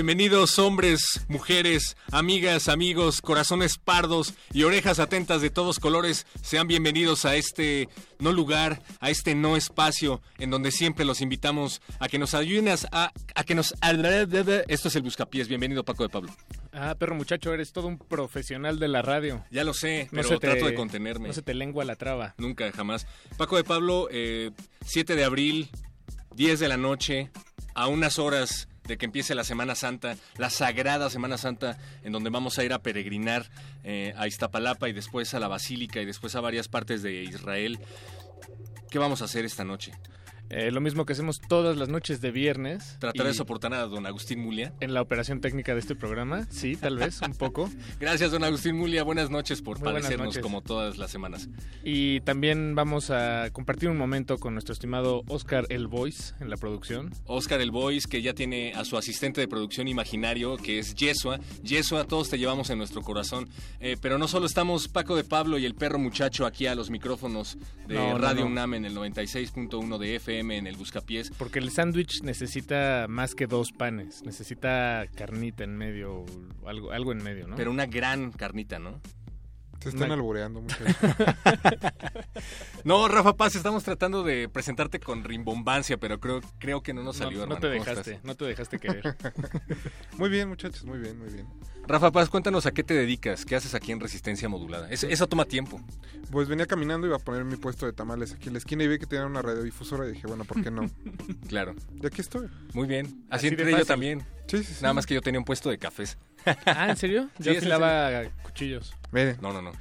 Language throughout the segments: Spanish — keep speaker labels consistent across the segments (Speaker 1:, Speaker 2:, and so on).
Speaker 1: Bienvenidos hombres, mujeres, amigas, amigos, corazones pardos y orejas atentas de todos colores. Sean bienvenidos a este no lugar, a este no espacio, en donde siempre los invitamos a que nos ayuden a, a que nos... Esto es el Buscapiés. Bienvenido Paco de Pablo.
Speaker 2: Ah, perro muchacho, eres todo un profesional de la radio.
Speaker 1: Ya lo sé, pero trato de contenerme.
Speaker 2: No se te lengua la traba.
Speaker 1: Nunca, jamás. Paco de Pablo, eh, 7 de abril, 10 de la noche, a unas horas de que empiece la Semana Santa, la sagrada Semana Santa, en donde vamos a ir a peregrinar eh, a Iztapalapa y después a la Basílica y después a varias partes de Israel. ¿Qué vamos a hacer esta noche?
Speaker 2: Eh, lo mismo que hacemos todas las noches de viernes.
Speaker 1: ¿Tratar de soportar a don Agustín Mulia?
Speaker 2: En la operación técnica de este programa, sí, tal vez, un poco.
Speaker 1: Gracias, don Agustín Mulia. Buenas noches por padecernos como todas las semanas.
Speaker 2: Y también vamos a compartir un momento con nuestro estimado Oscar El Voice en la producción.
Speaker 1: Oscar El Voice, que ya tiene a su asistente de producción imaginario, que es Yesua. Yesua, todos te llevamos en nuestro corazón. Eh, pero no solo estamos Paco de Pablo y el perro muchacho aquí a los micrófonos de Radio UNAM en el 96.1 de FM en el Buscapiés.
Speaker 2: Porque el sándwich necesita más que dos panes, necesita carnita en medio, algo, algo en medio, ¿no?
Speaker 1: Pero una gran carnita, ¿no?
Speaker 3: Se están alboreando mucho.
Speaker 1: no, Rafa Paz, estamos tratando de presentarte con rimbombancia, pero creo, creo que no nos salió,
Speaker 2: no, no te dejaste, no te dejaste querer.
Speaker 3: muy bien, muchachos, muy bien, muy bien.
Speaker 1: Rafa Paz, cuéntanos a qué te dedicas, qué haces aquí en Resistencia Modulada. eso toma tiempo.
Speaker 3: Pues venía caminando y iba a poner mi puesto de tamales aquí en la esquina y vi que tenía una radiodifusora y dije, bueno, ¿por qué no?
Speaker 1: claro.
Speaker 3: Y aquí estoy.
Speaker 1: Muy bien. Así, Así entré yo también.
Speaker 3: Sí, sí,
Speaker 1: Nada más que yo tenía un puesto de cafés.
Speaker 2: Ah, ¿en serio? Yo sí, cuchillos.
Speaker 1: No, no, no.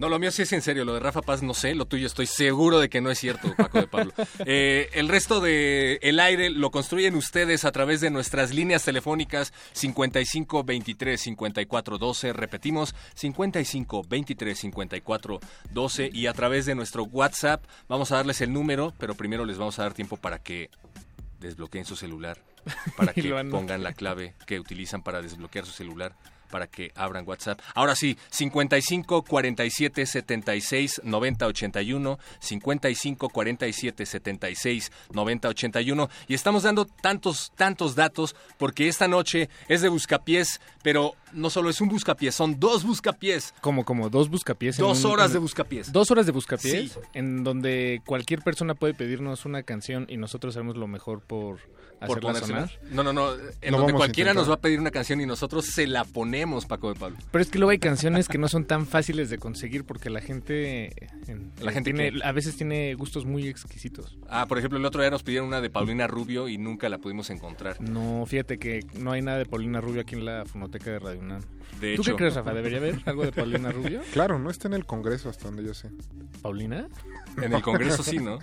Speaker 1: No, lo mío sí es en serio, lo de Rafa Paz no sé, lo tuyo estoy seguro de que no es cierto, Paco de Pablo. Eh, el resto de el aire lo construyen ustedes a través de nuestras líneas telefónicas 55 23 54 12, repetimos 55 23 54 12 y a través de nuestro WhatsApp vamos a darles el número, pero primero les vamos a dar tiempo para que desbloqueen su celular, para que pongan la clave que utilizan para desbloquear su celular para que abran WhatsApp. Ahora sí, 55 47 76 90 81, 55 47 76 90 81 y estamos dando tantos tantos datos porque esta noche es de buscapiés, pero no solo es un buscapiés, son dos buscapiés.
Speaker 2: Como como dos buscapiés.
Speaker 1: Dos horas de buscapiés.
Speaker 2: Dos horas de buscapiés, en donde cualquier persona puede pedirnos una canción y nosotros hacemos lo mejor por por sonar?
Speaker 1: No, no, no. En donde cualquiera nos va a pedir una canción y nosotros se la ponemos, Paco de Pablo.
Speaker 2: Pero es que luego hay canciones que no son tan fáciles de conseguir porque la gente, la gente tiene, a veces tiene gustos muy exquisitos.
Speaker 1: Ah, por ejemplo, el otro día nos pidieron una de Paulina Rubio y nunca la pudimos encontrar.
Speaker 2: No, fíjate que no hay nada de Paulina Rubio aquí en la fonoteca de Radio UNAM.
Speaker 1: De
Speaker 2: ¿Tú qué crees, Rafa? ¿Debería haber algo de Paulina Rubio?
Speaker 3: Claro, no está en el Congreso hasta donde yo sé.
Speaker 2: ¿Paulina?
Speaker 1: En el Congreso sí, ¿no?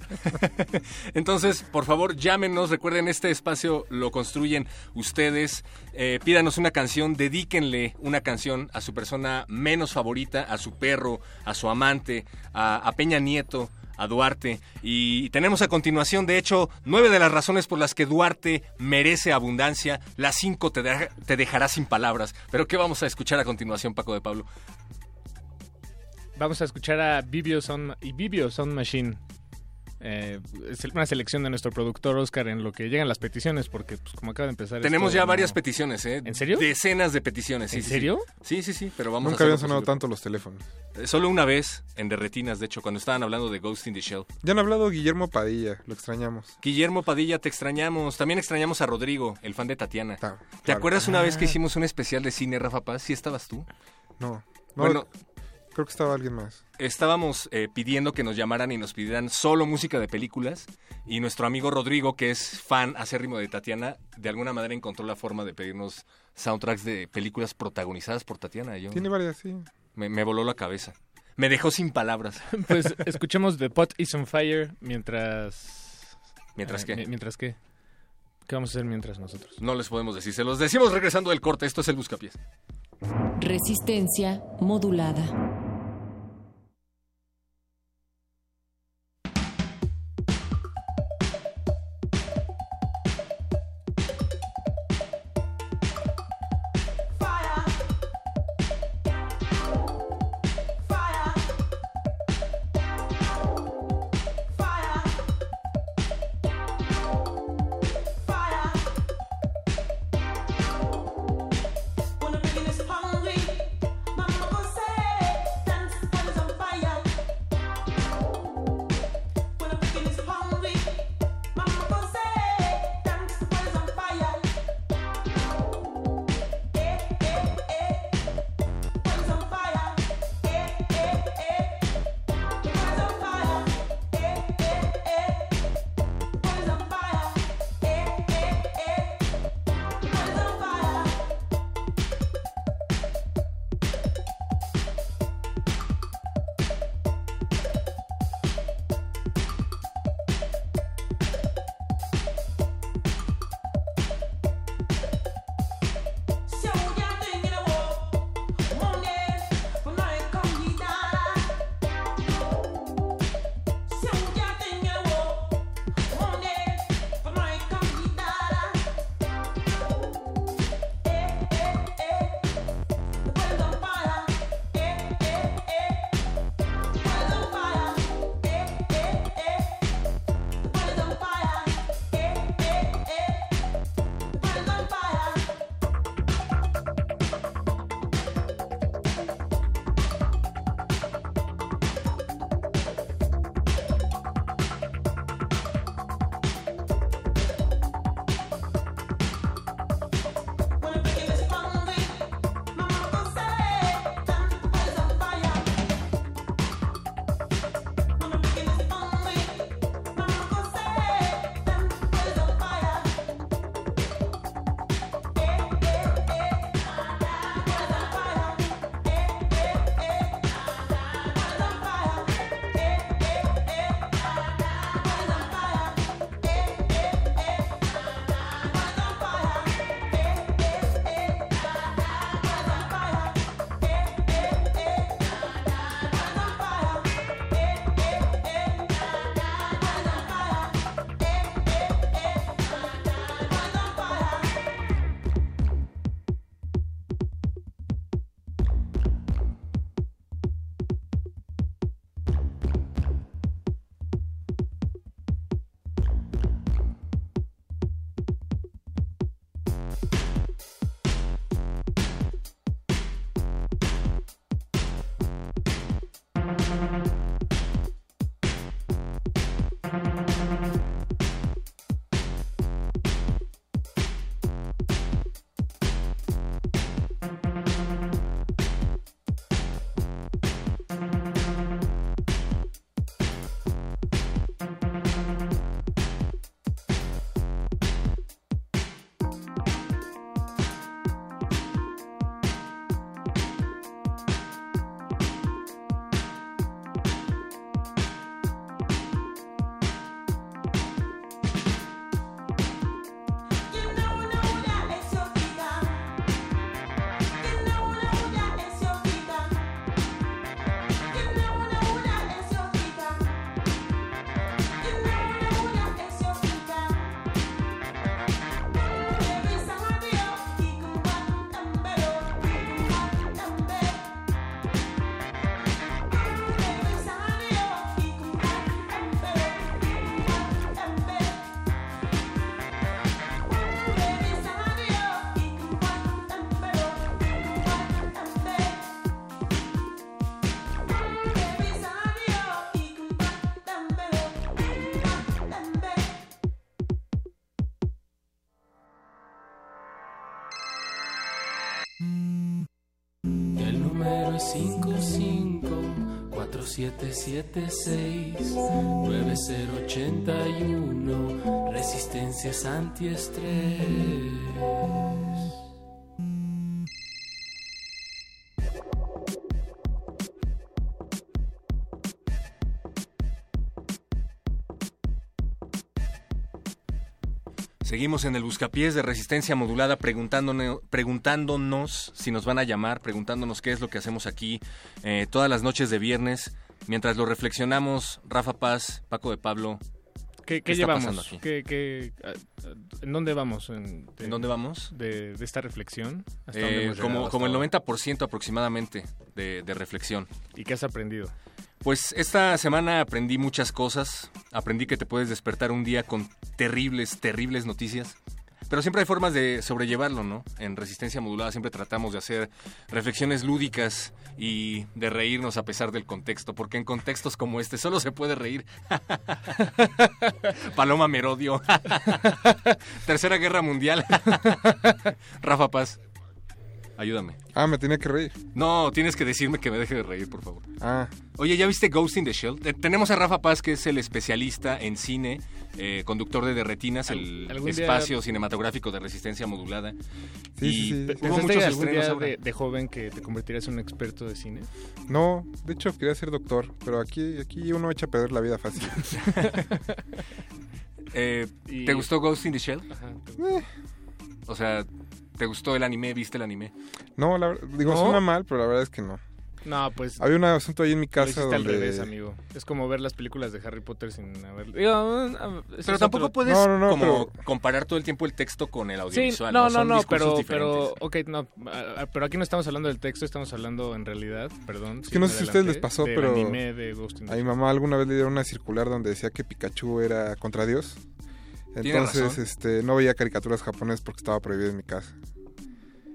Speaker 1: Entonces, por favor, llámenos. Recuerden, este espacio lo construyen ustedes. Eh, pídanos una canción, dedíquenle una canción a su persona menos favorita, a su perro, a su amante, a, Peña Nieto, a Duarte. Y tenemos a continuación, de hecho, nueve de las razones por las que Duarte merece abundancia. Las cinco te, te dejará sin palabras. Pero ¿qué vamos a escuchar a continuación, Paco de Pablo?
Speaker 2: Vamos a escuchar a Vivio Sound, Vivio Sound Machine. Eh, es una selección de nuestro productor Oscar en lo que llegan las peticiones, porque pues como acaba de empezar...
Speaker 1: Tenemos
Speaker 2: esto,
Speaker 1: ya
Speaker 2: no-
Speaker 1: varias peticiones, ¿eh?
Speaker 2: ¿En serio?
Speaker 1: Decenas de peticiones, sí.
Speaker 2: ¿En
Speaker 1: sí,
Speaker 2: serio?
Speaker 1: Sí, sí, sí, pero vamos
Speaker 3: Nunca
Speaker 1: a
Speaker 3: habían sonado
Speaker 1: posible.
Speaker 3: tanto los teléfonos.
Speaker 1: Eh, Solo una vez en Derretinas, de hecho, cuando estaban hablando de Ghost in the Shell.
Speaker 3: Ya han hablado Guillermo Padilla, lo extrañamos.
Speaker 1: Guillermo Padilla, te extrañamos. También extrañamos a Rodrigo, el fan de Tatiana.
Speaker 3: Ta-
Speaker 1: ¿Te
Speaker 3: claro.
Speaker 1: acuerdas una vez que
Speaker 2: Ah.
Speaker 1: hicimos un especial de cine, Rafa Paz? ¿Sí estabas tú?
Speaker 3: No, no
Speaker 1: Bueno,
Speaker 3: creo que estaba alguien más.
Speaker 1: estábamos eh, pidiendo que nos llamaran y nos pidieran solo música de películas y nuestro amigo Rodrigo, que es fan acérrimo de Tatiana, de alguna manera encontró la forma de pedirnos soundtracks de películas protagonizadas por Tatiana. y Yo,
Speaker 3: Tiene varias, sí.
Speaker 1: me, me voló la cabeza. Me dejó sin palabras.
Speaker 2: Pues escuchemos The Pot is on Fire mientras...
Speaker 1: Mientras
Speaker 2: eh, mi- ¿Mientras qué? ¿Qué vamos a hacer mientras nosotros?
Speaker 1: no les podemos decir. Se los decimos regresando del corte. Esto es el Buscapiés.
Speaker 4: Resistencia modulada. 4776-9081, resistencias antiestrés.
Speaker 1: Seguimos en el buscapiés de resistencia modulada preguntándonos, preguntándonos si nos van a llamar, preguntándonos qué es lo que hacemos aquí eh, todas las noches de viernes. Mientras lo reflexionamos, Rafa Paz, Paco de Pablo.
Speaker 2: ¿Qué, qué, llevamos? ¿Qué, qué, en dónde vamos? ¿En,
Speaker 1: ¿En dónde vamos?
Speaker 2: De, de esta reflexión.
Speaker 1: Eh, como, como el 90% aproximadamente de, de reflexión.
Speaker 2: ¿Y qué has aprendido?
Speaker 1: Pues esta semana aprendí muchas cosas. Aprendí que te puedes despertar un día con terribles, terribles noticias. Pero siempre hay formas de sobrellevarlo, ¿no? En Resistencia Modulada siempre tratamos de hacer reflexiones lúdicas y de reírnos a pesar del contexto, porque en contextos como este solo se puede reír. Paloma Merodio. Tercera Guerra Mundial. Rafa Paz. Ayúdame.
Speaker 3: Ah, me tenía que reír.
Speaker 1: No, tienes que decirme que me deje de reír, por favor.
Speaker 3: Ah.
Speaker 1: Oye, ¿ya viste Ghost in the Shell? Eh, tenemos a Rafa Paz, que es el especialista en cine, eh, conductor de Derretinas, el espacio cinematográfico de resistencia modulada.
Speaker 2: Sí, y sí, sí. Hubo muchos algún día de, de, joven que te convertirías en un experto de cine?
Speaker 3: No, de hecho quería ser doctor, pero aquí, aquí uno echa a perder la vida fácil.
Speaker 1: eh, ¿Te gustó Ghost in the Shell? Ajá. Eh. O sea, ¿Te gustó el anime? ¿Viste el anime?
Speaker 3: No, la, digo, ¿No? suena mal, pero la verdad es que no.
Speaker 2: No, pues.
Speaker 3: Había un asunto ahí en mi casa
Speaker 2: lo
Speaker 3: donde.
Speaker 2: al revés, amigo. Es como ver las películas de Harry Potter sin haber.
Speaker 1: pero tampoco otro... puedes no, no, no, como pero... comparar todo el tiempo el texto con el audiovisual.
Speaker 2: Sí, no, no, no, no pero, pero, ok, no, pero aquí no estamos hablando del texto, estamos hablando en realidad, perdón.
Speaker 3: Es que no sé si a ustedes les pasó, pero
Speaker 2: anime de Ghost in
Speaker 3: a mi mamá alguna vez le dieron una circular donde decía que Pikachu era contra Dios. Entonces, este, no veía caricaturas japonesas porque estaba prohibido en mi casa.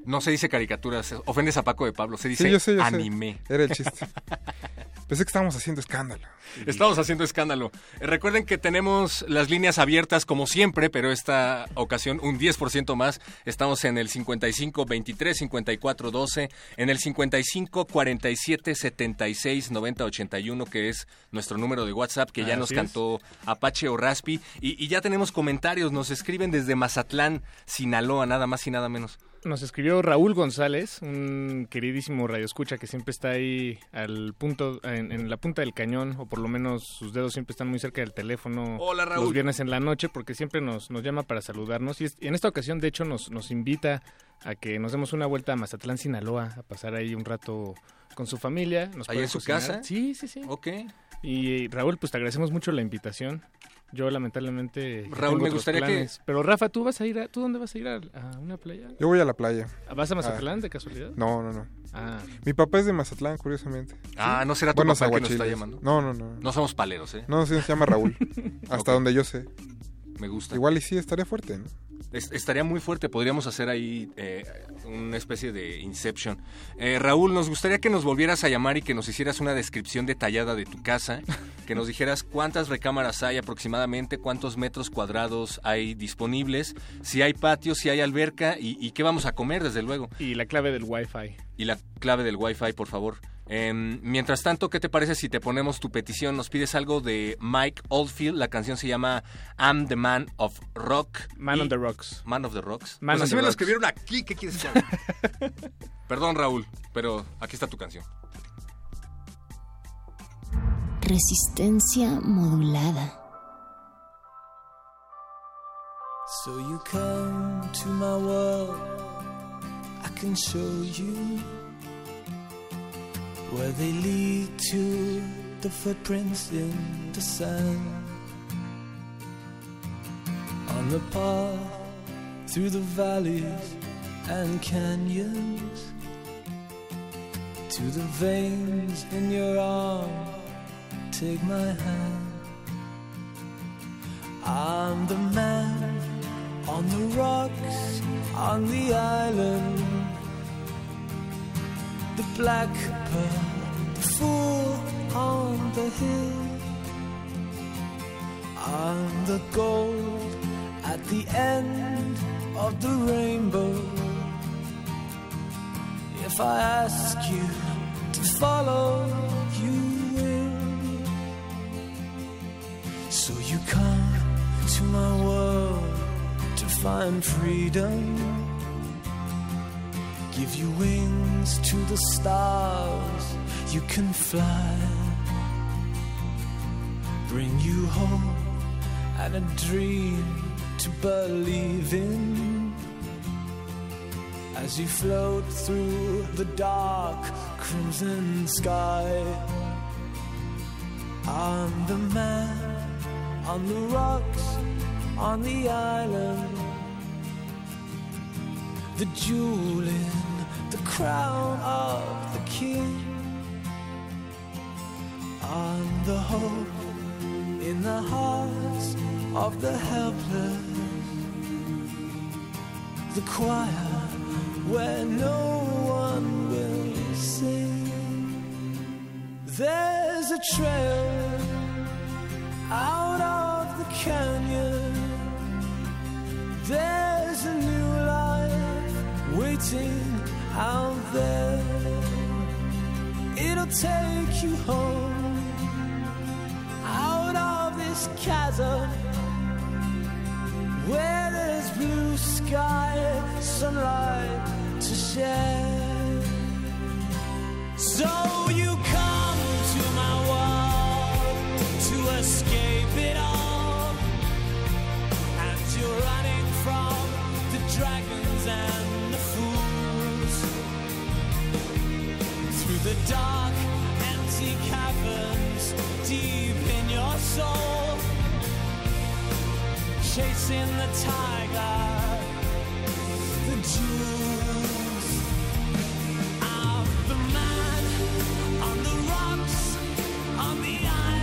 Speaker 1: No se dice caricaturas, ofendes a Paco de Pablo, se dice sí, yo sé, yo anime.
Speaker 3: Sé. Era el chiste. Pensé que estábamos haciendo escándalo.
Speaker 1: Estamos haciendo escándalo. Eh, recuerden que tenemos las líneas abiertas como siempre, pero esta ocasión un 10% más. Estamos en el 55 23 54 12, en el 55 47 76 90 81, que es nuestro número de WhatsApp, que ya Así nos cantó es. Apache o Raspi. Y, y ya tenemos comentarios, nos escriben desde Mazatlán, Sinaloa, nada más y nada menos
Speaker 2: nos escribió Raúl González, un queridísimo radioescucha que siempre está ahí al punto, en, en, la punta del cañón, o por lo menos sus dedos siempre están muy cerca del teléfono
Speaker 1: Hola, Raúl.
Speaker 2: los viernes en la noche, porque siempre nos, nos llama para saludarnos. Y, es, y en esta ocasión, de hecho, nos, nos invita a que nos demos una vuelta a Mazatlán, Sinaloa, a pasar ahí un rato con su familia. Nos
Speaker 1: ¿Ahí en su
Speaker 2: cocinar.
Speaker 1: casa?
Speaker 2: Sí, sí, sí.
Speaker 1: Ok.
Speaker 2: Y Raúl, pues te agradecemos mucho la invitación. Yo lamentablemente
Speaker 1: Raúl me gustaría
Speaker 2: planes.
Speaker 1: que
Speaker 2: pero Rafa tú vas a ir a, tú dónde vas a ir a, a una playa
Speaker 3: yo voy a la playa.
Speaker 2: Vas a Mazatlán ah. de casualidad
Speaker 3: no no no.
Speaker 2: Ah.
Speaker 3: mi papá es de Mazatlán curiosamente.
Speaker 1: Ah no será tu
Speaker 3: Buenos
Speaker 1: papá que nos está llamando
Speaker 3: no no no.
Speaker 1: No somos paleros eh
Speaker 3: no se llama Raúl. Hasta okay. donde yo sé
Speaker 1: me gusta
Speaker 3: igual y sí estaría fuerte ¿no?
Speaker 1: Estaría muy fuerte, podríamos hacer ahí eh, una especie de Inception. Eh, Raúl, nos gustaría que nos volvieras a llamar y que nos hicieras una descripción detallada de tu casa, que nos dijeras cuántas recámaras hay aproximadamente, cuántos metros cuadrados hay disponibles, si hay patio, si hay alberca y, y qué vamos a comer, desde luego.
Speaker 2: Y la clave del Wi-Fi.
Speaker 1: Y la clave del Wi-Fi, por favor. Eh, mientras tanto, ¿qué te parece si te ponemos tu petición? Nos pides algo de Mike Oldfield. La canción se llama I'm the Man of Rock.
Speaker 2: Man on the Rocks.
Speaker 1: Man of the Rocks.
Speaker 2: Man
Speaker 1: pues así
Speaker 2: me
Speaker 1: rocks.
Speaker 2: lo
Speaker 1: escribieron aquí. ¿Qué quieres haga? Perdón, Raúl, pero aquí está tu canción.
Speaker 5: Resistencia modulada.
Speaker 4: So you come to my world, I can show you. Where they lead to the footprints in the sand. On the path through the valleys and canyons, to the veins in your arm, take my hand. I'm the man on the rocks, on the island blackbird, the fool on the hill. I'm the gold at the end of the rainbow. If I ask you to follow you will. So you come to my world to find freedom. Give you wings to the stars, you can fly. Bring you hope and a dream to believe in as you float through the dark crimson sky. I'm the man on the rocks on the island, the jewel in the crown of the king. I'm the hope in the hearts of the helpless, the choir where no one will sing. There's a trail out of the canyon. There's a new life waiting out there. It'll take you home out of this chasm where there's blue sky, sunlight to share. So you come to my world to escape it all, and you're running from the dragons and dark, empty caverns deep in your soul, chasing the tiger, the jewels. I'm the man on the rocks, on the island.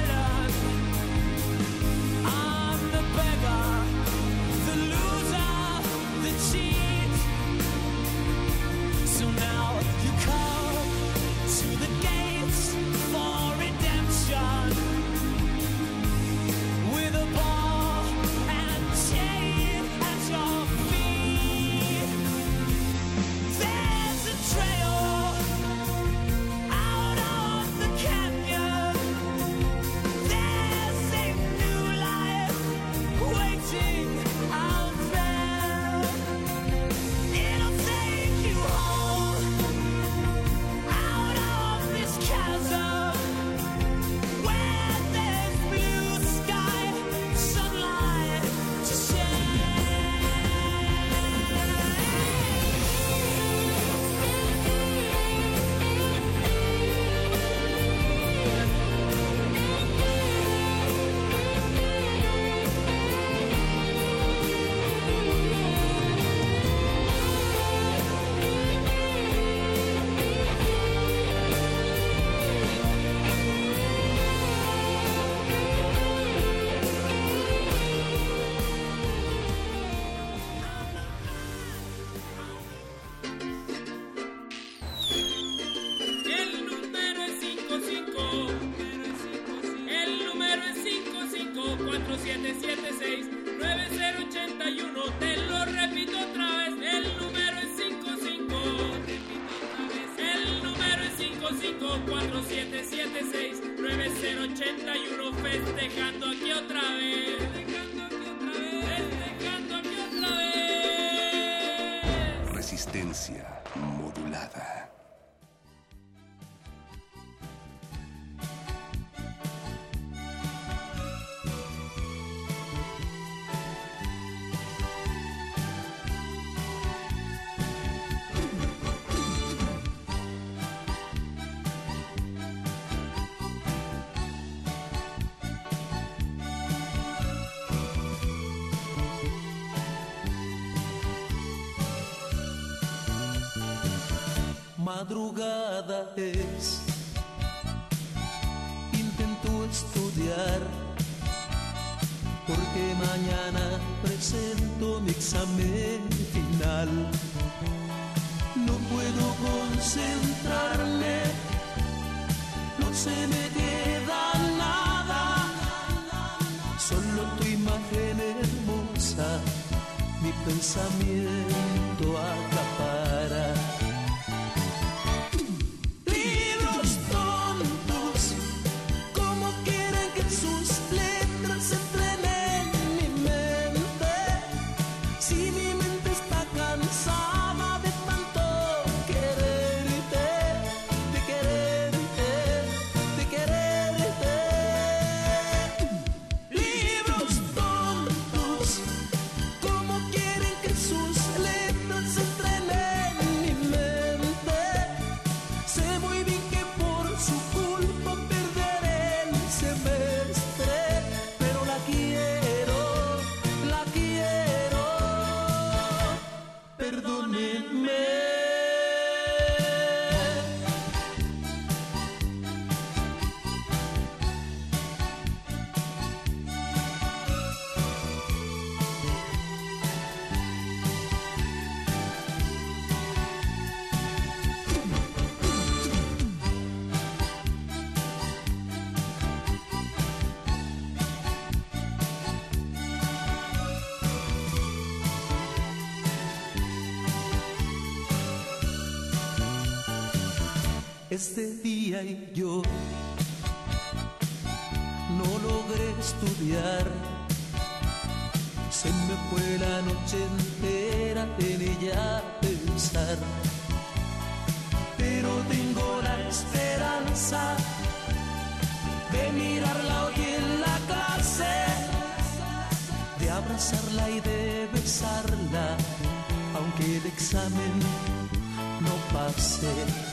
Speaker 4: Madrugada es. Es de día y yo no logré estudiar. Se me fue la noche entera en ella pensar. Pero tengo la esperanza de mirarla hoy en la clase, de abrazarla y de besarla, aunque el examen no pase.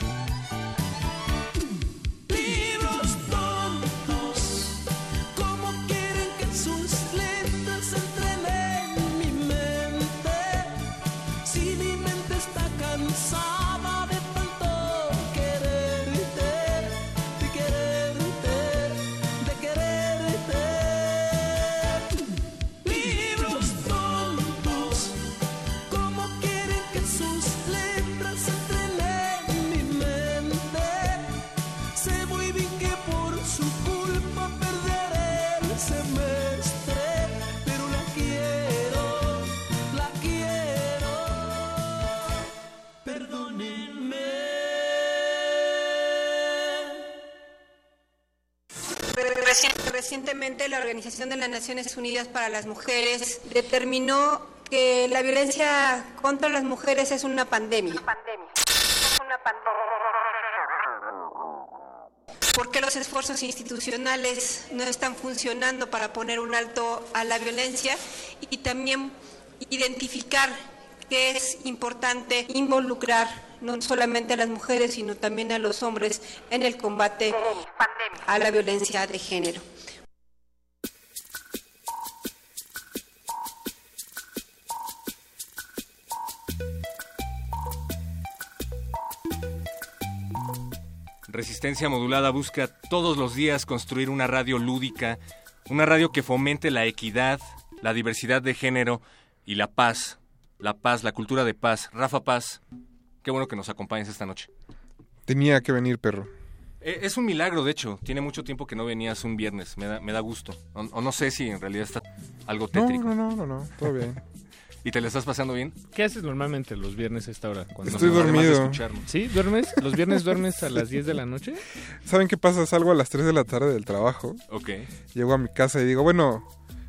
Speaker 4: La
Speaker 6: Organización de las Naciones Unidas para las Mujeres determinó que la violencia contra las mujeres es una pandemia. ¿Por qué los esfuerzos institucionales no están funcionando para poner un alto a la violencia y también identificar que es importante involucrar no solamente a las mujeres, sino también a los hombres en el combate a la violencia de género?
Speaker 1: Resistencia Modulada busca todos los días construir una radio lúdica, una radio que fomente la equidad, la diversidad de género y la paz. La paz, la cultura de paz. Rafa Paz, qué bueno que nos acompañes esta noche.
Speaker 3: Tenía que venir, perro.
Speaker 1: Eh, Es un milagro, de hecho. Tiene mucho tiempo que no venías un viernes. Me da, me da gusto. O, o no sé si en realidad está algo
Speaker 3: No,
Speaker 1: tétrico.
Speaker 3: no, no, no, no, todo bien.
Speaker 1: ¿Y te la estás pasando bien?
Speaker 2: ¿Qué haces normalmente los viernes a esta hora? Cuando
Speaker 3: Estoy dormido.
Speaker 2: ¿Sí? ¿Duermes? ¿Los viernes duermes a las 10 de la noche?
Speaker 3: ¿Saben qué pasa? Salgo a las 3 de la tarde del trabajo,
Speaker 1: Ok.
Speaker 3: llego a mi casa y digo, bueno,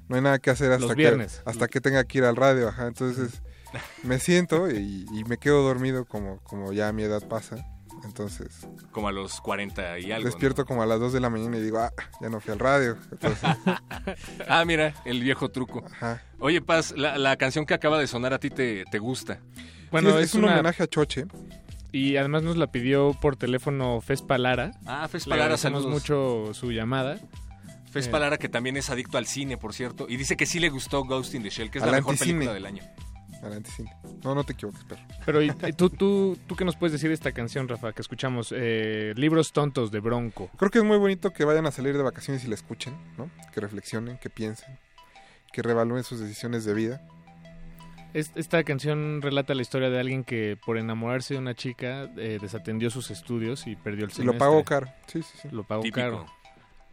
Speaker 3: no hay nada que hacer hasta,
Speaker 2: Los
Speaker 3: que,
Speaker 2: viernes.
Speaker 3: hasta que tenga que ir al radio. Ajá. Entonces me siento y, y me quedo dormido como, como ya a mi edad pasa. Entonces
Speaker 1: Como a los 40 y algo. ¿no?
Speaker 3: despierto como a las 2 de la mañana y digo, ah, ya no fui al radio. Entonces,
Speaker 1: Ah, mira, el viejo truco.
Speaker 3: ajá.
Speaker 1: Oye, Paz, la, la canción que acaba de sonar a ti te, te gusta.
Speaker 2: Bueno,
Speaker 3: Sí,
Speaker 2: es,
Speaker 3: es, un
Speaker 2: una-
Speaker 3: homenaje a Choche.
Speaker 2: Y además nos la pidió por teléfono Fespa Lara.
Speaker 1: Ah, Fes
Speaker 2: Le
Speaker 1: Palara,
Speaker 2: agradecemos
Speaker 1: saludos.
Speaker 2: mucho su llamada.
Speaker 1: Fes
Speaker 2: Eh.
Speaker 1: Palara, que también es adicto al cine, por cierto, y dice que sí le gustó Ghost in the Shell, que es
Speaker 3: Al
Speaker 1: la mejor
Speaker 3: anticine.
Speaker 1: película del año.
Speaker 3: Adelante. No, no te equivoques, perro.
Speaker 2: Pero ¿y, y tú, tú, tú qué nos puedes decir de esta canción, Rafa, que escuchamos? Eh, Libros tontos de Bronco.
Speaker 3: Creo que es muy bonito que vayan a salir de vacaciones y la escuchen, ¿no? Que reflexionen, que piensen, que revalúen sus decisiones de vida.
Speaker 2: Es- esta canción relata la historia de alguien que por enamorarse de una chica eh, desatendió sus estudios y perdió el
Speaker 3: Y
Speaker 2: semestre.
Speaker 3: lo pagó caro. Sí, sí, sí.
Speaker 2: Lo pagó
Speaker 1: Típico.
Speaker 2: caro.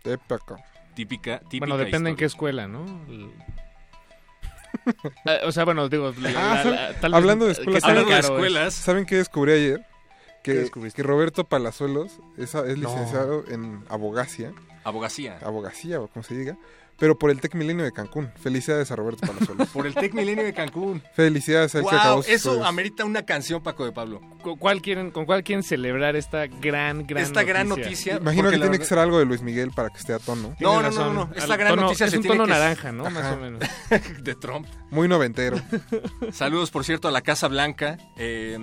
Speaker 3: Épico.
Speaker 1: Típica, típica
Speaker 2: Bueno, depende en qué escuela, ¿no? Ah, o sea, bueno, digo... la-
Speaker 3: Ah,
Speaker 2: la- la- tal vez-
Speaker 3: hablando de escuelas,
Speaker 1: Hablando de escuelas,
Speaker 3: ¿Saben qué descubrí ayer?
Speaker 2: ¿Qué
Speaker 3: Que, que Roberto Palazuelos es, es
Speaker 2: No.
Speaker 3: licenciado en abogacía,
Speaker 1: abogacía.
Speaker 3: abogacía o como se diga, pero por el Tec Milenio de Cancún. Felicidades a Roberto Palazuelos.
Speaker 1: Por el Tec Milenio de Cancún.
Speaker 3: Felicidades a él que acabó
Speaker 1: wow,
Speaker 3: sus
Speaker 1: eso
Speaker 3: estudios.
Speaker 1: amerita una canción, Paco de Pablo.
Speaker 2: ¿Con cuál quieren, con cuál quieren celebrar esta gran, gran
Speaker 1: Esta gran noticia.
Speaker 3: Imagino que tiene que ser algo de Luis Miguel para que esté a tono.
Speaker 1: No, no, no, no, no. Esta
Speaker 2: Al
Speaker 1: gran
Speaker 2: tono-
Speaker 1: noticia
Speaker 2: es
Speaker 1: se
Speaker 2: un
Speaker 1: tiene
Speaker 2: tono
Speaker 1: que-
Speaker 2: naranja, ¿no?
Speaker 3: Ajá.
Speaker 2: Más o menos.
Speaker 1: de Trump.
Speaker 3: Muy noventero.
Speaker 1: Saludos, por cierto, a la Casa Blanca, eh,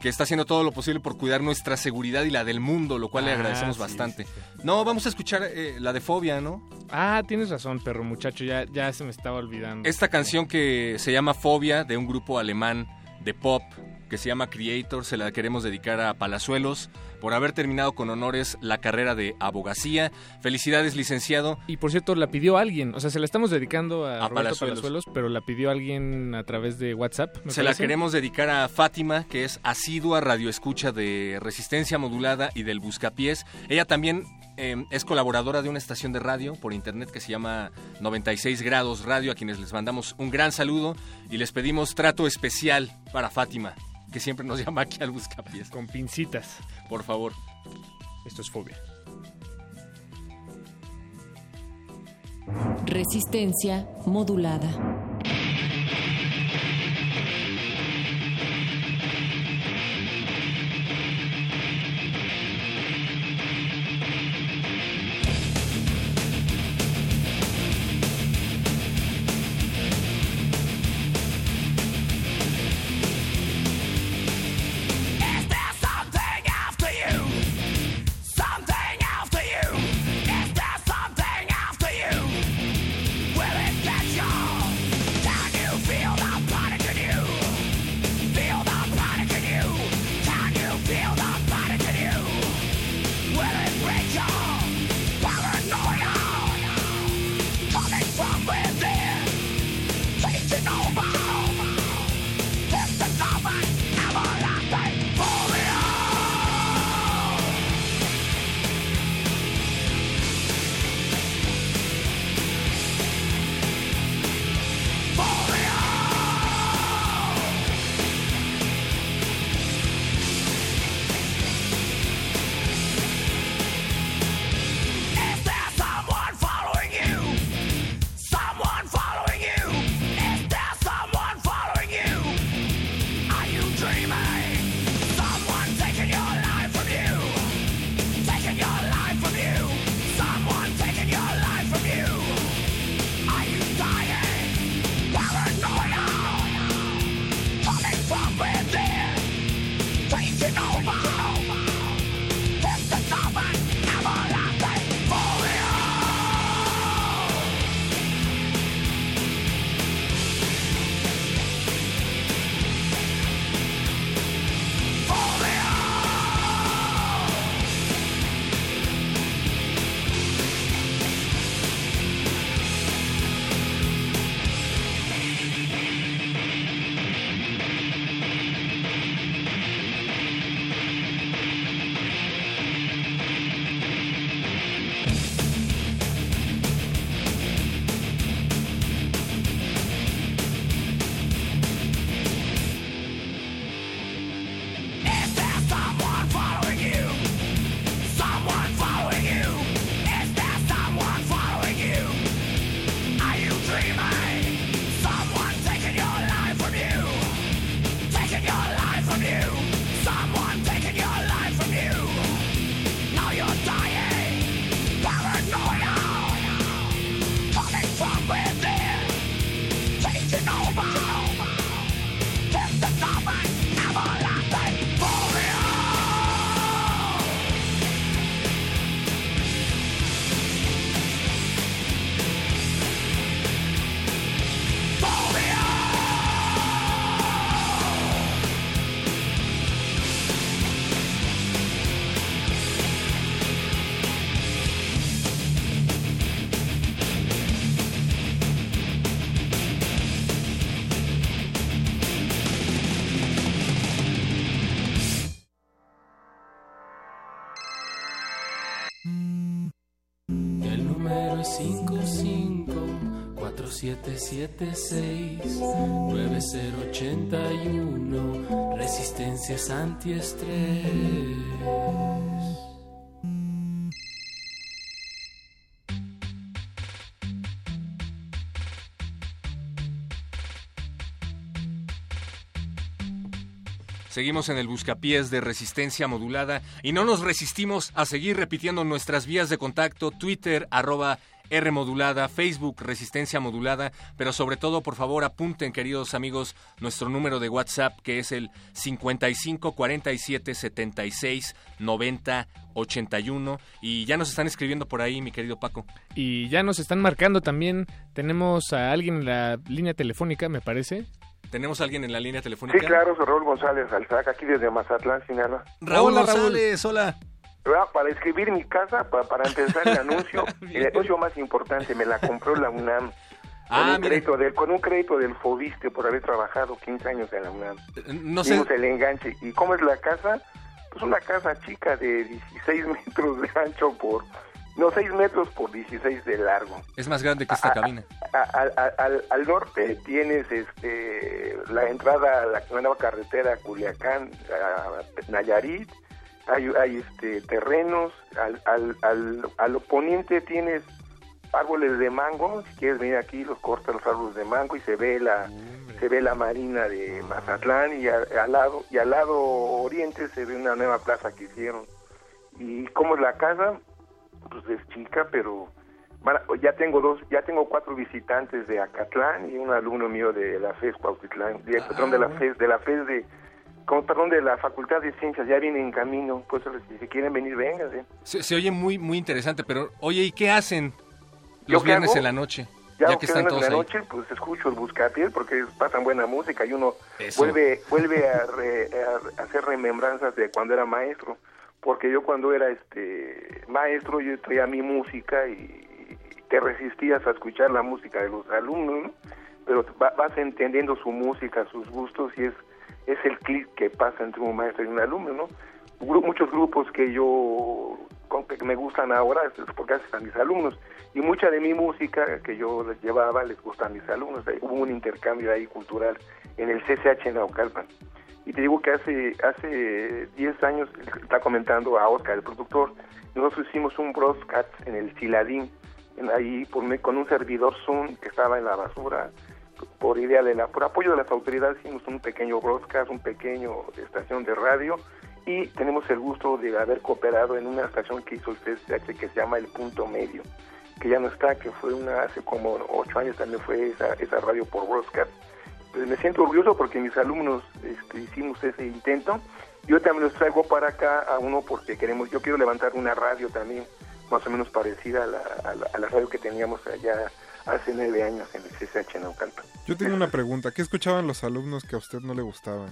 Speaker 1: que está haciendo todo lo posible por cuidar nuestra seguridad y la del mundo, lo cual le
Speaker 2: Ah,
Speaker 1: agradecemos
Speaker 2: sí,
Speaker 1: bastante.
Speaker 2: sí, sí.
Speaker 1: No, vamos a escuchar eh, la de Fobia, ¿no?
Speaker 2: Ah, tienes razón, perro muchacho, ya, ya se me estaba olvidando.
Speaker 1: Esta canción que se llama Fobia, de un grupo alemán de pop que se llama Creator, se la queremos dedicar a Palazuelos por haber terminado con honores la carrera de abogacía. Felicidades, licenciado.
Speaker 2: Y por cierto, la pidió alguien, o sea, se la estamos dedicando a,
Speaker 1: A
Speaker 2: Roberto
Speaker 1: Palazuelos.
Speaker 2: Palazuelos, pero la pidió alguien a través de WhatsApp.
Speaker 1: Se la queremos dedicar a Fátima, que es asidua radioescucha de Resistencia Modulada y del Buscapiés. Ella también eh, es colaboradora de una estación de radio por internet que se llama 96 Grados Radio, a quienes les mandamos un gran saludo y les pedimos trato especial para Fátima, que siempre nos llama aquí al Buscapiés.
Speaker 2: Con pincitas.
Speaker 1: Por favor.
Speaker 2: Esto es fobia.
Speaker 7: Resistencia modulada.
Speaker 8: 554776-9081. Resistencias antiestrés.
Speaker 1: Seguimos en el buscapiés de resistencia modulada y no nos resistimos a seguir repitiendo nuestras vías de contacto, Twitter, arroba R modulada, Facebook Resistencia modulada, pero sobre todo, por favor, apunten, queridos amigos, nuestro número de WhatsApp que es el 55 47 76 90 81 y ya nos están escribiendo por ahí, mi querido Paco.
Speaker 2: Y ya nos están marcando también. Tenemos a alguien en la línea telefónica, me parece.
Speaker 1: ¿Tenemos a alguien en la línea telefónica?
Speaker 9: Sí, claro, soy Raúl González Alzac, aquí desde Mazatlán, Sinaloa.
Speaker 1: Raúl
Speaker 2: Hola, Raúl.
Speaker 1: González, hola.
Speaker 9: Ah, Para escribir mi casa, pa- para, empezar el anuncio, el anuncio más importante, me la compró la UNAM. Con,
Speaker 1: Ah,
Speaker 9: un, crédito del, con un crédito del Fobiste por haber trabajado 15 años en la UNAM.
Speaker 1: No sé,
Speaker 9: el enganche. ¿Y cómo es la casa? Pues una casa chica de 16 metros de ancho por... No, 6 metros por 16 de largo.
Speaker 1: es más grande que
Speaker 9: Ah,
Speaker 1: esta cabina.
Speaker 9: A- a- a- al, al norte tienes este la entrada a la nueva carretera Culiacán, a Nayarit, hay, hay este, terrenos, al, al, al, al oponiente tienes árboles de mango, si quieres venir aquí los cortas los árboles de mango y se ve la se ve la marina de Mazatlán y a- al lado y al lado oriente se ve una nueva plaza que hicieron. ¿Y cómo es la casa? Pues es chica, pero a- ya tengo dos, ya tengo cuatro visitantes de Acatlán y un alumno mío de la FES Cuautitlán, de, perdón, de la FES, de la FES de como, perdón, de la Facultad de Ciencias, ya viene en camino, pues si quieren venir, vénganse.
Speaker 1: Se, se oye muy, muy interesante, pero oye, ¿y qué hacen
Speaker 9: ¿Yo
Speaker 1: los viernes
Speaker 9: hago?
Speaker 1: en la noche?
Speaker 9: Ya,
Speaker 1: Ya que están
Speaker 9: en
Speaker 1: todos
Speaker 9: la
Speaker 1: ahí.
Speaker 9: noche, pues escucho el buscapiés porque pasan buena música y uno
Speaker 1: Eso.
Speaker 9: vuelve vuelve a, re- a- hacer remembranzas de cuando era maestro. Porque yo cuando era este maestro, yo traía mi música y te resistías a escuchar la música de los alumnos, ¿no? Pero va- vas entendiendo su música, sus gustos y es, es el clic que pasa entre un maestro y un alumno, ¿no? Gru- muchos grupos que yo con que me gustan ahora es porque hacen a mis alumnos. Y mucha de mi música que yo les llevaba les gusta a mis alumnos. Hubo un intercambio ahí cultural en el CCH en Naucalpan. Y te digo que hace hace 10 años está comentando a Oscar el productor nosotros hicimos un broadcast en el Ciladín en ahí por con un servidor Zoom que estaba en la basura por idea de la por apoyo de las autoridades hicimos un pequeño broadcast un pequeño estación de radio y tenemos el gusto de haber cooperado en una estación que hizo el CSH que se llama El Punto Medio, que ya no está, que fue una hace como ocho años también fue esa, esa radio por broadcast. Pues me siento orgulloso porque mis alumnos este, hicimos ese intento. Yo también los traigo para acá a uno porque queremos, yo quiero levantar una radio también más o menos parecida a la, a la, a la radio que teníamos allá hace nueve años en el CSH en Naucalpan.
Speaker 3: Yo tengo una pregunta. ¿Qué escuchaban los alumnos que a usted no le gustaban?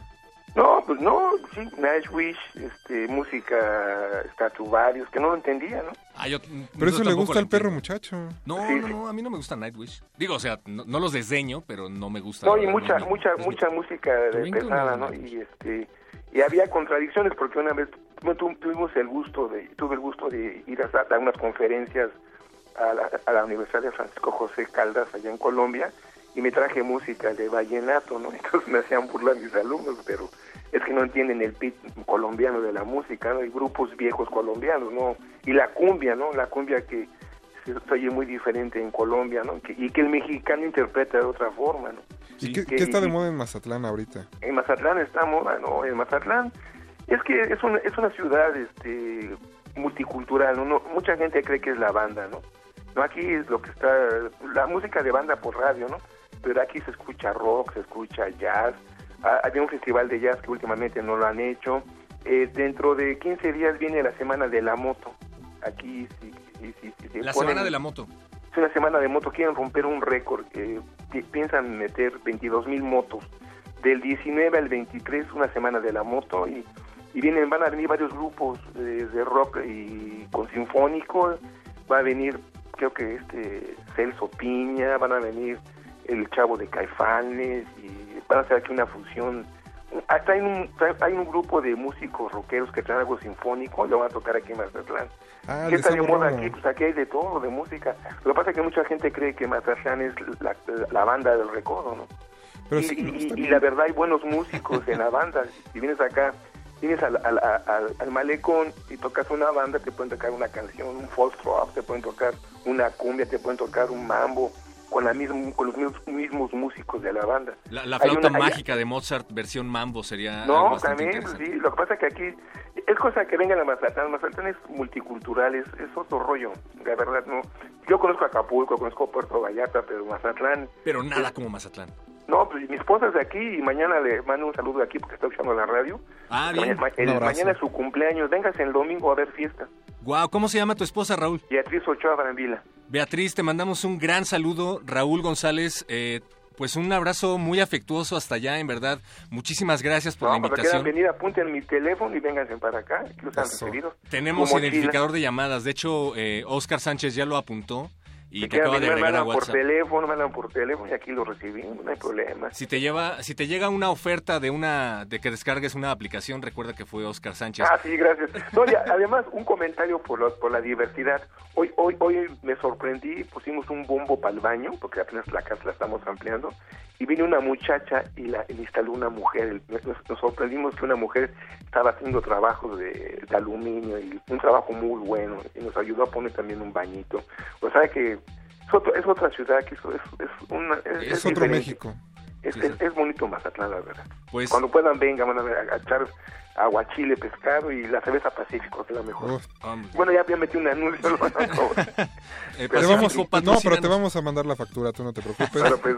Speaker 9: No, pues no, sí, Nightwish, este, música Statuarius, que no lo entendía, ¿no?
Speaker 1: Ah, yo-
Speaker 3: Pero eso le gusta al perro muchacho.
Speaker 1: No,
Speaker 9: Sí,
Speaker 1: no, no, a mí no me gusta Nightwish. Digo, o sea, no, no los desdeño, pero no me gusta.
Speaker 9: No, y mucha,
Speaker 1: no,
Speaker 9: mucha, mucha música pesada,
Speaker 1: no.
Speaker 9: Y este, y había contradicciones porque una vez tuvimos el gusto de, tuve el gusto de ir a dar unas conferencias a la, a la Universidad de Francisco José Caldas allá en Colombia y me traje música de vallenato, ¿no? Entonces me hacían burlar mis alumnos, pero es que no entienden el pit colombiano de la música, ¿no? Hay grupos viejos colombianos, ¿no? Y la cumbia, ¿no? La cumbia que se oye muy diferente en Colombia, ¿no? Que- y que el mexicano interpreta de otra forma, ¿no?
Speaker 3: ¿Y qué,
Speaker 9: que-
Speaker 3: qué está de moda en Mazatlán ahorita?
Speaker 9: en Mazatlán estamos, bueno, en Mazatlán es que es una, es una ciudad este multicultural, ¿no? No, mucha gente cree que es la banda, ¿no? No, aquí es lo que está, la música de banda por radio, ¿no? Pero aquí se escucha rock, se escucha jazz, Ah, había un festival de jazz que últimamente no lo han hecho, Eh, dentro de 15 días viene la semana de la moto, aquí sí, sí, sí, sí,
Speaker 1: La
Speaker 9: ponen-
Speaker 1: semana de la moto.
Speaker 9: es una semana de moto, quieren romper un récord, eh, pi- piensan meter 22 mil motos. Del 19 al 23, una semana de la moto, y, y vienen, van a venir varios grupos eh, de rock y con sinfónico, va a venir, creo que este Celso Piña, van a venir el Chavo de Caifanes, y van a hacer aquí una fusión. Hasta hay un, hay un grupo de músicos rockeros que traen algo sinfónico, lo van a tocar aquí en Mazatlán.
Speaker 3: Ah,
Speaker 9: ¿Qué está de moda aquí? Pues aquí hay de todo, de música. Lo que pasa es que mucha gente cree que Mazatlán es la, la banda del recodo, ¿no?
Speaker 3: Pero
Speaker 9: y,
Speaker 3: sí, no,
Speaker 9: la verdad hay buenos músicos en la banda. Si vienes acá, vienes al, al, al- al malecón y tocas una banda, te pueden tocar una canción, un foxtrot, te pueden tocar una cumbia, te pueden tocar un mambo, con, la misma, con los mismos, mismos músicos de la banda.
Speaker 1: La, la
Speaker 9: Hay
Speaker 1: flauta
Speaker 9: una- hay-
Speaker 1: mágica de Mozart versión mambo sería algo
Speaker 9: no,
Speaker 1: bastante
Speaker 9: también, sí. Lo que pasa es que aquí es cosa que vengan a Mazatlán. Mazatlán es multicultural, es, es otro rollo. La verdad, no. Yo conozco Acapulco, conozco Puerto Vallarta, pero Mazatlán.
Speaker 1: Pero nada como Mazatlán.
Speaker 9: No, pues mi esposa es de aquí y mañana le mando un saludo de aquí porque está escuchando la radio.
Speaker 1: Ah, bien.
Speaker 9: Mañana, el- mañana es su cumpleaños. Véngase el domingo a ver fiesta.
Speaker 1: Guau, ¿cómo se llama tu esposa, Raúl?
Speaker 9: Beatriz Ochoa Brambila.
Speaker 1: Beatriz, te mandamos un gran saludo. Raúl González, eh, pues un abrazo muy afectuoso hasta allá, en verdad. Muchísimas gracias por la
Speaker 9: No, cuando quieran
Speaker 1: invitación.
Speaker 9: venir, apunten mi teléfono y vénganse para acá. Aquí los han
Speaker 3: Eso.
Speaker 9: recibido.
Speaker 1: Tenemos
Speaker 9: mochila.
Speaker 1: identificador de llamadas. De hecho, eh, Oscar Sánchez ya lo apuntó. Y te
Speaker 9: quedan,
Speaker 1: acaba de
Speaker 9: me
Speaker 1: agregar a
Speaker 9: mandan por
Speaker 1: WhatsApp.
Speaker 9: teléfono, me mandan por teléfono y aquí lo recibimos, no hay problema.
Speaker 1: Si te lleva, si te llega una oferta de una, de que descargues una aplicación, recuerda que fue Oscar Sánchez.
Speaker 9: Ah, sí, gracias. No, ya, además, un comentario por, lo- por la diversidad. Hoy, hoy, hoy me sorprendí, pusimos un bombo para el baño, porque apenas la casa la estamos ampliando, y vino una muchacha y la le instaló una mujer. Nos, nos sorprendimos que una mujer estaba haciendo trabajos de, de aluminio y un trabajo muy bueno, y nos ayudó a poner también un bañito. O sea que es, otro- es otra ciudad, que es, es, una, es,
Speaker 3: Es otro
Speaker 9: diferente.
Speaker 3: México.
Speaker 9: Es, es, es bonito Mazatlán, la verdad.
Speaker 1: Pues-
Speaker 9: Cuando puedan, vengan, van a, ver, a echar aguachile, pescado y la cerveza Pacífico, que es la mejor.
Speaker 3: Uf.
Speaker 9: Bueno, ya, ya metí un anuncio. a cobrar.
Speaker 1: Eh, Pacífico,
Speaker 3: vamos, no, pero te vamos a mandar la factura, tú no te preocupes.
Speaker 9: Bueno, pues,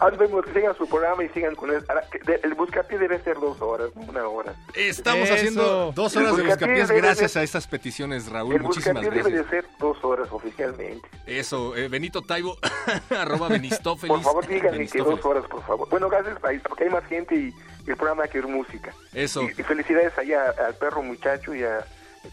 Speaker 9: ahora vemos sigan su programa y sigan con él. De- El buscapié debe ser dos horas, no una hora.
Speaker 1: Estamos
Speaker 2: Eso.
Speaker 1: haciendo dos horas de
Speaker 9: El buscapiés
Speaker 1: gracias
Speaker 9: ser-
Speaker 1: a estas peticiones, Raúl.
Speaker 9: El
Speaker 1: Muchísimas
Speaker 9: buscapié debe
Speaker 1: gracias.
Speaker 9: de ser dos horas oficialmente.
Speaker 1: Eso, eh, Benito Taibo, arroba Benistófelis.
Speaker 9: Por favor, díganme que dos horas, por favor. Bueno, gracias, país, porque hay más gente y el programa hay que oír música.
Speaker 1: Eso.
Speaker 9: Y, y felicidades allá al perro muchacho y a...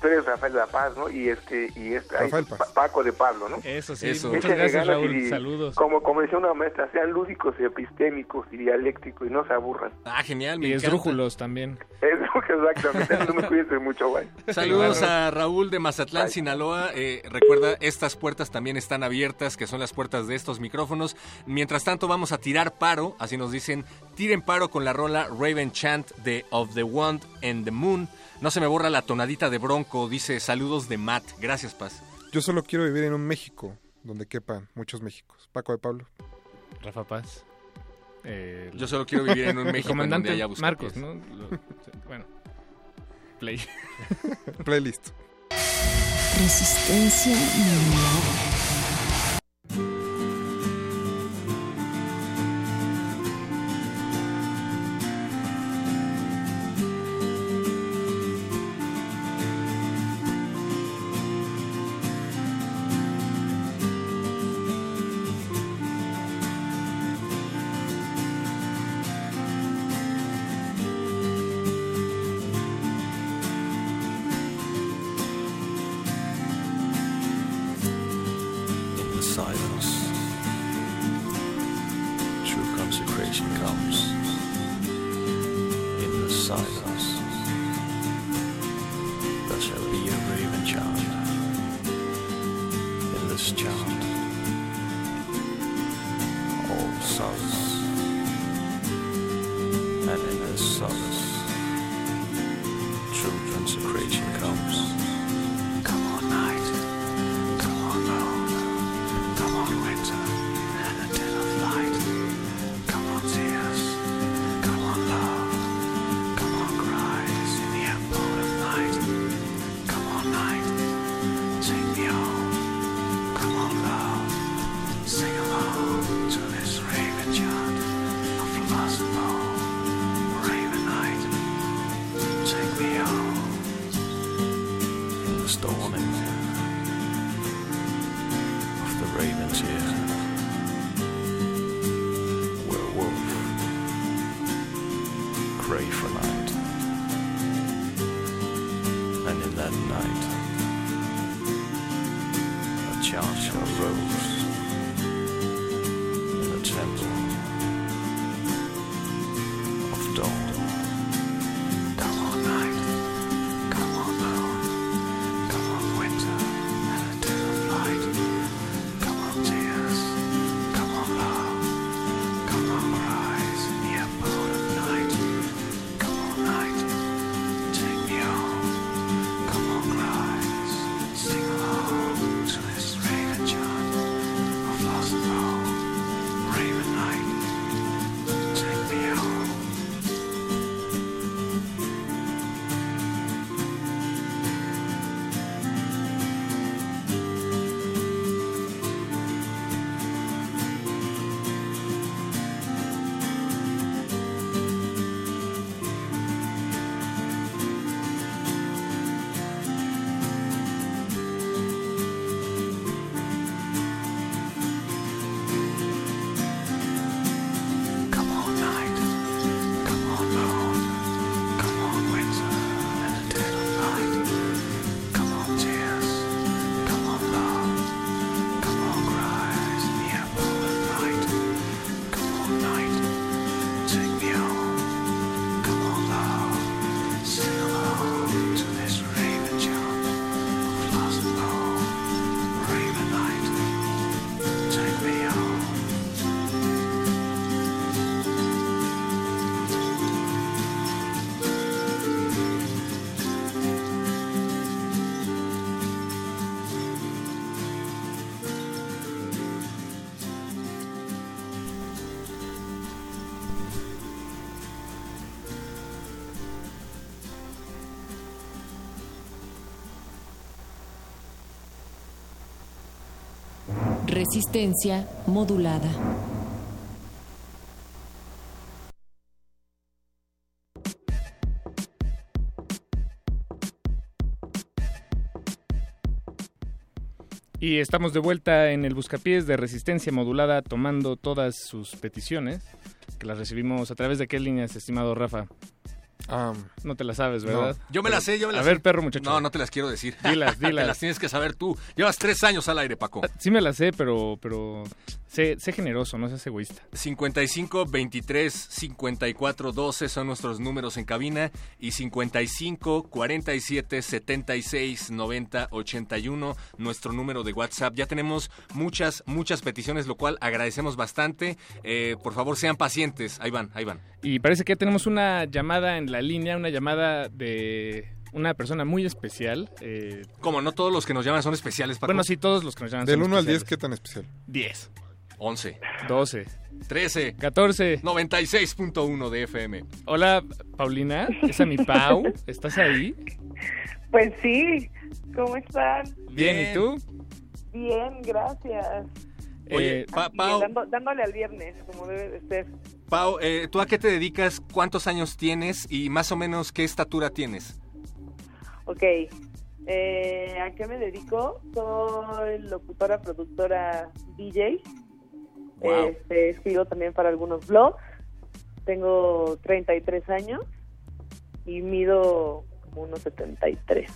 Speaker 9: Tú eres Rafael de la Paz, ¿no? Y este, y este. Pa- Paco de Pablo, ¿no?
Speaker 2: Eso sí,
Speaker 1: Eso.
Speaker 2: muchas gracias Raúl,
Speaker 9: y,
Speaker 2: saludos.
Speaker 9: Como, como decía una maestra, sean lúdicos y epistémicos y dialécticos y no se aburran.
Speaker 1: Ah, genial, me
Speaker 2: Y
Speaker 1: encanta.
Speaker 2: esdrújulos también.
Speaker 9: Exactamente, no me cuídense mucho, güey.
Speaker 1: Saludos a Raúl de Mazatlán, Sinaloa. Eh, recuerda, estas puertas también están abiertas, que son las puertas de estos micrófonos. Mientras tanto, vamos a tirar paro, así nos dicen, tiren paro con la rola Raven Chant de Of the Wand and the Moon. No se me borra la tonadita de Bronco, dice saludos de Matt. Gracias, Paz.
Speaker 3: Yo solo quiero vivir en un México donde quepan muchos Méxicos. Paco de Pablo.
Speaker 2: Rafa Paz. Eh,
Speaker 1: Yo solo quiero vivir en un
Speaker 2: el
Speaker 1: México en donde haya.
Speaker 2: Marcos, ¿no? Lo- bueno. Play.
Speaker 3: Playlist.
Speaker 5: Resistencia modulada. Resistencia modulada.
Speaker 2: Y estamos de vuelta en el Buscapiés de Resistencia Modulada tomando todas sus peticiones, que las recibimos a través de qué líneas, estimado Rafa. No te las sabes, ¿verdad?
Speaker 1: Yo me las sé, yo me
Speaker 2: A
Speaker 1: las
Speaker 2: ver,
Speaker 1: sé.
Speaker 2: perro muchacho.
Speaker 1: No, no te las quiero decir.
Speaker 2: Dilas,
Speaker 1: Te
Speaker 2: dilas.
Speaker 1: las tienes que saber tú. Llevas tres años al aire, Paco.
Speaker 2: Sí me las sé, pero, pero sé, sé generoso, no seas egoísta.
Speaker 1: 55 23 54 12 son nuestros números en cabina y 55 47 76 90 81 nuestro número de WhatsApp. Ya tenemos muchas, muchas peticiones, lo cual agradecemos bastante. Eh, por favor, sean pacientes. Ahí van, ahí van.
Speaker 2: Y parece que ya tenemos una llamada en la línea, una llamada de una persona muy especial. eh,
Speaker 1: Como no todos los que nos llaman son especiales, Paco.
Speaker 2: bueno, sí, todos los que nos llaman
Speaker 3: Del
Speaker 2: son
Speaker 3: 1 al 10,
Speaker 2: especiales.
Speaker 3: ¿qué tan especial?
Speaker 2: 10,
Speaker 1: 11,
Speaker 2: 12,
Speaker 1: 13,
Speaker 2: 14.
Speaker 1: 96.1 de FM.
Speaker 2: Hola, Paulina, es a mi Pau, ¿estás ahí?
Speaker 10: Pues sí, ¿cómo están?
Speaker 2: Bien, ¿y tú?
Speaker 10: Bien, gracias.
Speaker 1: Oye,
Speaker 2: Eh,
Speaker 1: Pa-
Speaker 10: Bien,
Speaker 1: Pau,
Speaker 10: dando- dándole al viernes, como debe de ser.
Speaker 1: Pau, eh, ¿tú a qué te dedicas? ¿Cuántos años tienes? Y más o menos, ¿qué estatura tienes?
Speaker 10: Ok, eh, ¿a qué me dedico? Soy locutora, productora, DJ.
Speaker 1: Wow.
Speaker 10: Este, escribo también para algunos blogs. Tengo 33 años y mido como unos 73.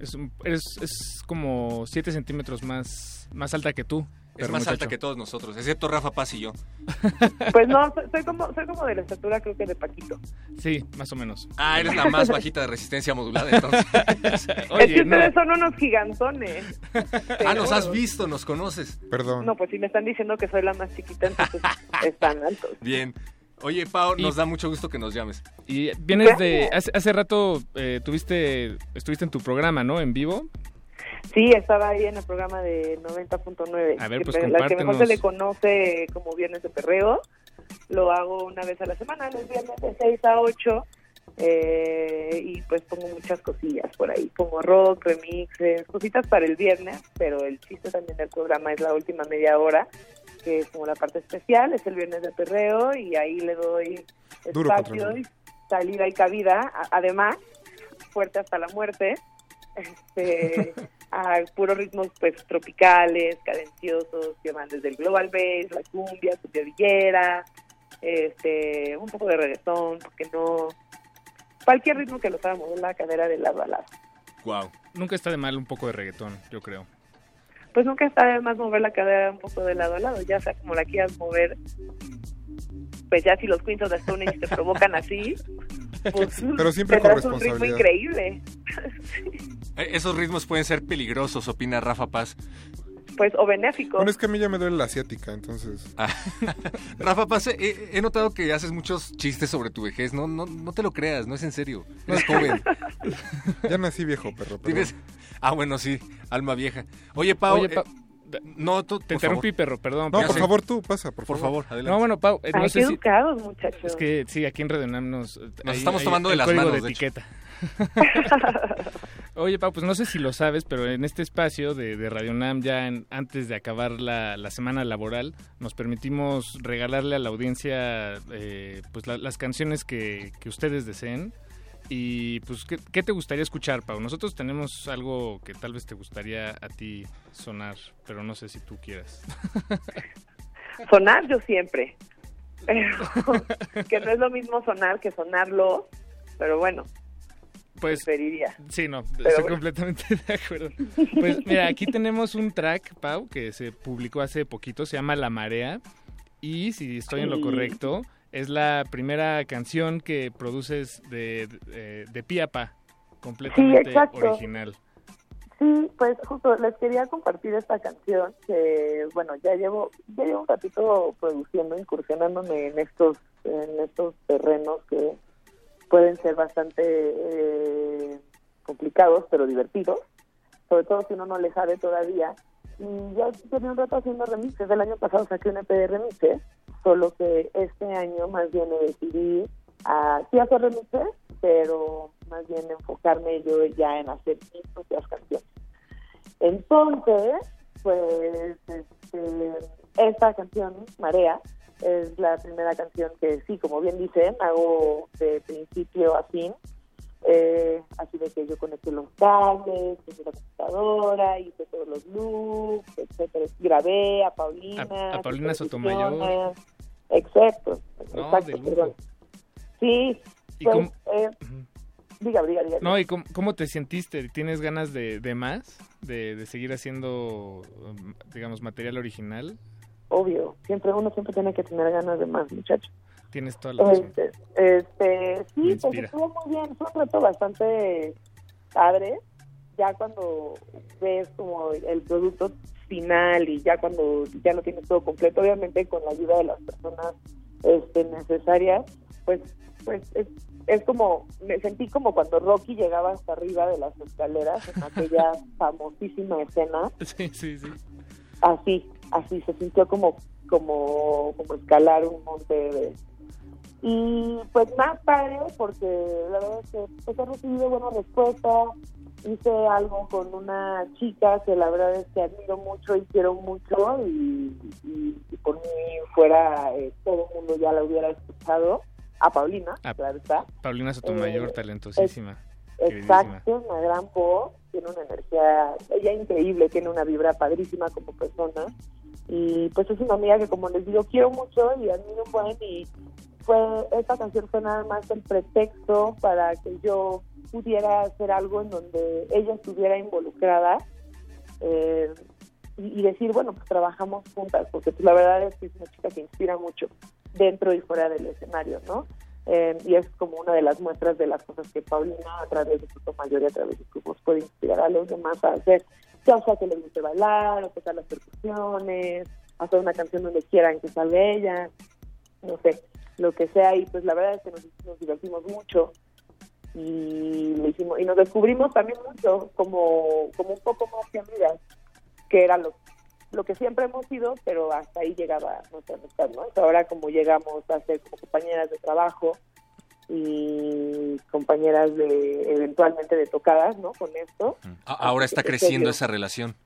Speaker 2: Es, es, es como 7 centímetros más, más alta que tú.
Speaker 1: Es más
Speaker 2: muchacho.
Speaker 1: alta que todos nosotros, excepto Rafa Paz y yo.
Speaker 10: Pues no, soy, como, soy como de la estatura creo que de Paquito.
Speaker 2: Sí, más o menos.
Speaker 1: Ah, eres la más bajita de resistencia modulada, entonces.
Speaker 10: es que
Speaker 2: Oye, no.
Speaker 10: ustedes son unos gigantones.
Speaker 1: ah, nos has visto, nos conoces.
Speaker 3: Perdón.
Speaker 10: No, pues si me están diciendo que soy la más chiquita, entonces están altos.
Speaker 1: Bien. Oye, Pau,
Speaker 2: Y-
Speaker 1: nos da mucho gusto que nos llames.
Speaker 2: Y vienes de... Hace, hace rato eh, tuviste, estuviste en tu programa, ¿no? En vivo.
Speaker 10: Sí, estaba ahí en el programa de 90.9.
Speaker 2: A ver, pues,
Speaker 10: la que mejor se le conoce como Viernes de Perreo. Lo hago una vez a la semana, los viernes de 6 a 8. eh, y pues pongo muchas cosillas por ahí. Pongo rock, remixes, cositas para el viernes. Pero el chiste también del programa es la última media hora, que es como la parte especial. Es el Viernes de Perreo y ahí le doy espacio y salida y cabida. Además, fuerte hasta la muerte. Este, a puros ritmos pues tropicales, cadenciosos, que van desde el global bass, la cumbia, cumbia villera, este, un poco de reggaetón, porque no cualquier ritmo que los haga mover la cadera de lado a lado.
Speaker 1: Wow.
Speaker 2: Nunca está de mal un poco de reggaetón, yo creo.
Speaker 10: Pues nunca está de más mover la cadera un poco de lado a lado, ya sea como la quieras mover. Pues ya si los Queens of the Stone te provocan así, pues
Speaker 3: Pero siempre con
Speaker 10: tendrás un ritmo
Speaker 3: responsabilidad.
Speaker 10: increíble.
Speaker 1: Eh, Esos ritmos pueden ser peligrosos, opina Rafa Paz.
Speaker 10: Pues o benéfico.
Speaker 3: Bueno, es que a mí ya me duele la asiática, entonces.
Speaker 1: Ah, Rafa Paz, he notado que haces muchos chistes sobre tu vejez. No, no, no te lo creas, no es en serio. Eres joven.
Speaker 3: Ya nací viejo, perro. perdón.
Speaker 1: Tienes... Ah, bueno, sí, alma vieja. Oye, Pau.
Speaker 2: Oye,
Speaker 1: eh,
Speaker 2: Pau,
Speaker 1: no, tú,
Speaker 2: te
Speaker 1: por
Speaker 2: interrumpí,
Speaker 1: favor.
Speaker 2: perro, perdón.
Speaker 3: No, por
Speaker 1: sé.
Speaker 3: favor, tú, pasa, por,
Speaker 1: Por favor, adelante.
Speaker 2: No, bueno, Pau, eh, no
Speaker 10: Ay,
Speaker 2: sé
Speaker 10: qué
Speaker 2: si...
Speaker 10: educados, muchachos.
Speaker 2: Es que sí, aquí en Radio Nam nos...
Speaker 1: Nos estamos tomando de
Speaker 2: el
Speaker 1: las
Speaker 2: código
Speaker 1: manos,
Speaker 2: de
Speaker 1: de hecho.
Speaker 2: etiqueta. Oye, Pau, pues no sé si lo sabes, pero en este espacio de, de Radio Nam, ya en- antes de acabar la, la semana laboral, nos permitimos regalarle a la audiencia eh, pues la- las canciones que, que ustedes deseen. Y pues, ¿qué, qué te gustaría escuchar, Pau? Nosotros tenemos algo que tal vez te gustaría a ti sonar, pero no sé si tú quieras.
Speaker 10: Sonar yo siempre. Pero que no es lo mismo sonar que sonarlo, pero bueno,
Speaker 2: Pues
Speaker 10: preferiría.
Speaker 2: Sí, no,
Speaker 10: Pero
Speaker 2: estoy
Speaker 10: bueno.
Speaker 2: completamente de acuerdo. Pues mira, aquí tenemos un track, Pau, que se publicó hace poquito, se llama La Marea. Y si estoy en lo
Speaker 10: Sí.
Speaker 2: Es la primera canción que produces de, de, de pie a pa, completamente original.
Speaker 10: Sí, pues justo les quería compartir esta canción que, bueno, ya llevo, ya llevo un ratito produciendo, incursionándome en estos, en estos terrenos que pueden ser bastante eh, complicados, pero divertidos, sobre todo si uno no le sabe todavía. Y ya tenía un rato haciendo remixes, el año pasado saqué un EP de remixes, solo que este año más bien decidí a sí hacer remixes, pero más bien enfocarme yo ya en hacer mis propias canciones. Entonces, pues este, esta canción, Marea, es la primera canción que sí, como bien dicen, hago de principio a fin. Eh, así de que yo conecté los cables, puse la computadora, hice todos los loops, etcétera. Grabé a Paulina.
Speaker 2: A- a Paulina Sotomayor.
Speaker 10: Exacto,
Speaker 2: No,
Speaker 10: exacto,
Speaker 2: de lujo.
Speaker 10: Sí,
Speaker 2: ¿Y
Speaker 10: pues,
Speaker 2: cómo-
Speaker 10: eh, diga, diga, diga.
Speaker 2: No, ¿y cómo, cómo te sentiste? ¿Tienes ganas de, de más? De, de seguir haciendo, um, digamos, material original?
Speaker 10: Obvio, siempre uno siempre tiene que tener ganas de más, muchacho.
Speaker 2: Tienes toda la razón.
Speaker 10: Este, este, sí, pues estuvo muy bien, fue un reto bastante padre, ya cuando ves como el producto final y ya cuando ya lo tienes todo completo, obviamente con la ayuda de las personas este, necesarias, pues, pues es, es como, me sentí como cuando Rocky llegaba hasta arriba de las escaleras en aquella famosísima escena,
Speaker 2: Sí, sí, sí.
Speaker 10: así, así se sintió como, como, como escalar un monte de y pues más padre porque la verdad es que pues, he recibido buena respuesta hice algo con una chica que la verdad es que admiro mucho y quiero mucho y, y- y por mí fuera eh, todo el mundo ya la hubiera escuchado a Paulina
Speaker 2: Ah,
Speaker 10: claro está
Speaker 2: Paulina Sotomayor,
Speaker 10: Eh,
Speaker 2: talentosísima. queridísima.
Speaker 10: Exacto, una gran voz, tiene una energía, ella increíble, tiene una vibra padrísima como persona. Y pues es una amiga que, como les digo, quiero mucho y admiro un buen. Y fue, esta canción fue nada más el pretexto para que yo pudiera hacer algo en donde ella estuviera involucrada. eh, y, decir, bueno, pues trabajamos juntas, porque pues, la verdad es que es una chica que inspira mucho dentro y fuera del escenario, ¿no? Eh, y es como una de las muestras de las cosas que Paulina a través de su mayor y a través de su voz puede inspirar a los demás a hacer, ya sea que les guste bailar o tocar las percusiones, hacer una canción donde quieran que salga ella, no sé, lo que sea y pues la verdad es que nos divertimos mucho y lo hicimos y nos descubrimos también mucho como, como un poco más que amigas, que era lo lo que siempre hemos sido, pero hasta ahí llegaba nuestra amistad, ¿no? Ahora como llegamos a ser como compañeras de trabajo y compañeras de eventualmente de tocadas, ¿no? Con esto.
Speaker 1: A- Ahora está
Speaker 10: Así
Speaker 1: creciendo
Speaker 10: serio.
Speaker 1: esa relación.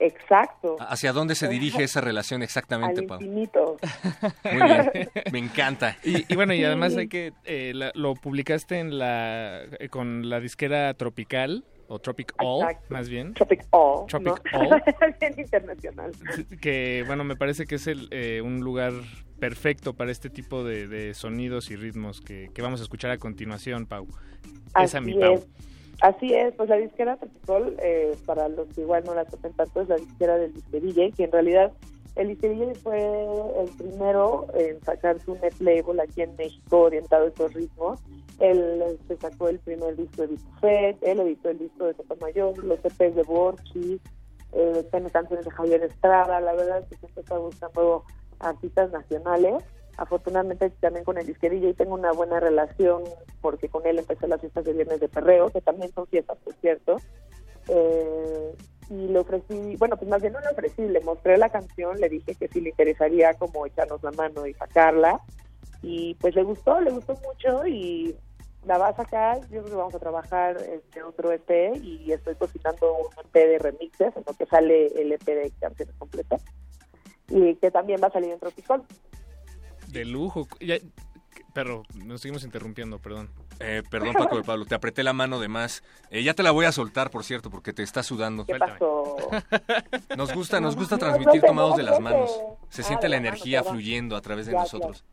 Speaker 10: Exacto.
Speaker 1: ¿Hacia dónde se dirige esa relación exactamente,
Speaker 10: Al
Speaker 1: Pau?
Speaker 10: infinito.
Speaker 1: Muy bien, me encanta.
Speaker 2: Y, y bueno, y además
Speaker 10: Sí.
Speaker 2: hay que eh, la- lo publicaste en la eh, con la disquera Tropical o Tropic All,
Speaker 10: Exacto.
Speaker 2: más bien.
Speaker 10: Tropic All.
Speaker 2: Tropic
Speaker 10: ¿no?
Speaker 2: All.
Speaker 10: Bien internacional.
Speaker 2: que bueno, me parece que es el, eh, un lugar perfecto para este tipo de, de sonidos y ritmos que, que vamos a escuchar a continuación, Pau. Esa
Speaker 10: Así
Speaker 2: mi Pau.
Speaker 10: es. Así es, pues la disquera Tropicol, eh, para los que igual no la topen tanto, es la disquera del Disque DJ, que en realidad el Disque DJ fue el primero en sacar su net label aquí en México orientado a estos ritmos. Él se sacó el primer disco de Bitufet, él editó el disco de Sotomayor, los EPs de Borchi, eh, tiene canciones de Javier Estrada, la verdad es que siempre está buscando artistas nacionales. Afortunadamente también con el disque DJ tengo una buena relación porque con él empecé las fiestas de viernes de perreo, que también son fiestas, por cierto. Eh, y le ofrecí, bueno, pues más bien no le ofrecí, le mostré la canción, le dije que sí le interesaría como echarnos la mano y sacarla. Y pues le gustó, le gustó mucho y la va a sacar. Yo creo que vamos a trabajar este otro EP y estoy cocinando un EP de remixes en lo que sale el EP de canciones completas y que también va a salir en Tropicol.
Speaker 2: De lujo. Ya- pero nos seguimos interrumpiendo, perdón.
Speaker 1: Eh, perdón, Paco de Pablo, te apreté la mano de más. Eh, ya te la voy a soltar, por cierto, porque te está sudando.
Speaker 10: ¿Qué pasó?
Speaker 1: Nos gusta, nos gusta transmitir tomados de las manos. Se
Speaker 10: Ah,
Speaker 1: siente la
Speaker 10: manos,
Speaker 1: energía fluyendo a través de nosotros.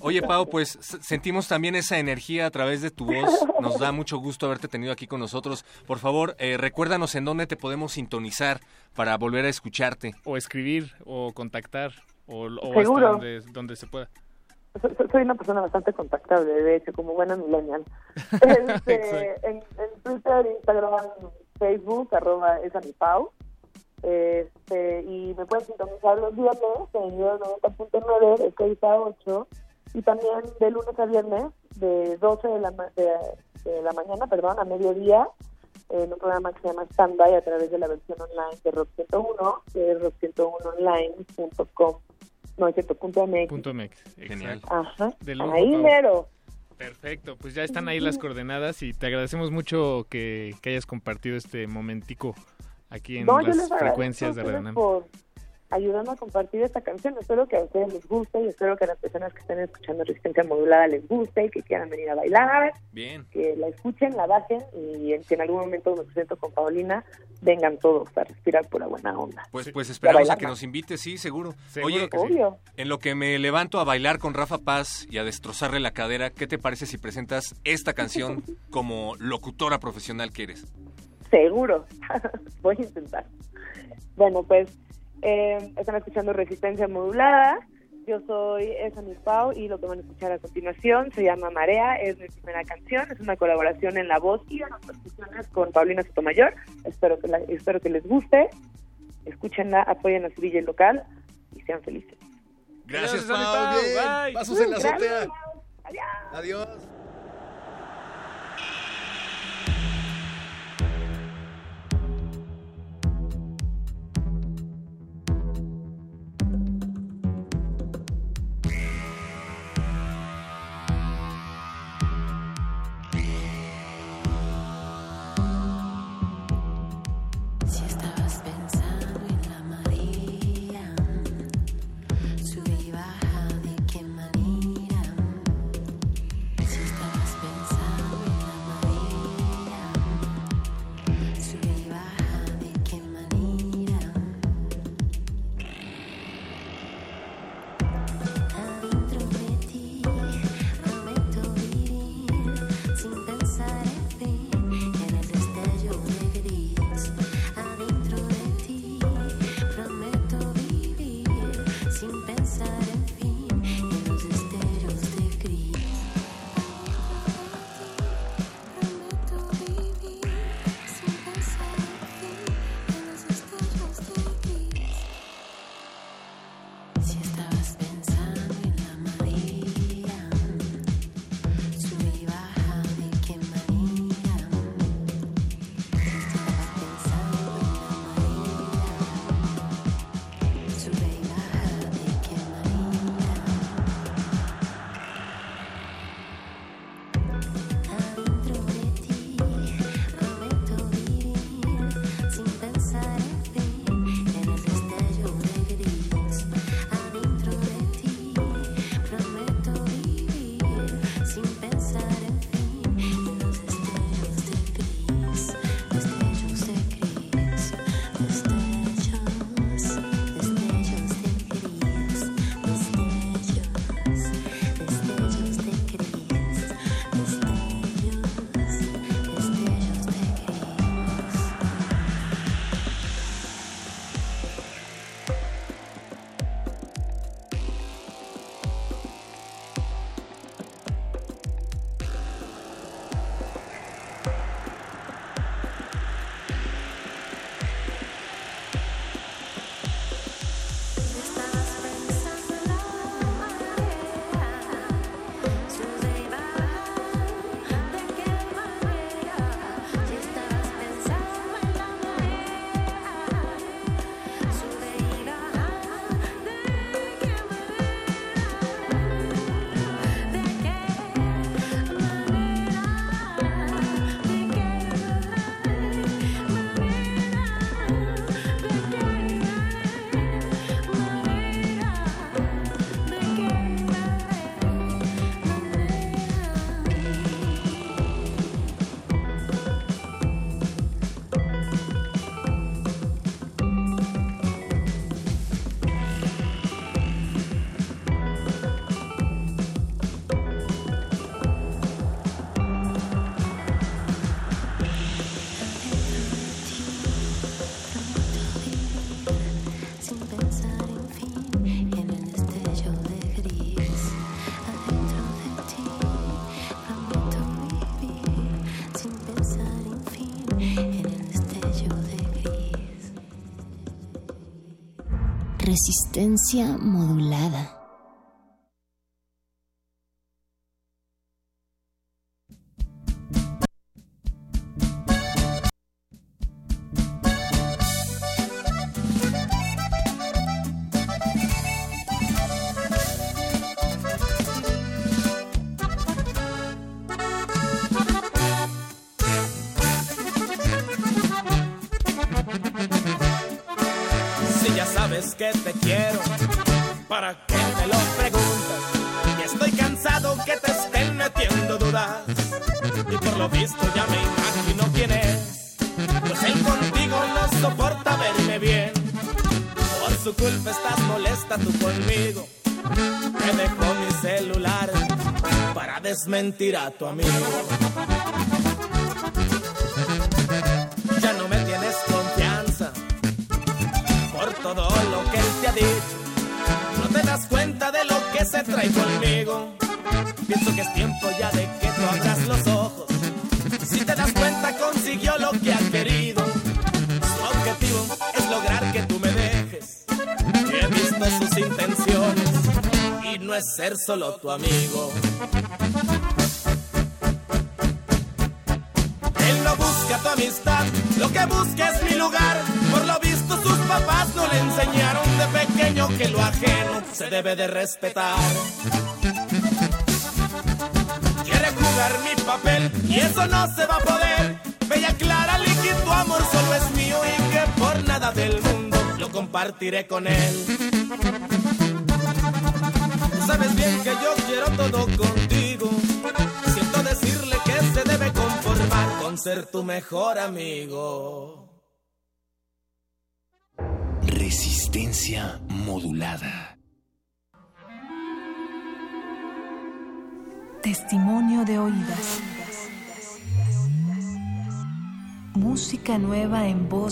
Speaker 1: Oye, Pau, pues sentimos también esa energía a través de tu voz. Nos da mucho gusto haberte tenido aquí con nosotros. Por favor, eh, recuérdanos en dónde te podemos sintonizar para volver a escucharte.
Speaker 2: O escribir, o contactar, o, o hasta donde, donde se pueda.
Speaker 10: Soy, una persona bastante contactable, de hecho, como buena millennial. Este, en, en Twitter, Instagram, Facebook, arroba Pau. Este, y me pueden sintonizar los viernes en el 90.9 de 6 a 8 y también de lunes a viernes de 12 de la, de, de la mañana perdón, a mediodía en un programa que se llama Standby a través de la versión online de Rock 101 que es rock101online.com no es cierto, punto MX.
Speaker 2: Punto MX.
Speaker 1: Genial.
Speaker 10: Ajá.
Speaker 2: Lujo,
Speaker 10: Ahí mero.
Speaker 2: Perfecto, pues ya están ahí las coordenadas y te agradecemos mucho que, que hayas compartido este momentico aquí en
Speaker 10: No,
Speaker 2: las frecuencias de Radio
Speaker 10: por ayudarme a compartir esta canción. Espero que a ustedes les guste y espero que a las personas que estén escuchando Resistencia Modulada les guste y que quieran venir a bailar,
Speaker 11: Bien.
Speaker 10: que la escuchen, la bajen y en, que en algún momento me presento con Paulina, vengan todos a respirar por la buena onda.
Speaker 11: Pues, pues esperamos a que
Speaker 10: ¿no?
Speaker 11: nos invite, sí, seguro.
Speaker 2: Seguro
Speaker 11: Oye,
Speaker 2: que sí.
Speaker 11: En lo que me levanto a bailar con Rafa Paz y a destrozarle la cadera, ¿qué te parece si presentas esta canción como locutora profesional que eres?
Speaker 10: Seguro. Voy a intentar. Bueno, pues eh, están escuchando Resistencia Modulada. Yo soy Esa Mi Pau y lo que van a escuchar a continuación se llama Marea, es mi primera canción, es una colaboración en la voz y en las percusiones con Paulina Sotomayor. Espero que, la- espero que les guste, escúchenla, apoyen a su DJ local y sean felices.
Speaker 11: Gracias,
Speaker 2: Gracias,
Speaker 11: Pau.
Speaker 2: Pau.
Speaker 11: Bien.
Speaker 2: Bye.
Speaker 11: Pasos en la
Speaker 10: Gracias.
Speaker 11: azotea.
Speaker 10: Adiós.
Speaker 11: Adiós.
Speaker 12: Resistencia modulada.
Speaker 13: Desmentir a tu amigo. Se debe de respetar. Quiere jugar mi papel y eso no se va a poder. Bella Clara, que tu amor solo es mío y que por nada del mundo lo compartiré con él. Sabes bien que yo quiero todo contigo. Siento decirle que se debe conformar con ser tu mejor amigo.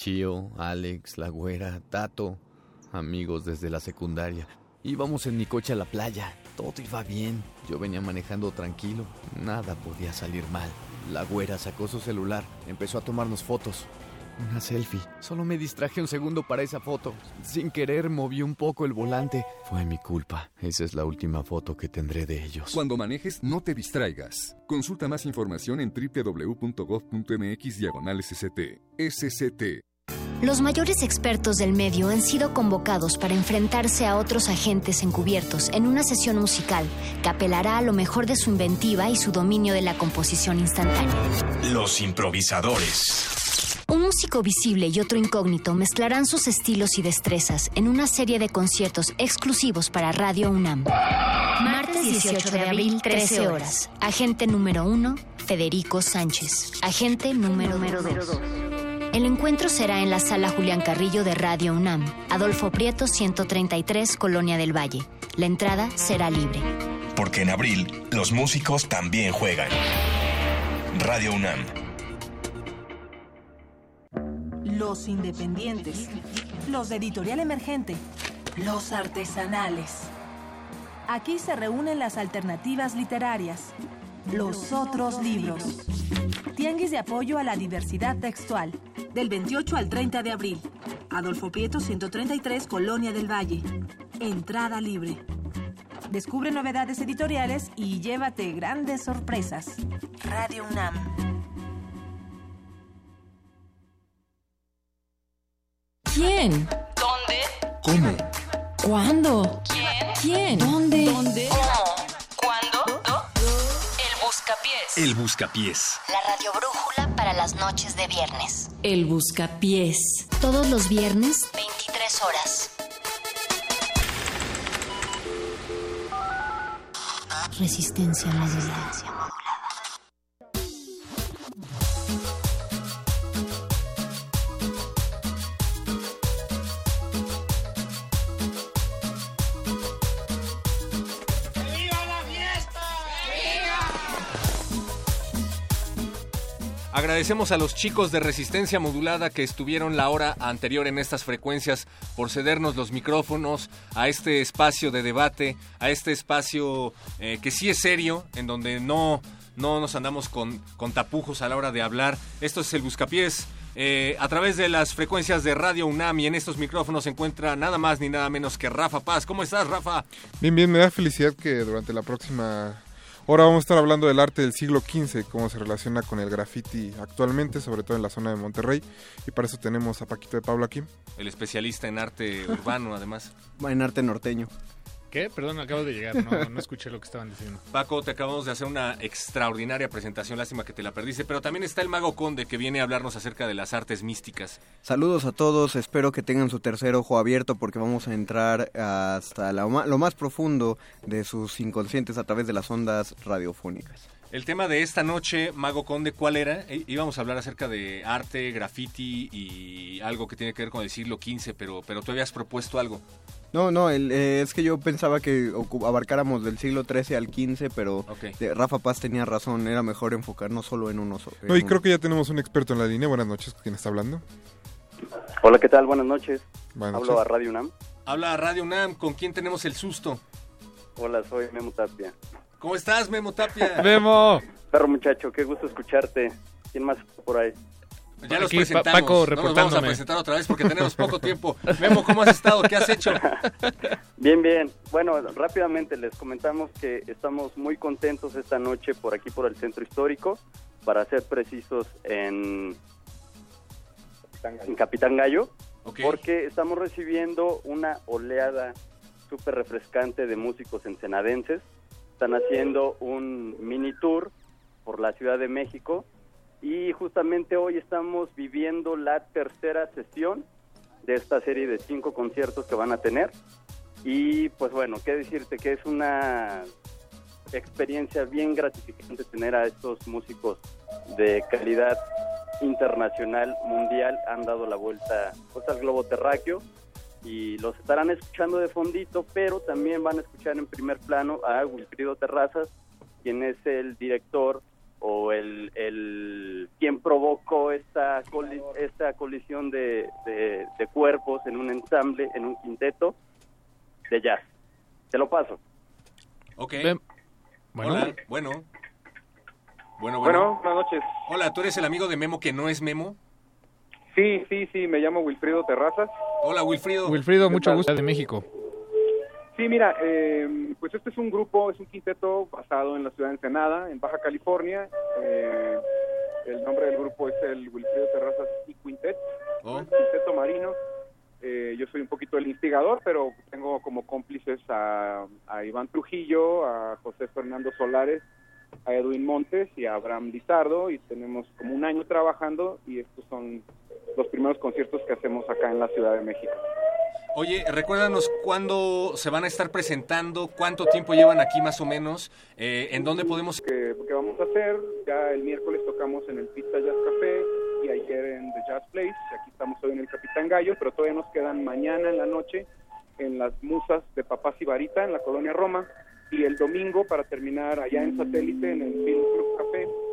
Speaker 14: Chio, Alex, La Güera, Tato, amigos desde la secundaria. Íbamos en mi coche a la playa. Todo iba bien. Yo venía manejando tranquilo. Nada podía salir mal. La güera sacó su celular, empezó a tomarnos fotos. Una selfie. Solo me distraje un segundo para esa foto. Sin querer moví un poco el volante. Fue mi culpa. Esa es la última foto que tendré de ellos.
Speaker 15: Cuando manejes, no te distraigas. Consulta más información en www.gov.mx diagonal SCT. SCT.
Speaker 12: Los mayores expertos del medio han sido convocados para enfrentarse a otros agentes encubiertos en una sesión musical que apelará a lo mejor de su inventiva y su dominio de la composición instantánea.
Speaker 16: Los improvisadores.
Speaker 12: Un músico visible y otro incógnito mezclarán sus estilos y destrezas en una serie de conciertos exclusivos para Radio UNAM. Martes 18 de abril, 13 horas. Agente número 1, Federico Sánchez. Agente número 2. El encuentro será en la sala Julián Carrillo de Radio UNAM, Adolfo Prieto 133, Colonia del Valle. La entrada será libre.
Speaker 16: Porque en abril los músicos también juegan. Radio UNAM.
Speaker 17: Los independientes. Los de editorial emergente. Los artesanales. Aquí se reúnen las alternativas literarias. Los otros libros. Tianguis de apoyo a la diversidad textual. Del 28 al 30 de abril. Adolfo Prieto 133, Colonia del Valle. Entrada libre. Descubre novedades editoriales y llévate grandes sorpresas. Radio UNAM.
Speaker 18: ¿Quién?
Speaker 19: ¿Dónde?
Speaker 15: ¿Cómo?
Speaker 18: ¿Cuándo?
Speaker 19: ¿Quién?
Speaker 18: ¿Quién? ¿Dónde?
Speaker 19: ¿Dónde? ¿Cómo? Buscapiés.
Speaker 16: El buscapiés.
Speaker 5: La radio brújula para las noches de viernes.
Speaker 18: El buscapiés.
Speaker 12: Todos los viernes,
Speaker 5: 23 horas.
Speaker 12: Resistencia modulada.
Speaker 1: Agradecemos a los chicos de Resistencia Modulada que estuvieron la hora anterior en estas frecuencias por cedernos los micrófonos a este espacio de debate, a este espacio eh, que sí es serio, en donde no, no nos andamos con, con tapujos a la hora de hablar. Esto es el Buscapiés. Eh, a través de las frecuencias de Radio UNAM y en estos micrófonos se encuentra nada más ni nada menos que Rafa Paz. ¿Cómo estás, Rafa?
Speaker 3: Bien, bien, me da felicidad que durante la próxima hora vamos a estar hablando del arte del siglo XV, cómo se relaciona con el graffiti actualmente, sobre todo en la zona de Monterrey. Y para eso tenemos a Paquito de Pablo aquí.
Speaker 1: El especialista en arte urbano, además.
Speaker 20: En arte norteño.
Speaker 2: ¿Qué? Perdón, acabo de llegar, no, no escuché lo que estaban diciendo.
Speaker 1: Paco, te acabamos de hacer una extraordinaria presentación, lástima que te la perdiste, pero también está el mago Conde que viene a hablarnos acerca de las artes místicas.
Speaker 20: Saludos a todos, espero que tengan su tercer ojo abierto porque vamos a entrar hasta la lo más profundo de sus inconscientes a través de las ondas radiofónicas.
Speaker 1: El tema de esta noche, Mago Conde, ¿cuál era? Eh, íbamos a hablar acerca de arte, graffiti y algo que tiene que ver con el siglo XV, pero, pero tú habías propuesto algo.
Speaker 20: No, no, el, eh, es que yo pensaba que abarcáramos del siglo XIII al XV, pero eh, Rafa Paz tenía razón, era mejor enfocarnos solo en uno. so- en
Speaker 3: No, y
Speaker 20: uno.
Speaker 3: creo que ya tenemos un experto en la línea. Buenas noches, ¿quién está hablando?
Speaker 21: Hola, ¿qué tal? Buenas noches.
Speaker 3: Buenas
Speaker 21: Hablo
Speaker 3: noches.
Speaker 21: a Radio UNAM.
Speaker 1: Habla Radio UNAM, ¿con quién tenemos el susto?
Speaker 21: Hola, soy Memo Tapia.
Speaker 1: ¿Cómo estás, Memo Tapia?
Speaker 2: ¡Memo!
Speaker 21: Perro muchacho, qué gusto escucharte. ¿Quién más está por ahí?
Speaker 1: Ya los
Speaker 2: Aquí,
Speaker 1: presentamos.
Speaker 2: Pa- Paco
Speaker 1: no nos vamos a presentar otra vez porque tenemos poco tiempo. Memo, ¿cómo has estado? ¿Qué has hecho?
Speaker 21: Bien, bien. Bueno, rápidamente les comentamos que estamos muy contentos esta noche por aquí, por el centro histórico, para ser precisos en, en Capitán Gallo, porque estamos recibiendo una oleada súper refrescante de músicos ensenadenses. Están haciendo un mini tour por la Ciudad de México y justamente hoy estamos viviendo la tercera sesión de esta serie de cinco conciertos que van a tener. Y pues bueno, qué decirte que es una experiencia bien gratificante tener a estos músicos de calidad internacional, mundial, han dado la vuelta pues, al globo terráqueo y los estarán escuchando de fondito, pero también van a escuchar en primer plano a Wilfrido Terrazas, quien es el director o el, el quien provocó esta coli- esta colisión de, de- de cuerpos en un ensamble, en un quinteto de jazz. Te lo paso.
Speaker 1: Ok.
Speaker 2: Bueno.
Speaker 1: Hola, bueno. Bueno,
Speaker 22: Bueno,
Speaker 1: bueno.
Speaker 22: buenas noches.
Speaker 1: Hola, ¿tú eres el amigo de Memo que no es Memo?
Speaker 22: Sí, sí, sí, me llamo Wilfrido Terrazas.
Speaker 1: Hola, Wilfrido.
Speaker 2: Wilfrido,
Speaker 22: ¿Qué
Speaker 2: mucho
Speaker 22: tal?
Speaker 2: gusto de México.
Speaker 22: Sí, mira, eh, pues este es un grupo, es un quinteto basado en la ciudad de Ensenada, en Baja California. Eh, el nombre del grupo es el Wilfrido Terrazas y Quintet,
Speaker 1: Oh.
Speaker 22: quinteto marino. Eh, yo soy un poquito el instigador, pero tengo como cómplices a, a Iván Trujillo, a José Fernando Solares, a Edwin Montes y a Abraham Lizardo y tenemos como un año trabajando y estos son los primeros conciertos que hacemos acá en la Ciudad de México.
Speaker 1: Oye, recuérdanos cuándo se van a estar presentando, cuánto tiempo llevan aquí más o menos, eh, en dónde podemos...
Speaker 22: que, vamos a hacer. Ya el miércoles tocamos en el Pista Jazz Café y ayer en The Jazz Place. Aquí estamos hoy en el Capitán Gallo, pero todavía nos quedan mañana en la noche en las Musas de Papá Sibarita en la colonia Roma y el domingo para terminar allá en Satélite en el Film Club Café.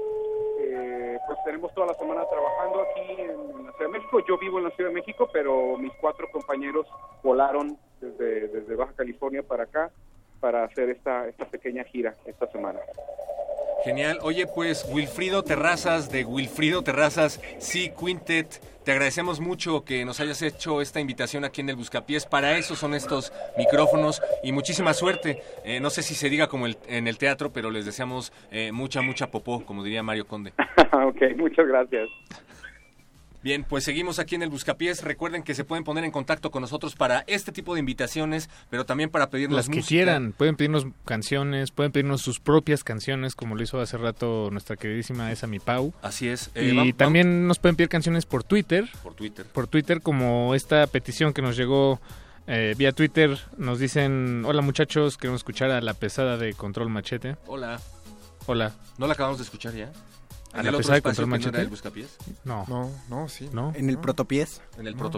Speaker 22: Pues tenemos toda la semana trabajando aquí en, en la Ciudad de México. Yo vivo en la Ciudad de México, pero mis cuatro compañeros volaron desde, desde Baja California para acá para hacer esta, esta pequeña gira esta semana.
Speaker 1: Genial. Oye, pues Wilfrido Terrazas de Wilfrido Terrazas, sí, Quintet, te agradecemos mucho que nos hayas hecho esta invitación aquí en el Buscapiés. Para eso son estos micrófonos y muchísima suerte. Eh, no sé si se diga como el- en el teatro, pero les deseamos eh, mucha, mucha popó, como diría Mario Conde.
Speaker 22: ok, muchas gracias.
Speaker 1: Bien, pues seguimos aquí en el Buscapiés. Recuerden que se pueden poner en contacto con nosotros para este tipo de invitaciones, pero también para pedirnos
Speaker 2: Las que
Speaker 1: música.
Speaker 2: quieran, pueden pedirnos canciones, pueden pedirnos sus propias canciones, como lo hizo hace rato nuestra queridísima Esa Mi Pau.
Speaker 1: Así es. Eh,
Speaker 2: y también nos pueden pedir canciones por Twitter.
Speaker 1: Por Twitter.
Speaker 2: Por Twitter, como esta petición que nos llegó eh, vía Twitter. Nos dicen, hola muchachos, queremos escuchar a La Pesada de Control Machete.
Speaker 1: Hola.
Speaker 2: Hola.
Speaker 1: ¿No la acabamos de escuchar ya? ¿En
Speaker 2: la
Speaker 1: el
Speaker 2: pesada de control machete?
Speaker 1: El buscapiés?
Speaker 2: No.
Speaker 3: No, no, sí.
Speaker 2: ¿No?
Speaker 20: ¿En el no. protopiés?
Speaker 1: En el
Speaker 20: no.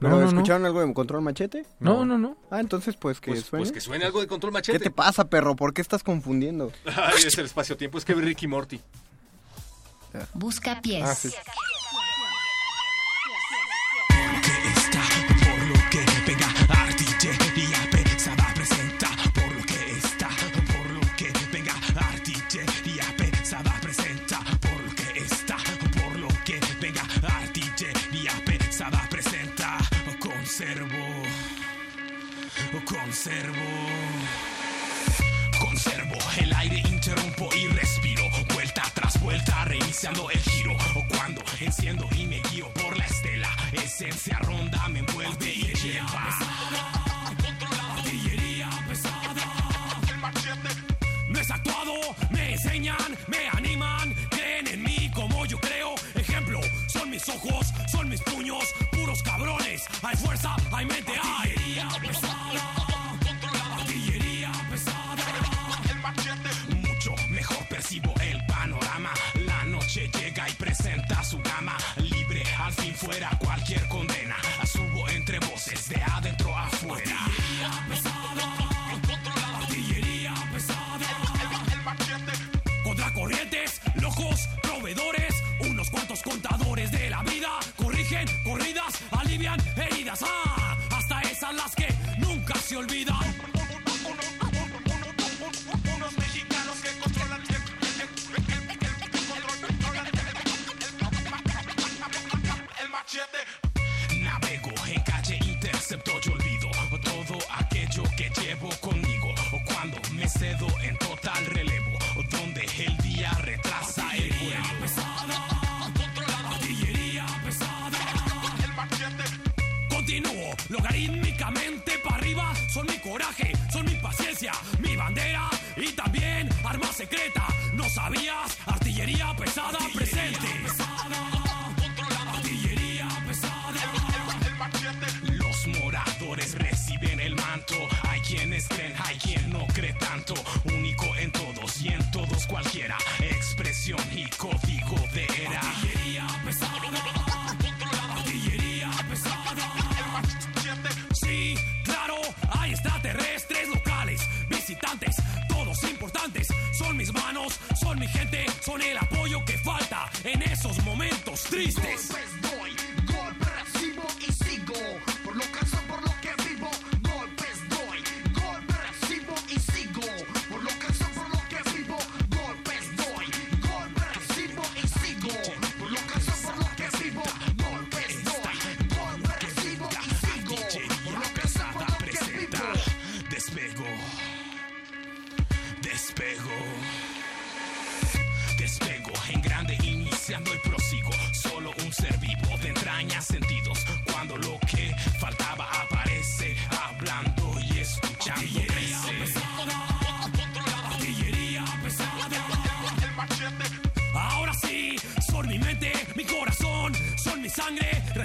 Speaker 20: ¿Pero escucharon algo de Control Machete?
Speaker 2: No, no, no.
Speaker 20: Ah, entonces pues que
Speaker 1: pues,
Speaker 20: suene.
Speaker 1: Pues que suene algo de Control Machete.
Speaker 20: ¿Qué te pasa, perro? ¿Por qué estás confundiendo?
Speaker 1: Ay, es el espacio-tiempo, es que Ricky Morty.
Speaker 12: Busca pies.
Speaker 3: Ah, sí.
Speaker 7: conservo, conservo. Conservo el aire, interrumpo y respiro. Vuelta tras vuelta, reiniciando el giro. O cuando enciendo y me guío por la estela. Esencia ronda hay fuerza, hay mente, hay.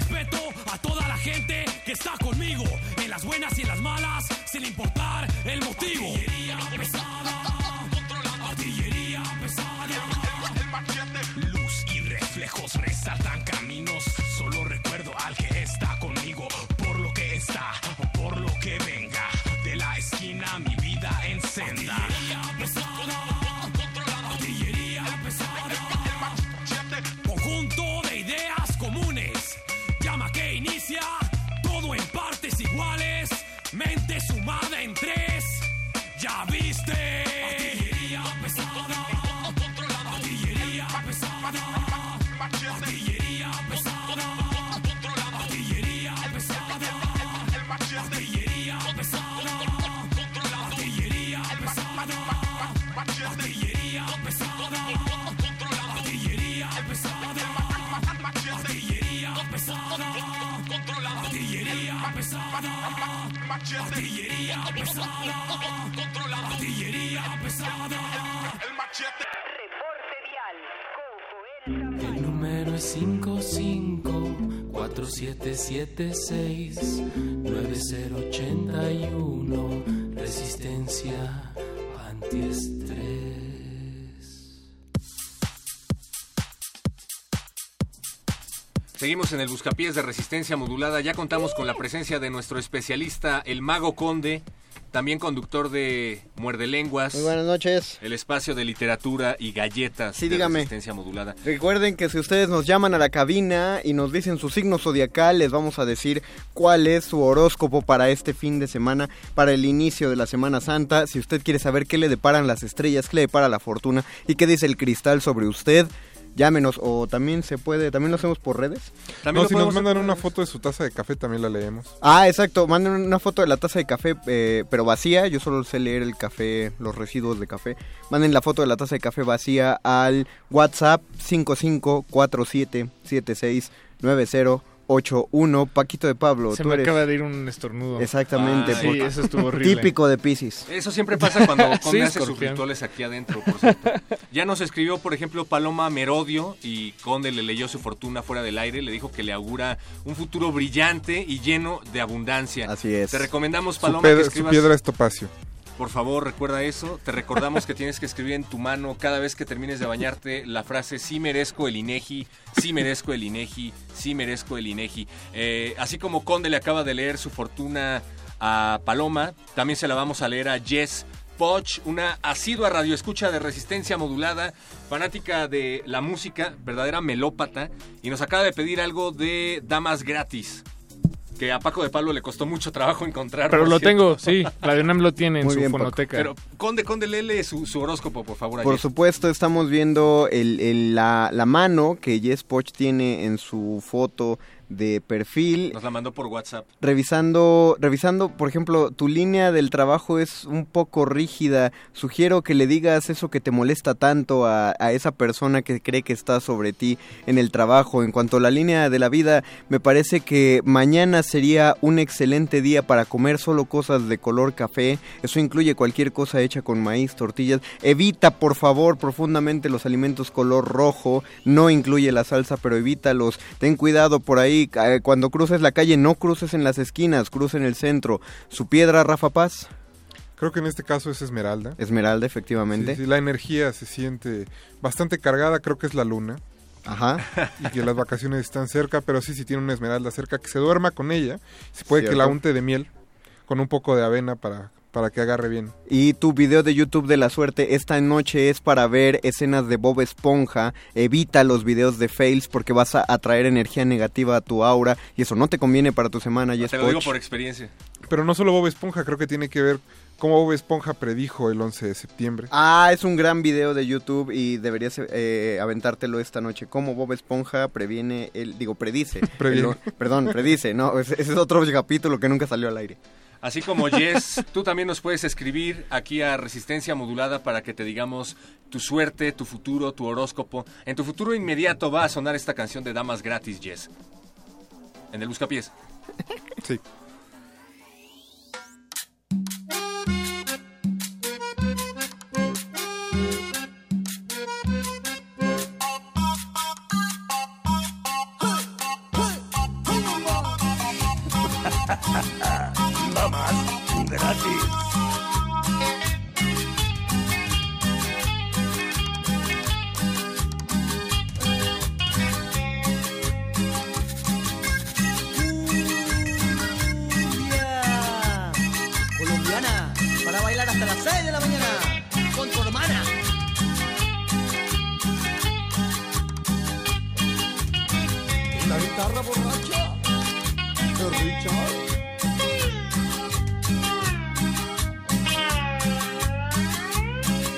Speaker 7: respeto a toda la gente que está conmigo, en las buenas y en las malas, sin importar el motivo.
Speaker 13: 4776-9081, resistencia antiestrés.
Speaker 1: Seguimos en el Buscapiés de Resistencia Modulada. Ya contamos con la presencia de nuestro especialista, el Mago Conde, también conductor de Muerde Lenguas.
Speaker 20: Muy buenas noches.
Speaker 1: El espacio de literatura y galletas
Speaker 20: Sí,
Speaker 1: de
Speaker 20: dígame.
Speaker 1: resistencia modulada.
Speaker 20: Recuerden que si ustedes nos llaman a la cabina y nos dicen su signo zodiacal, les vamos a decir cuál es su horóscopo para este fin de semana, para el inicio de la Semana Santa. Si usted quiere saber qué le deparan las estrellas, qué le depara la fortuna y qué dice el cristal sobre usted, llámenos o también se puede, también lo hacemos por redes.
Speaker 3: No, si nos mandan una foto de su taza de café también la leemos.
Speaker 20: Ah, exacto. Manden una foto de la taza de café, eh, pero vacía. Yo solo sé leer el café, los residuos de café. Manden la foto de la taza de café vacía al WhatsApp 5547769081. Paquito de Pablo,
Speaker 2: Se
Speaker 20: tú
Speaker 2: me
Speaker 20: eres...
Speaker 2: acaba de ir un estornudo.
Speaker 20: Exactamente.
Speaker 1: Ah,
Speaker 2: sí, eso estuvo horrible.
Speaker 20: Típico de Pisces.
Speaker 1: Eso siempre pasa cuando
Speaker 2: Sí,
Speaker 1: Conde hace sus rituales aquí adentro, por cierto. Ya nos escribió, por ejemplo, Paloma Merodio y Conde le leyó su fortuna fuera del aire. Le dijo que le augura un futuro brillante y lleno de abundancia.
Speaker 20: Así es.
Speaker 1: Te recomendamos,
Speaker 3: Su,
Speaker 1: Paloma,
Speaker 3: pedra-
Speaker 1: que
Speaker 3: su
Speaker 1: escribas...
Speaker 3: piedra es topacio.
Speaker 1: Por favor, recuerda eso. Te recordamos que tienes que escribir en tu mano cada vez que termines de bañarte la frase sí merezco el INEGI, sí merezco el INEGI, sí merezco el INEGI. Eh, así como Conde le acaba de leer su fortuna a Paloma, también se la vamos a leer a Jess Poch, una asidua radioescucha de resistencia modulada, fanática de la música, verdadera melópata, y nos acaba de pedir algo de Damas Gratis. Que a Paco de Pablo le costó mucho trabajo encontrar.
Speaker 2: Pero lo
Speaker 1: cierto.
Speaker 2: tengo, sí. La de UNAM lo tiene en
Speaker 20: Muy
Speaker 2: su
Speaker 20: bien, Paco.
Speaker 2: fonoteca.
Speaker 1: Pero, Conde, Conde, léele su, su horóscopo, por favor.
Speaker 20: Por
Speaker 1: ayer.
Speaker 20: supuesto, estamos viendo el- el- la, la mano que Jess Poch tiene en su foto de perfil.
Speaker 1: Nos la mandó por WhatsApp.
Speaker 20: Revisando, revisando, por ejemplo, tu línea del trabajo es un poco rígida. Sugiero que le digas eso que te molesta tanto a, a esa persona que cree que está sobre ti en el trabajo. En cuanto a la línea de la vida, me parece que mañana sería un excelente día para comer solo cosas de color café. Eso incluye cualquier cosa hecha con maíz, tortillas. Evita, por favor, profundamente los alimentos color rojo. No incluye la salsa, pero evítalos. Ten cuidado por ahí. Eh, Cuando cruces la calle, no cruces en las esquinas, cruce en el centro. ¿Su piedra, Rafa Paz?
Speaker 3: Creo que en este caso es esmeralda.
Speaker 20: Esmeralda, efectivamente.
Speaker 3: Sí, sí, la energía se siente bastante cargada, creo que es la luna.
Speaker 20: Ajá.
Speaker 3: Y que las vacaciones están cerca, pero sí, si tiene una esmeralda cerca, que se duerma con ella. Se puede que la unte de miel con un poco de avena para, para que agarre bien.
Speaker 20: Y tu video de YouTube de la suerte esta noche es para ver escenas de Bob Esponja. Evita los videos de fails porque vas a atraer energía negativa a tu aura y eso no te conviene para tu semana. Jess
Speaker 1: Te lo digo por experiencia.
Speaker 3: Pero no solo Bob Esponja, creo que tiene que ver cómo Bob Esponja predijo el 11 de septiembre.
Speaker 20: Ah, es un gran video de YouTube y deberías eh, aventártelo esta noche. Cómo Bob Esponja previene el, digo, predice. El- perdón, predice, no, ese es otro capítulo que nunca salió al aire.
Speaker 1: Así como Jess, tú también nos puedes escribir aquí a Resistencia Modulada para que te digamos tu suerte, tu futuro, tu horóscopo. En tu futuro inmediato va a sonar esta canción de Damas Gratis, Jess. En el Buscapiés.
Speaker 3: Sí.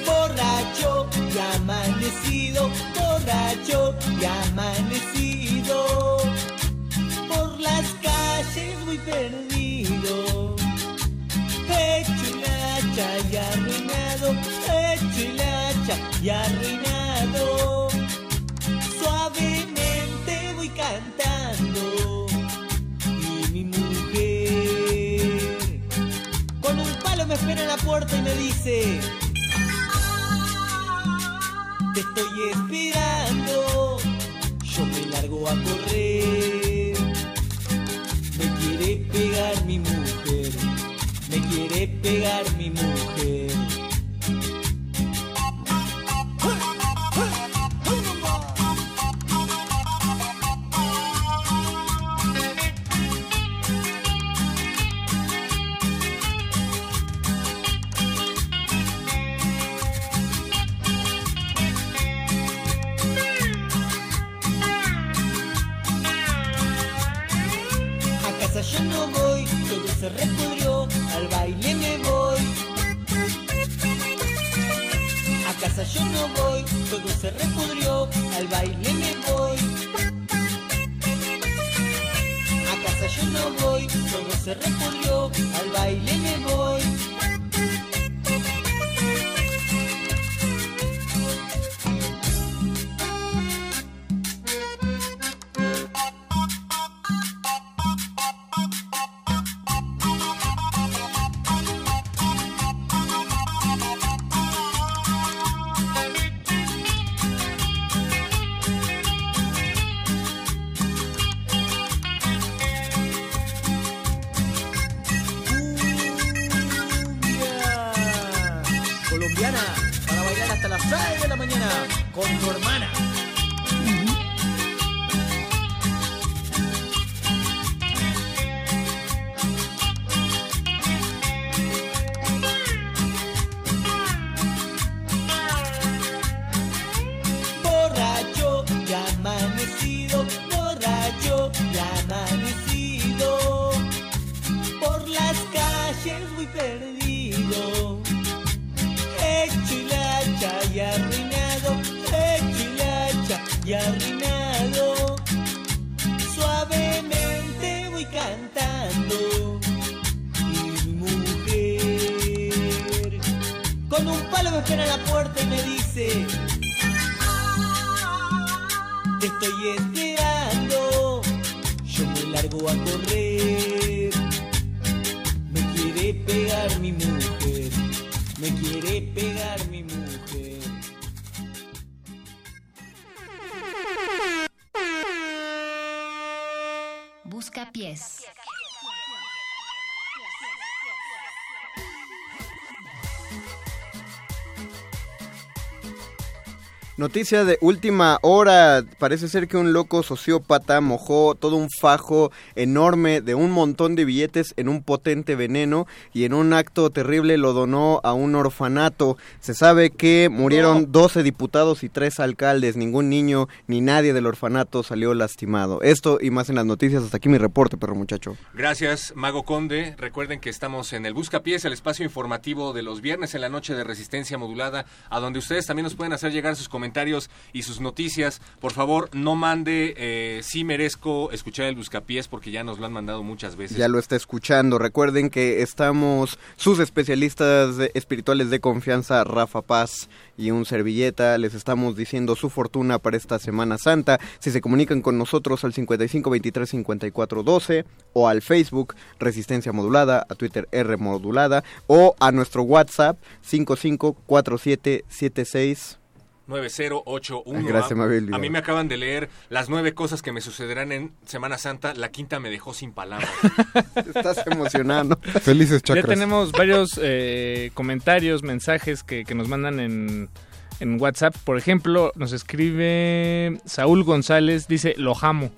Speaker 13: Borracho y amanecido, borracho y amanecido. Por las calles muy perdido. Hecho la hacha y arruinado, hecho la hacha y arruinado. Y me dice. Te estoy esperando, yo me largo a correr. Me quiere pegar mi mujer, me quiere pegar mi mujer.
Speaker 23: Todo con tu hermana.
Speaker 20: Noticia de última hora. Parece ser que un loco sociópata mojó todo un fajo enorme de un montón de billetes en un potente veneno y en un acto terrible lo donó a un orfanato. Se sabe que murieron 12 diputados y 3 alcaldes. Ningún niño ni nadie del orfanato salió lastimado. Esto y más en las noticias. Hasta aquí mi reporte, perro muchacho.
Speaker 1: Gracias, Mago Conde. Recuerden que estamos en el Buscapiés, el espacio informativo de los viernes en la noche de Resistencia Modulada, a donde ustedes también nos pueden hacer llegar sus comentarios y sus noticias. Por favor, no mande eh, sí merezco escuchar el Buscapiés porque ya nos lo han mandado muchas veces.
Speaker 20: Ya lo está escuchando. Recuerden que estamos sus especialistas espirituales de confianza, Rafa Paz y un servilleta. Les estamos diciendo su fortuna para esta Semana Santa. Si se comunican con nosotros al 55 23 54 12 o al Facebook Resistencia Modulada, a Twitter R Modulada o a nuestro WhatsApp 55 47 76
Speaker 1: 9081.
Speaker 20: Ay, gracias,
Speaker 1: a,
Speaker 20: me había olvidado.
Speaker 1: a mí me acaban de leer las nueve cosas que me sucederán en Semana Santa. La quinta me dejó sin palabras.
Speaker 20: Estás emocionando.
Speaker 3: Felices
Speaker 2: Ya
Speaker 3: chakras.
Speaker 2: tenemos varios eh, comentarios, mensajes que, que nos mandan en, en WhatsApp. Por ejemplo, nos escribe Saúl González, dice, lo amo.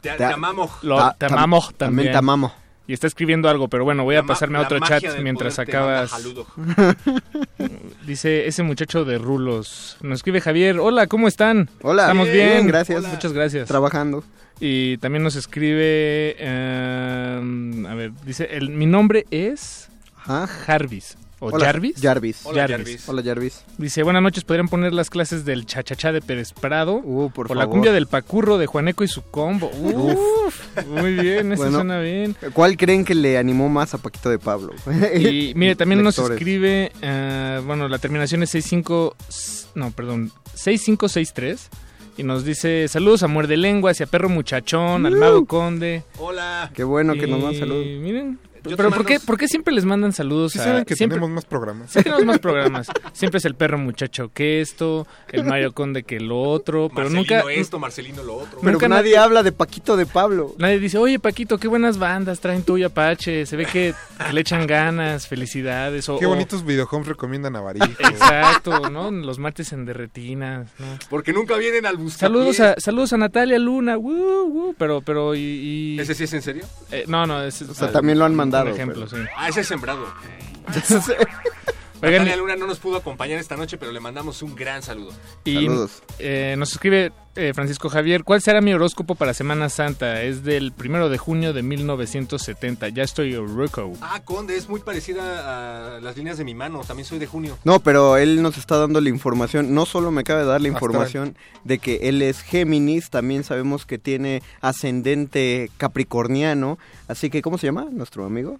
Speaker 1: Te, te amamos.
Speaker 2: Lo,
Speaker 20: Ta-
Speaker 2: te
Speaker 20: tam-
Speaker 2: amamos
Speaker 20: también
Speaker 2: también.
Speaker 20: te amamos.
Speaker 2: Y está escribiendo algo, pero bueno, voy a pasarme a otro chat mientras acabas.
Speaker 1: saludo.
Speaker 2: Dice ese muchacho de rulos. Nos escribe Javier. Hola, ¿cómo están?
Speaker 20: Hola.
Speaker 2: Estamos
Speaker 20: Bien,
Speaker 2: bien.
Speaker 20: gracias.
Speaker 2: Muchas gracias.
Speaker 20: Trabajando.
Speaker 2: Y también nos escribe. eh, a ver, dice: el, Mi nombre es. Jarvis. ¿O
Speaker 20: Hola,
Speaker 2: Jarvis?
Speaker 20: Jarvis.
Speaker 2: Hola,
Speaker 20: Jarvis. Hola, Jarvis.
Speaker 2: Dice, buenas noches, ¿podrían poner las clases del chachachá de Pérez Prado?
Speaker 20: Uh, por
Speaker 2: o la cumbia del pacurro de Juaneco y su combo. Uf, muy bien, eso
Speaker 20: Bueno,
Speaker 2: suena bien.
Speaker 20: ¿Cuál creen que le animó más a Paquito de Pablo?
Speaker 2: Y mire, también nos escribe, eh, bueno, la terminación es 65, no, perdón, 6563. Y nos dice, saludos a Muerde Lenguas y a Perro Muchachón, al Mago Conde.
Speaker 1: Hola.
Speaker 20: Qué bueno que nos dan saludos.
Speaker 2: Miren, Pero ¿por qué, ¿por qué siempre les mandan saludos
Speaker 3: Sí
Speaker 2: a...
Speaker 3: saben que
Speaker 2: siempre,
Speaker 3: tenemos más programas.
Speaker 2: Sí tenemos más programas. Siempre es el Perro Muchacho que esto, el Mario Conde que lo otro, pero
Speaker 1: Marcelino
Speaker 2: nunca...
Speaker 1: esto, Marcelino lo otro.
Speaker 20: Pero
Speaker 2: Nunca
Speaker 20: nadie habla de Paquito de Pablo.
Speaker 2: Nadie dice, oye Paquito, qué buenas bandas traen tú y Apache, se ve que, que le echan ganas, felicidades. O,
Speaker 3: Qué
Speaker 2: o-
Speaker 3: bonitos videohomes recomiendan a Barijo.
Speaker 2: Exacto, ¿no? Los martes en derretinas, ¿no?
Speaker 1: Porque nunca vienen al Buscapiés.
Speaker 2: Saludos a, saludos a Natalia Luna, woo, woo, pero, pero, y... y-
Speaker 1: ¿Ese sí es en serio?
Speaker 2: eh, no, no, es...
Speaker 20: O sea, también lo han mandado,
Speaker 2: Un ejemplo,
Speaker 20: pero-
Speaker 2: sí.
Speaker 1: Ah, ese es sembrado.
Speaker 2: Oigan,
Speaker 1: Natalia Luna no nos pudo acompañar esta noche, pero le mandamos un gran saludo.
Speaker 2: Y eh, nos escribe Eh, Francisco Javier, ¿cuál será mi horóscopo para Semana Santa? Es del primero de junio de 1970. Ya estoy Ruco.
Speaker 1: Ah, Conde, es muy parecida a las líneas de mi mano. También soy de junio.
Speaker 20: No, pero él nos está dando la información. No solo me acaba de dar la información de que él es Géminis, también sabemos que tiene ascendente capricorniano. Así que, ¿cómo se llama nuestro amigo?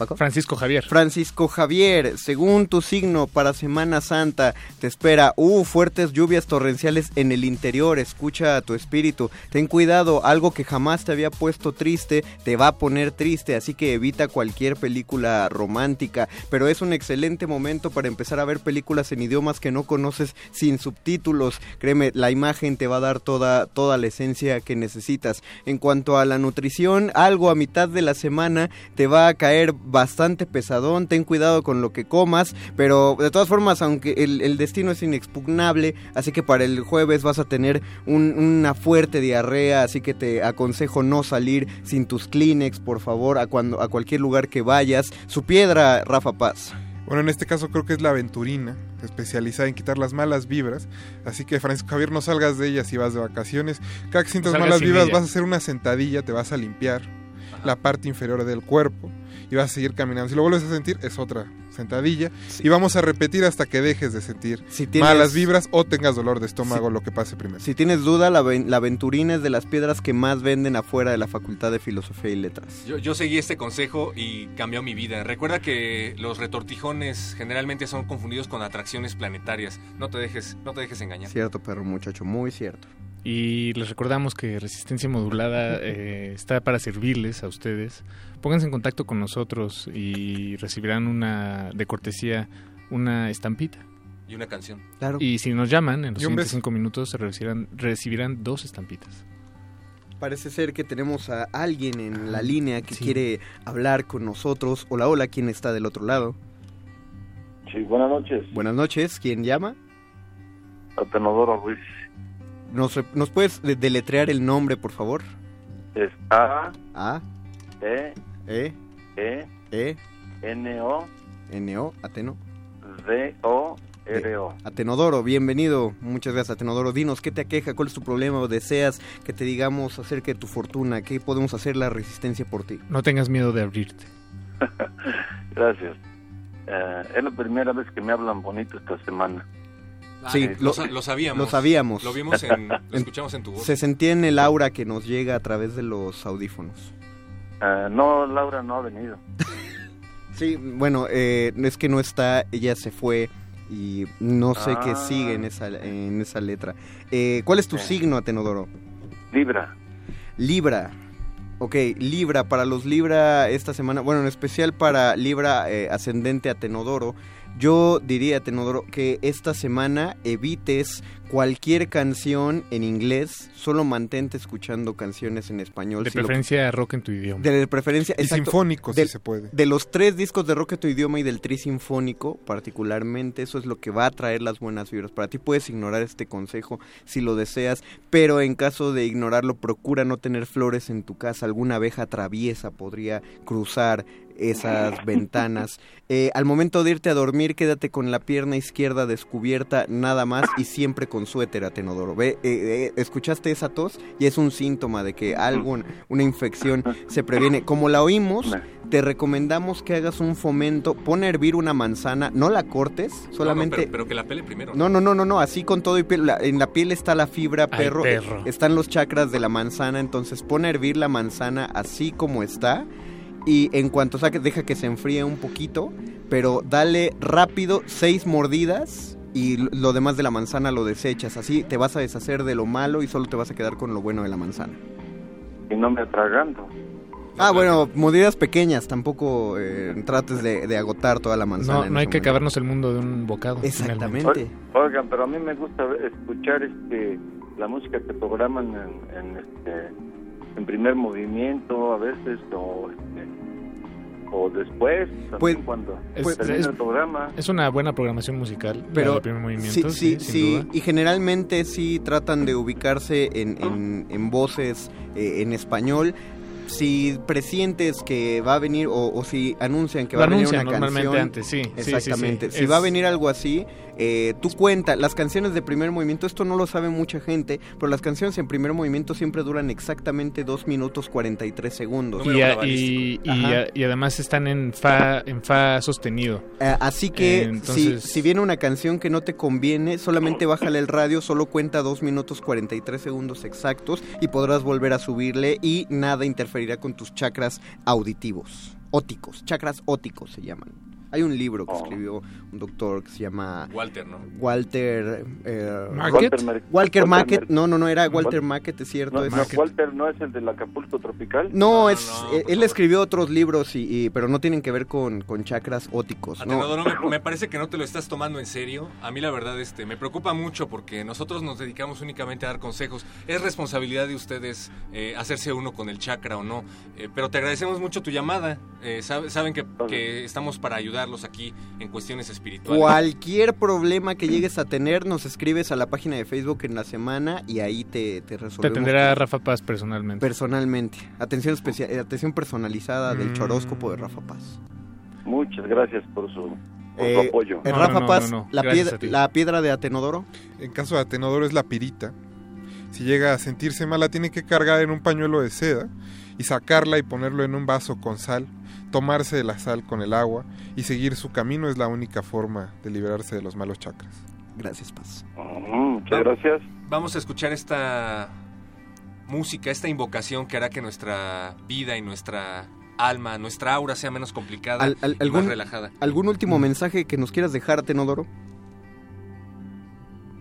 Speaker 20: Paco?
Speaker 2: Francisco Javier.
Speaker 20: Francisco Javier, según tu signo para Semana Santa, te espera, uh, fuertes lluvias torrenciales en el interior, escucha a tu espíritu, ten cuidado, algo que jamás te había puesto triste, te va a poner triste, así que evita cualquier película romántica, pero es un excelente momento para empezar a ver películas en idiomas que no conoces sin subtítulos, créeme, la imagen te va a dar toda, toda la esencia que necesitas. En cuanto a la nutrición, algo a mitad de la semana te va a caer bastante pesadón, ten cuidado con lo que comas, pero de todas formas, aunque el, el destino es inexpugnable, así que para el jueves vas a tener un- una fuerte diarrea, así que te aconsejo no salir sin tus Kleenex, por favor, a, cuando, a cualquier lugar que vayas. Su piedra, Rafa Paz.
Speaker 3: Bueno, en este caso creo que es la aventurina, especializada en quitar las malas vibras. Así que, Francisco Javier, no salgas de ella si vas de vacaciones. Cada que sientas malas vibras,
Speaker 2: ella.
Speaker 3: vas a hacer una sentadilla, te vas a limpiar la parte inferior del cuerpo y vas a seguir caminando. Si lo vuelves a sentir, es otra sentadilla. Y vamos a repetir hasta que dejes de sentir
Speaker 20: tienes-
Speaker 3: malas vibras o tengas dolor de estómago, lo que pase primero.
Speaker 20: Si tienes duda, la, la aventurina es de las piedras que más venden afuera de la Facultad de Filosofía y Letras.
Speaker 1: Yo, yo seguí este consejo y cambió mi vida. Recuerda que los retortijones generalmente son confundidos con atracciones planetarias. No te dejes, no te dejes engañar.
Speaker 20: Cierto, perro muchacho, muy cierto.
Speaker 2: Y les recordamos que Resistencia Modulada eh, está para servirles a ustedes. Pónganse en contacto con nosotros y recibirán una de cortesía una estampita.
Speaker 1: Y una canción.
Speaker 20: Claro.
Speaker 2: Y si nos llaman en los siguientes
Speaker 20: beso.
Speaker 2: cinco minutos recibirán, recibirán dos estampitas.
Speaker 20: Parece ser que tenemos a alguien en la línea que quiere hablar con nosotros. Hola, hola, ¿quién está del otro lado?
Speaker 24: Sí, buenas noches.
Speaker 20: Buenas noches, ¿quién llama?
Speaker 24: Atenodoro Ruiz.
Speaker 20: ¿Nos, ¿nos puedes de- deletrear el nombre, por favor?
Speaker 24: Es A,
Speaker 20: A,
Speaker 24: E,
Speaker 20: E,
Speaker 24: E,
Speaker 20: E,
Speaker 24: N, O,
Speaker 20: N, O, Ateno.
Speaker 24: D, O, R, O.
Speaker 20: Atenodoro, bienvenido. Muchas gracias, Atenodoro. Dinos, ¿qué te aqueja? ¿Cuál es tu problema? ¿O deseas que te digamos acerca de tu fortuna? ¿Qué podemos hacer la resistencia por ti?
Speaker 2: No tengas miedo de abrirte.
Speaker 24: Gracias. Eh, es la primera vez que me hablan bonito esta semana.
Speaker 20: Sí,
Speaker 1: Ah, lo, sa- lo sabíamos.
Speaker 20: Lo sabíamos.
Speaker 1: Lo vimos en, lo escuchamos en tu voz.
Speaker 20: Se sentía en el aura que nos llega a través de los audífonos.
Speaker 24: Eh, no, Laura no ha venido.
Speaker 20: Sí, bueno, eh, es que no está, ella se fue y no sé qué
Speaker 24: Ah.
Speaker 20: sigue en esa, en esa letra. Eh, ¿Cuál es tu signo, Atenodoro?
Speaker 24: Libra.
Speaker 20: Libra. Ok, Libra, para los Libra esta semana, bueno, en especial para Libra eh, ascendente a Tenodoro, yo diría, Tenodoro, que esta semana evites cualquier canción en inglés, solo mantente escuchando canciones en español.
Speaker 2: De
Speaker 20: si lo-
Speaker 2: preferencia rock en tu idioma.
Speaker 20: de preferencia,
Speaker 3: Y
Speaker 20: exacto.
Speaker 3: sinfónico,
Speaker 20: de,
Speaker 3: si se puede.
Speaker 20: De los tres discos de Rock en tu idioma y del tri sinfónico, particularmente, eso es lo que va a traer las buenas vibras. Para ti puedes ignorar este consejo si lo deseas, pero en caso de ignorarlo, procura no tener flores en tu casa. Alguna abeja traviesa podría cruzar esas ventanas. Eh, al momento de irte a dormir, quédate con la pierna izquierda descubierta, nada más, y siempre con suéter, Atenodoro. Ve, eh, eh, ¿escuchaste esa tos? Y es un síntoma de que algo, una infección se previene. Como la oímos, te recomendamos que hagas un fomento, pon a hervir una manzana, no la cortes,
Speaker 1: No, no,
Speaker 20: solamente...
Speaker 1: pero, pero que la pele primero.
Speaker 20: No, no, no, no, no, así con todo y piel. la- en la piel está la fibra,
Speaker 1: Ay,
Speaker 20: perro.
Speaker 1: perro.
Speaker 20: Están los chakras de la manzana, entonces pon a hervir la manzana así como está. Y en cuanto saques, deja que se enfríe un poquito, pero dale rápido seis mordidas y lo demás de la manzana lo desechas. Así te vas a deshacer de lo malo y solo te vas a quedar con lo bueno de la manzana.
Speaker 24: Y no me atraganto.
Speaker 20: Ah, bueno, mordidas pequeñas, tampoco eh, trates de, de agotar toda la manzana.
Speaker 2: No, no hay que
Speaker 20: momento.
Speaker 2: acabarnos el mundo de un bocado.
Speaker 20: Exactamente.
Speaker 24: Oigan, pero a mí me gusta escuchar este la música que programan en, en, este en primer movimiento a veces o este, o después también
Speaker 20: Pues-
Speaker 24: cuando
Speaker 2: Es-
Speaker 24: termina
Speaker 2: es-
Speaker 24: el programa.
Speaker 2: Es una buena programación musical.
Speaker 20: Pero
Speaker 2: el primer movimiento,
Speaker 20: sí, sí, sí, y generalmente sí tratan de ubicarse en, en, en voces eh, en español. Si presientes que va a venir o, o si anuncian que
Speaker 2: Lo
Speaker 20: va a venir una
Speaker 2: normalmente
Speaker 20: canción,
Speaker 2: antes, sí, sí, sí,
Speaker 20: exactamente.
Speaker 2: sí,
Speaker 20: Si
Speaker 2: es-
Speaker 20: va a venir algo así, eh, tú cuenta, las canciones de primer movimiento, esto no lo sabe mucha gente, pero las canciones en primer movimiento siempre duran exactamente 2 minutos 43 segundos.
Speaker 2: Y, a- y, y
Speaker 20: Ajá.
Speaker 2: a- y además están en fa, en fa sostenido.
Speaker 20: Eh, así que
Speaker 2: Eh, entonces-
Speaker 20: si, si viene una canción que no te conviene, solamente bájale el radio, solo cuenta 2 minutos 43 segundos exactos y podrás volver a subirle y nada interferirá con tus chakras auditivos, óticos, chakras óticos se llaman. Hay un libro que escribió un doctor que se llama
Speaker 1: Walter, ¿no?
Speaker 20: Walter eh,
Speaker 24: Market?
Speaker 20: Walter, Mackett. No, no, no, era Walter
Speaker 24: Wal-
Speaker 20: Mackett, es cierto.
Speaker 24: No,
Speaker 20: es-
Speaker 24: no, Walter no es el del Acapulco Tropical.
Speaker 20: no, es, eh, él escribió otros libros, y, y- pero no tienen que ver con, con chakras óticos. No.
Speaker 1: Me, me parece que no te lo estás tomando en serio. A mí la verdad este, me preocupa mucho porque nosotros nos dedicamos únicamente a dar consejos. Es responsabilidad de ustedes eh, hacerse uno con el chakra o no. Eh, pero te agradecemos mucho tu llamada. Eh, sab- saben que, que estamos para ayudarlos aquí en cuestiones espirituales.
Speaker 20: Cualquier problema que llegues a tener, nos escribes a la página de Facebook en la semana y ahí te, te
Speaker 2: Te
Speaker 20: resolvemos.
Speaker 2: atenderá Rafa Paz personalmente.
Speaker 20: Personalmente. Atención, especia- eh, atención personalizada del
Speaker 2: Mm.
Speaker 20: choróscopo de Rafa Paz.
Speaker 24: Muchas gracias por su, por
Speaker 20: Eh,
Speaker 24: su apoyo.
Speaker 20: eh, Rafa Paz, La, piedra, la piedra de Atenodoro.
Speaker 3: En caso de Atenodoro es la pirita. Si llega a sentirse mala, tiene que cargar en un pañuelo de seda y sacarla y ponerlo en un vaso con sal, tomarse de la sal con el agua y seguir su camino es la única forma de liberarse de los malos chakras.
Speaker 20: Gracias, Paz.
Speaker 24: muchas gracias.
Speaker 1: Vamos a escuchar esta música, esta invocación que hará que nuestra vida y nuestra alma, nuestra aura sea menos complicada
Speaker 20: Al- al-
Speaker 1: y más
Speaker 20: algún,
Speaker 1: relajada.
Speaker 20: ¿Algún último mensaje que nos quieras dejar, Atenodoro?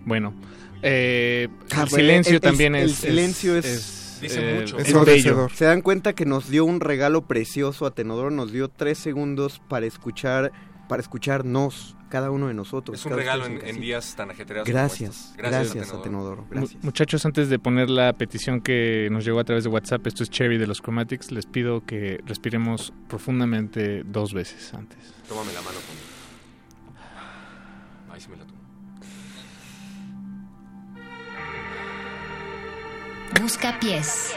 Speaker 2: Bueno, eh,
Speaker 20: Ah,
Speaker 2: el
Speaker 20: bueno,
Speaker 2: silencio
Speaker 20: el- el-
Speaker 2: también
Speaker 20: el
Speaker 2: es...
Speaker 20: silencio es,
Speaker 2: es,
Speaker 20: Dice
Speaker 2: eh,
Speaker 20: mucho.
Speaker 2: es bello.
Speaker 20: Se dan cuenta que nos dio un regalo precioso a Tenodoro, nos dio tres segundos para escuchar, para escucharnos, cada uno de nosotros.
Speaker 1: Es un regalo en, días tan ajetreados. como
Speaker 20: Gracias, gracias,
Speaker 1: Atenodoro.
Speaker 20: Atenodoro,
Speaker 2: Mu-
Speaker 20: gracias.
Speaker 2: Muchachos, antes de poner la petición que nos llegó a través de WhatsApp, esto es Cherry de los Chromatics, les pido que respiremos profundamente dos veces antes.
Speaker 1: Tómame la mano conmigo. Ahí sí me la tomo.
Speaker 12: Busca pies.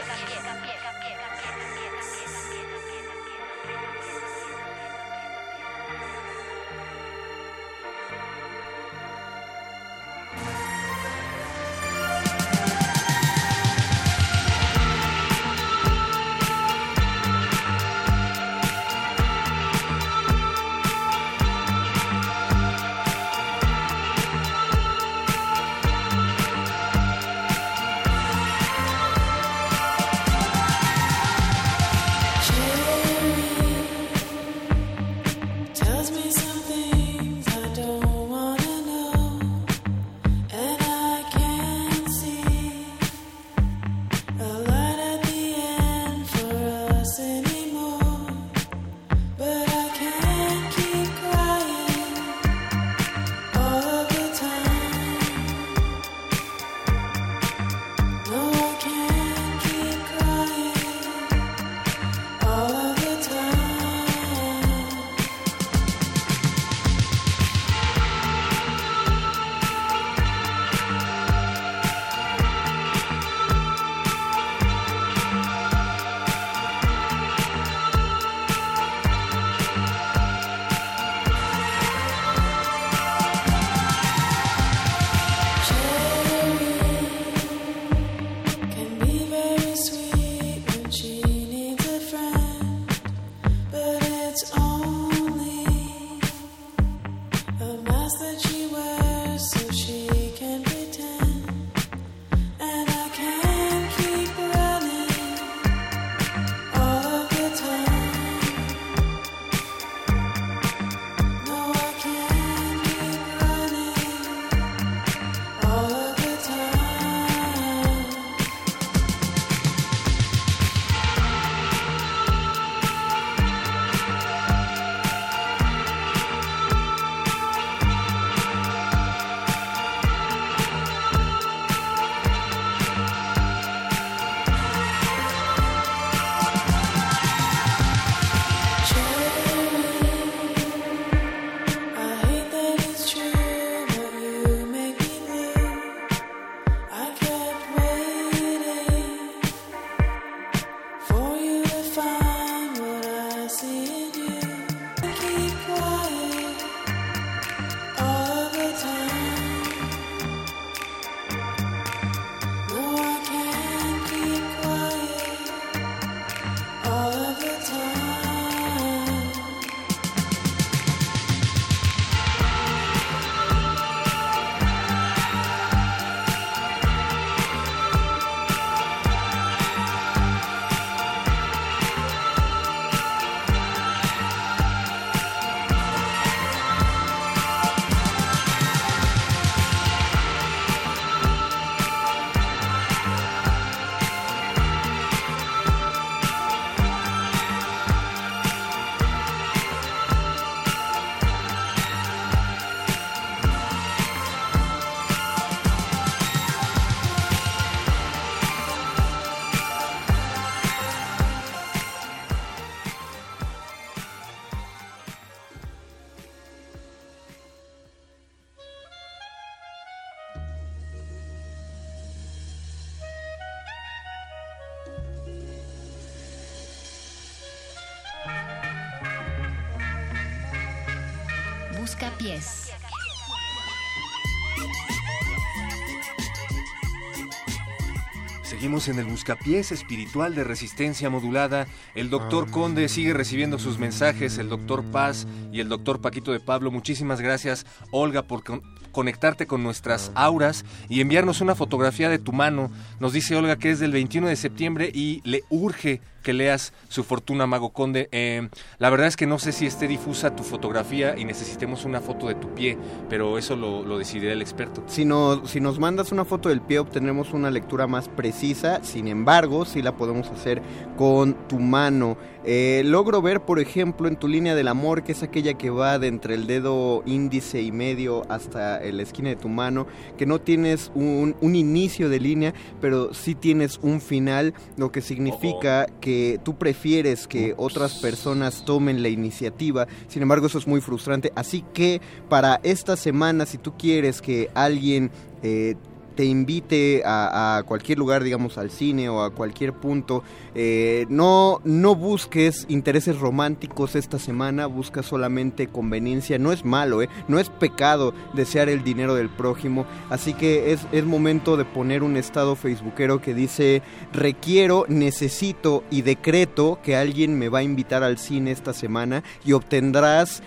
Speaker 1: En el buscapiés espiritual de resistencia modulada. El doctor Conde sigue recibiendo sus mensajes, el doctor Paz y el doctor Paquito de Pablo. Muchísimas gracias, Olga, por con- conectarte con nuestras auras y enviarnos una fotografía de tu mano. Nos dice Olga que es del 21 de septiembre y le urge que leas su fortuna, Mago Conde. Eh, la verdad es que no sé si esté difusa tu fotografía y necesitemos una foto de tu pie, pero eso lo, decidirá el experto.
Speaker 20: Si, no, si nos mandas una foto del pie obtendremos una lectura más precisa, sin embargo, sí la podemos hacer con tu mano. Eh, logro ver, por ejemplo, en tu línea del amor, que es aquella que va de entre el dedo índice y medio hasta la esquina de tu mano, que no tienes un, un inicio de línea, pero sí tienes un final, lo que significa que tú prefieres que otras personas tomen la iniciativa, sin embargo eso es muy frustrante, así que para esta semana, si tú quieres que alguien eh, te invite a, cualquier lugar, digamos al cine o a cualquier punto, eh, no, no busques intereses románticos esta semana, busca solamente conveniencia, no es malo, ¿eh? no es pecado desear el dinero del prójimo, así que es, es momento de poner un estado facebookero que dice, requiero, necesito y decreto que alguien me va a invitar al cine esta semana y obtendrás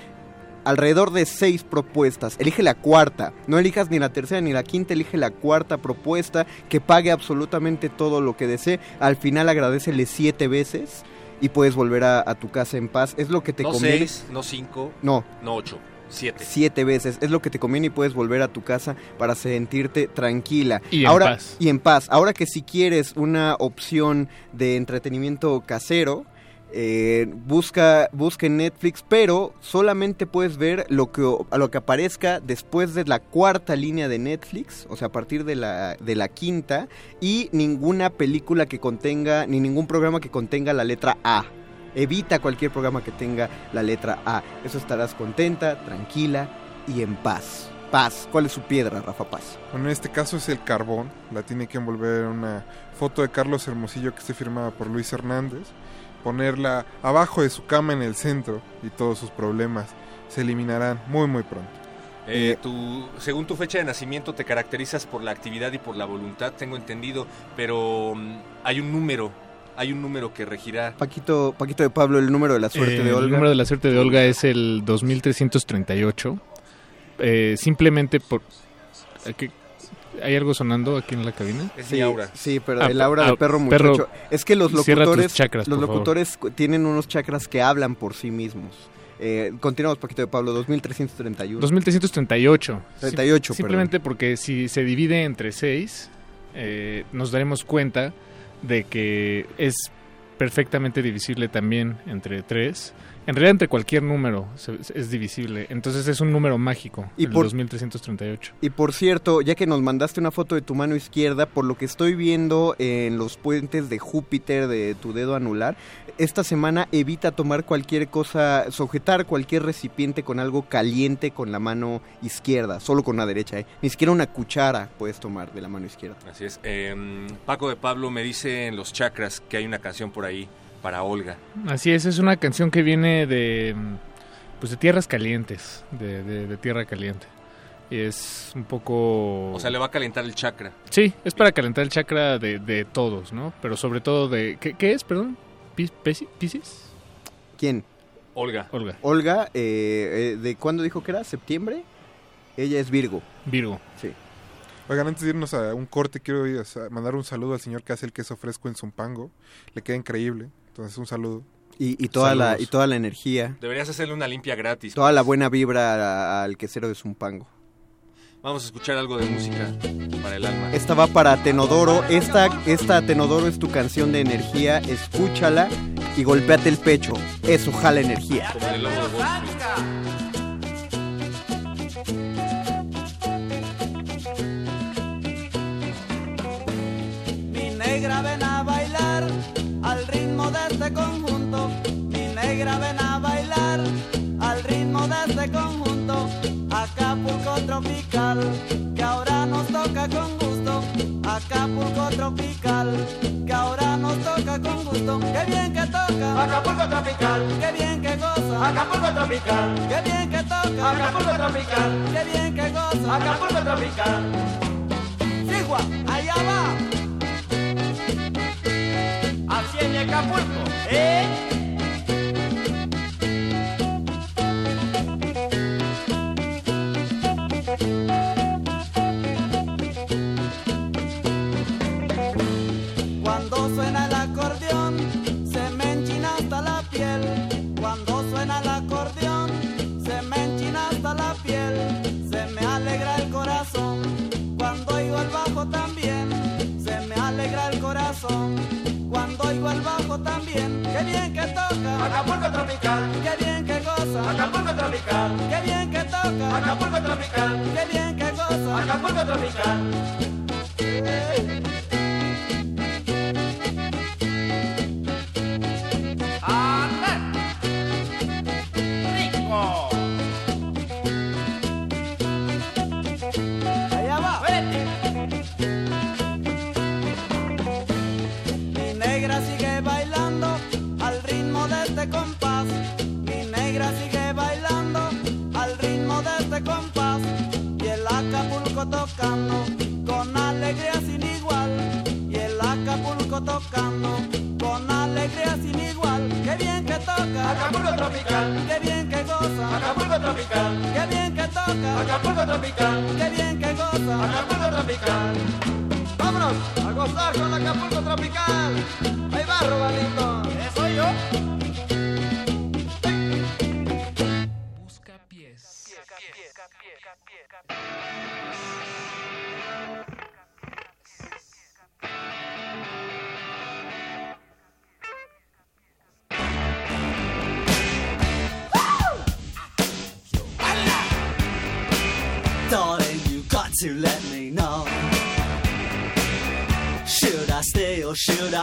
Speaker 20: alrededor de seis propuestas. Elige la cuarta. No elijas ni la tercera ni la quinta, elige la cuarta propuesta que pague absolutamente todo lo que desee. Al final agradecele siete veces y puedes volver a, a tu casa en paz. Es lo que te
Speaker 1: no
Speaker 20: conviene.
Speaker 1: seis, no cinco,
Speaker 20: No.
Speaker 1: no ocho, siete.
Speaker 20: Siete veces. Es lo que te conviene y puedes volver a tu casa para sentirte tranquila.
Speaker 2: Y en
Speaker 20: Ahora,
Speaker 2: paz.
Speaker 20: Y en paz. Ahora que si quieres una opción de entretenimiento casero, eh, busca, busca en Netflix, pero solamente puedes ver lo que, lo que aparezca después de la cuarta línea de Netflix, o sea, a partir de la, de la quinta, y ninguna película que contenga, ni ningún programa que contenga la letra A. Evita cualquier programa que tenga la letra A. Eso estarás contenta, tranquila y en paz. Paz. ¿Cuál es su piedra, Rafa Paz?
Speaker 3: Bueno, en este caso es el carbón. La tiene que envolver en una foto de Carlos Hermosillo que esté firmada por Luis Hernández. Ponerla abajo de su cama en el centro y todos sus problemas se eliminarán muy muy pronto.
Speaker 1: Eh, tu- según tu fecha de nacimiento te caracterizas por la actividad y por la voluntad, tengo entendido, pero mm, hay un número, hay un número que regirá.
Speaker 20: Paquito, Paquito de Pablo, el número de la suerte
Speaker 2: Eh,
Speaker 20: de Olga.
Speaker 2: El número de la suerte de Olga es el 2338. Eh, simplemente por... ¿hay que- ¿Hay algo sonando aquí en la cabina?
Speaker 1: Es
Speaker 20: Sí,
Speaker 1: mi aura.
Speaker 20: sí, pero
Speaker 2: Ah,
Speaker 20: el aura
Speaker 2: ah,
Speaker 20: de perro muchacho. es que los locutores,
Speaker 2: chakras,
Speaker 20: los
Speaker 2: favor.
Speaker 20: locutores cu- tienen unos chakras que hablan por sí mismos. Eh, continuamos, Paquito de Pablo, 2331.
Speaker 2: 2338.
Speaker 20: 38,
Speaker 2: Sim- Simplemente porque si se divide entre 6, nos daremos cuenta de que es perfectamente divisible también entre 3. En realidad entre cualquier número se- es divisible. Entonces es un número mágico,
Speaker 20: Y
Speaker 2: el
Speaker 20: por-
Speaker 2: 2338.
Speaker 20: Y por cierto, ya que nos mandaste una foto de tu mano izquierda, por lo que estoy viendo en los puentes de Júpiter de tu dedo anular, esta semana evita tomar cualquier cosa, sujetar cualquier recipiente con algo caliente con la mano izquierda, solo con la derecha, ¿eh? Ni siquiera una cuchara puedes tomar de la mano izquierda.
Speaker 1: Así es. Eh, Paco de Pablo me dice en los chakras que hay una canción por ahí para Olga.
Speaker 2: Así es, es una canción que viene de pues de tierras calientes, de, de- de tierra caliente. Y es un poco...
Speaker 1: O sea, le va a calentar el chakra.
Speaker 2: Sí, es para calentar el chakra de, de todos, ¿no? Pero sobre todo de... ¿Qué, qué es, perdón? ¿Pis- pesi- ¿Piscis?
Speaker 20: ¿Quién?
Speaker 1: Olga.
Speaker 2: Olga.
Speaker 20: Olga, eh, eh, ¿de cuándo dijo que era? ¿Septiembre? Ella es Virgo.
Speaker 2: Virgo.
Speaker 20: Sí.
Speaker 3: Oigan, antes de irnos a un corte, quiero ir a sa- mandar un saludo al señor que hace el queso fresco en Zumpango. Le queda increíble. Entonces, un saludo.
Speaker 20: Y, y toda la, y toda la energía,
Speaker 1: Deberías hacerle una limpia gratis.
Speaker 20: toda la buena vibra al quesero de Zumpango.
Speaker 1: Vamos a escuchar algo de música para el alma.
Speaker 20: Esta va para Tenodoro. Esta, esta Tenodoro es tu canción de energía. Escúchala y golpéate el pecho. Eso jala energía.
Speaker 1: Como el lobo de Wall Street.
Speaker 25: Mi negra ven a bailar al ritmo de este conjunto. Mi negra ven a bailar al ritmo de este conjunto. Acapulco tropical, que ahora nos toca con gusto. Acapulco tropical, que ahora nos toca con gusto. Qué bien que toca. Acapulco tropical, qué bien que goza. Acapulco tropical, qué bien que toca. Acapulco tropical, qué bien que goza. Acapulco tropical. Sigua, allá va. Acapulco, ¿eh? También, qué bien que toca. Acapulco tropical, qué bien que goza. Acapulco tropical, qué bien que toca. Acapulco tropical, qué bien que goza. Acapulco tropical. Acapulco tropical. Qué bien que goza. Acapulco tropical. Qué bien que toca. Acapulco tropical. Qué bien que goza. Acapulco tropical. Vámonos a gozar con Acapulco tropical. Ahí va, Robalito. ¿Eso yo?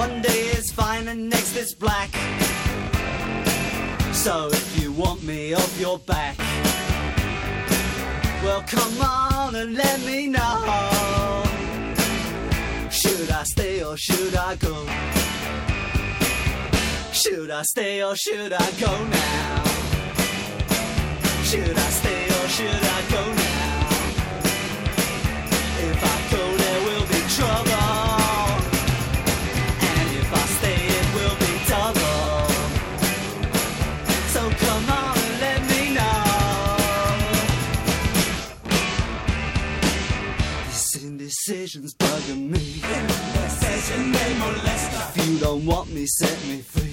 Speaker 26: One day is fine and next is black. So if you want me off your back, well come on and let me know. Should I stay or should I go? Should I stay or should I go now? Should I stay or should I go now? This indecision's bugging me. If you don't want me, set me free.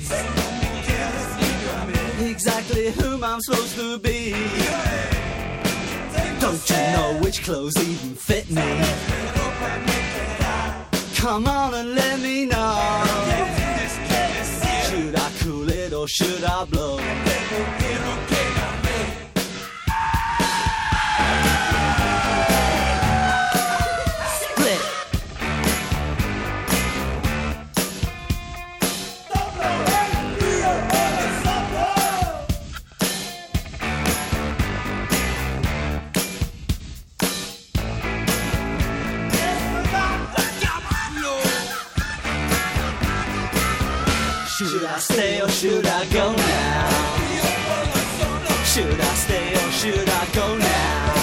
Speaker 26: Exactly whom I'm supposed to be. Don't you know which clothes even fit me? Come on and let me know. Should I cool it or should I blow? Should I stay or should I go now? Should I stay or should I go now?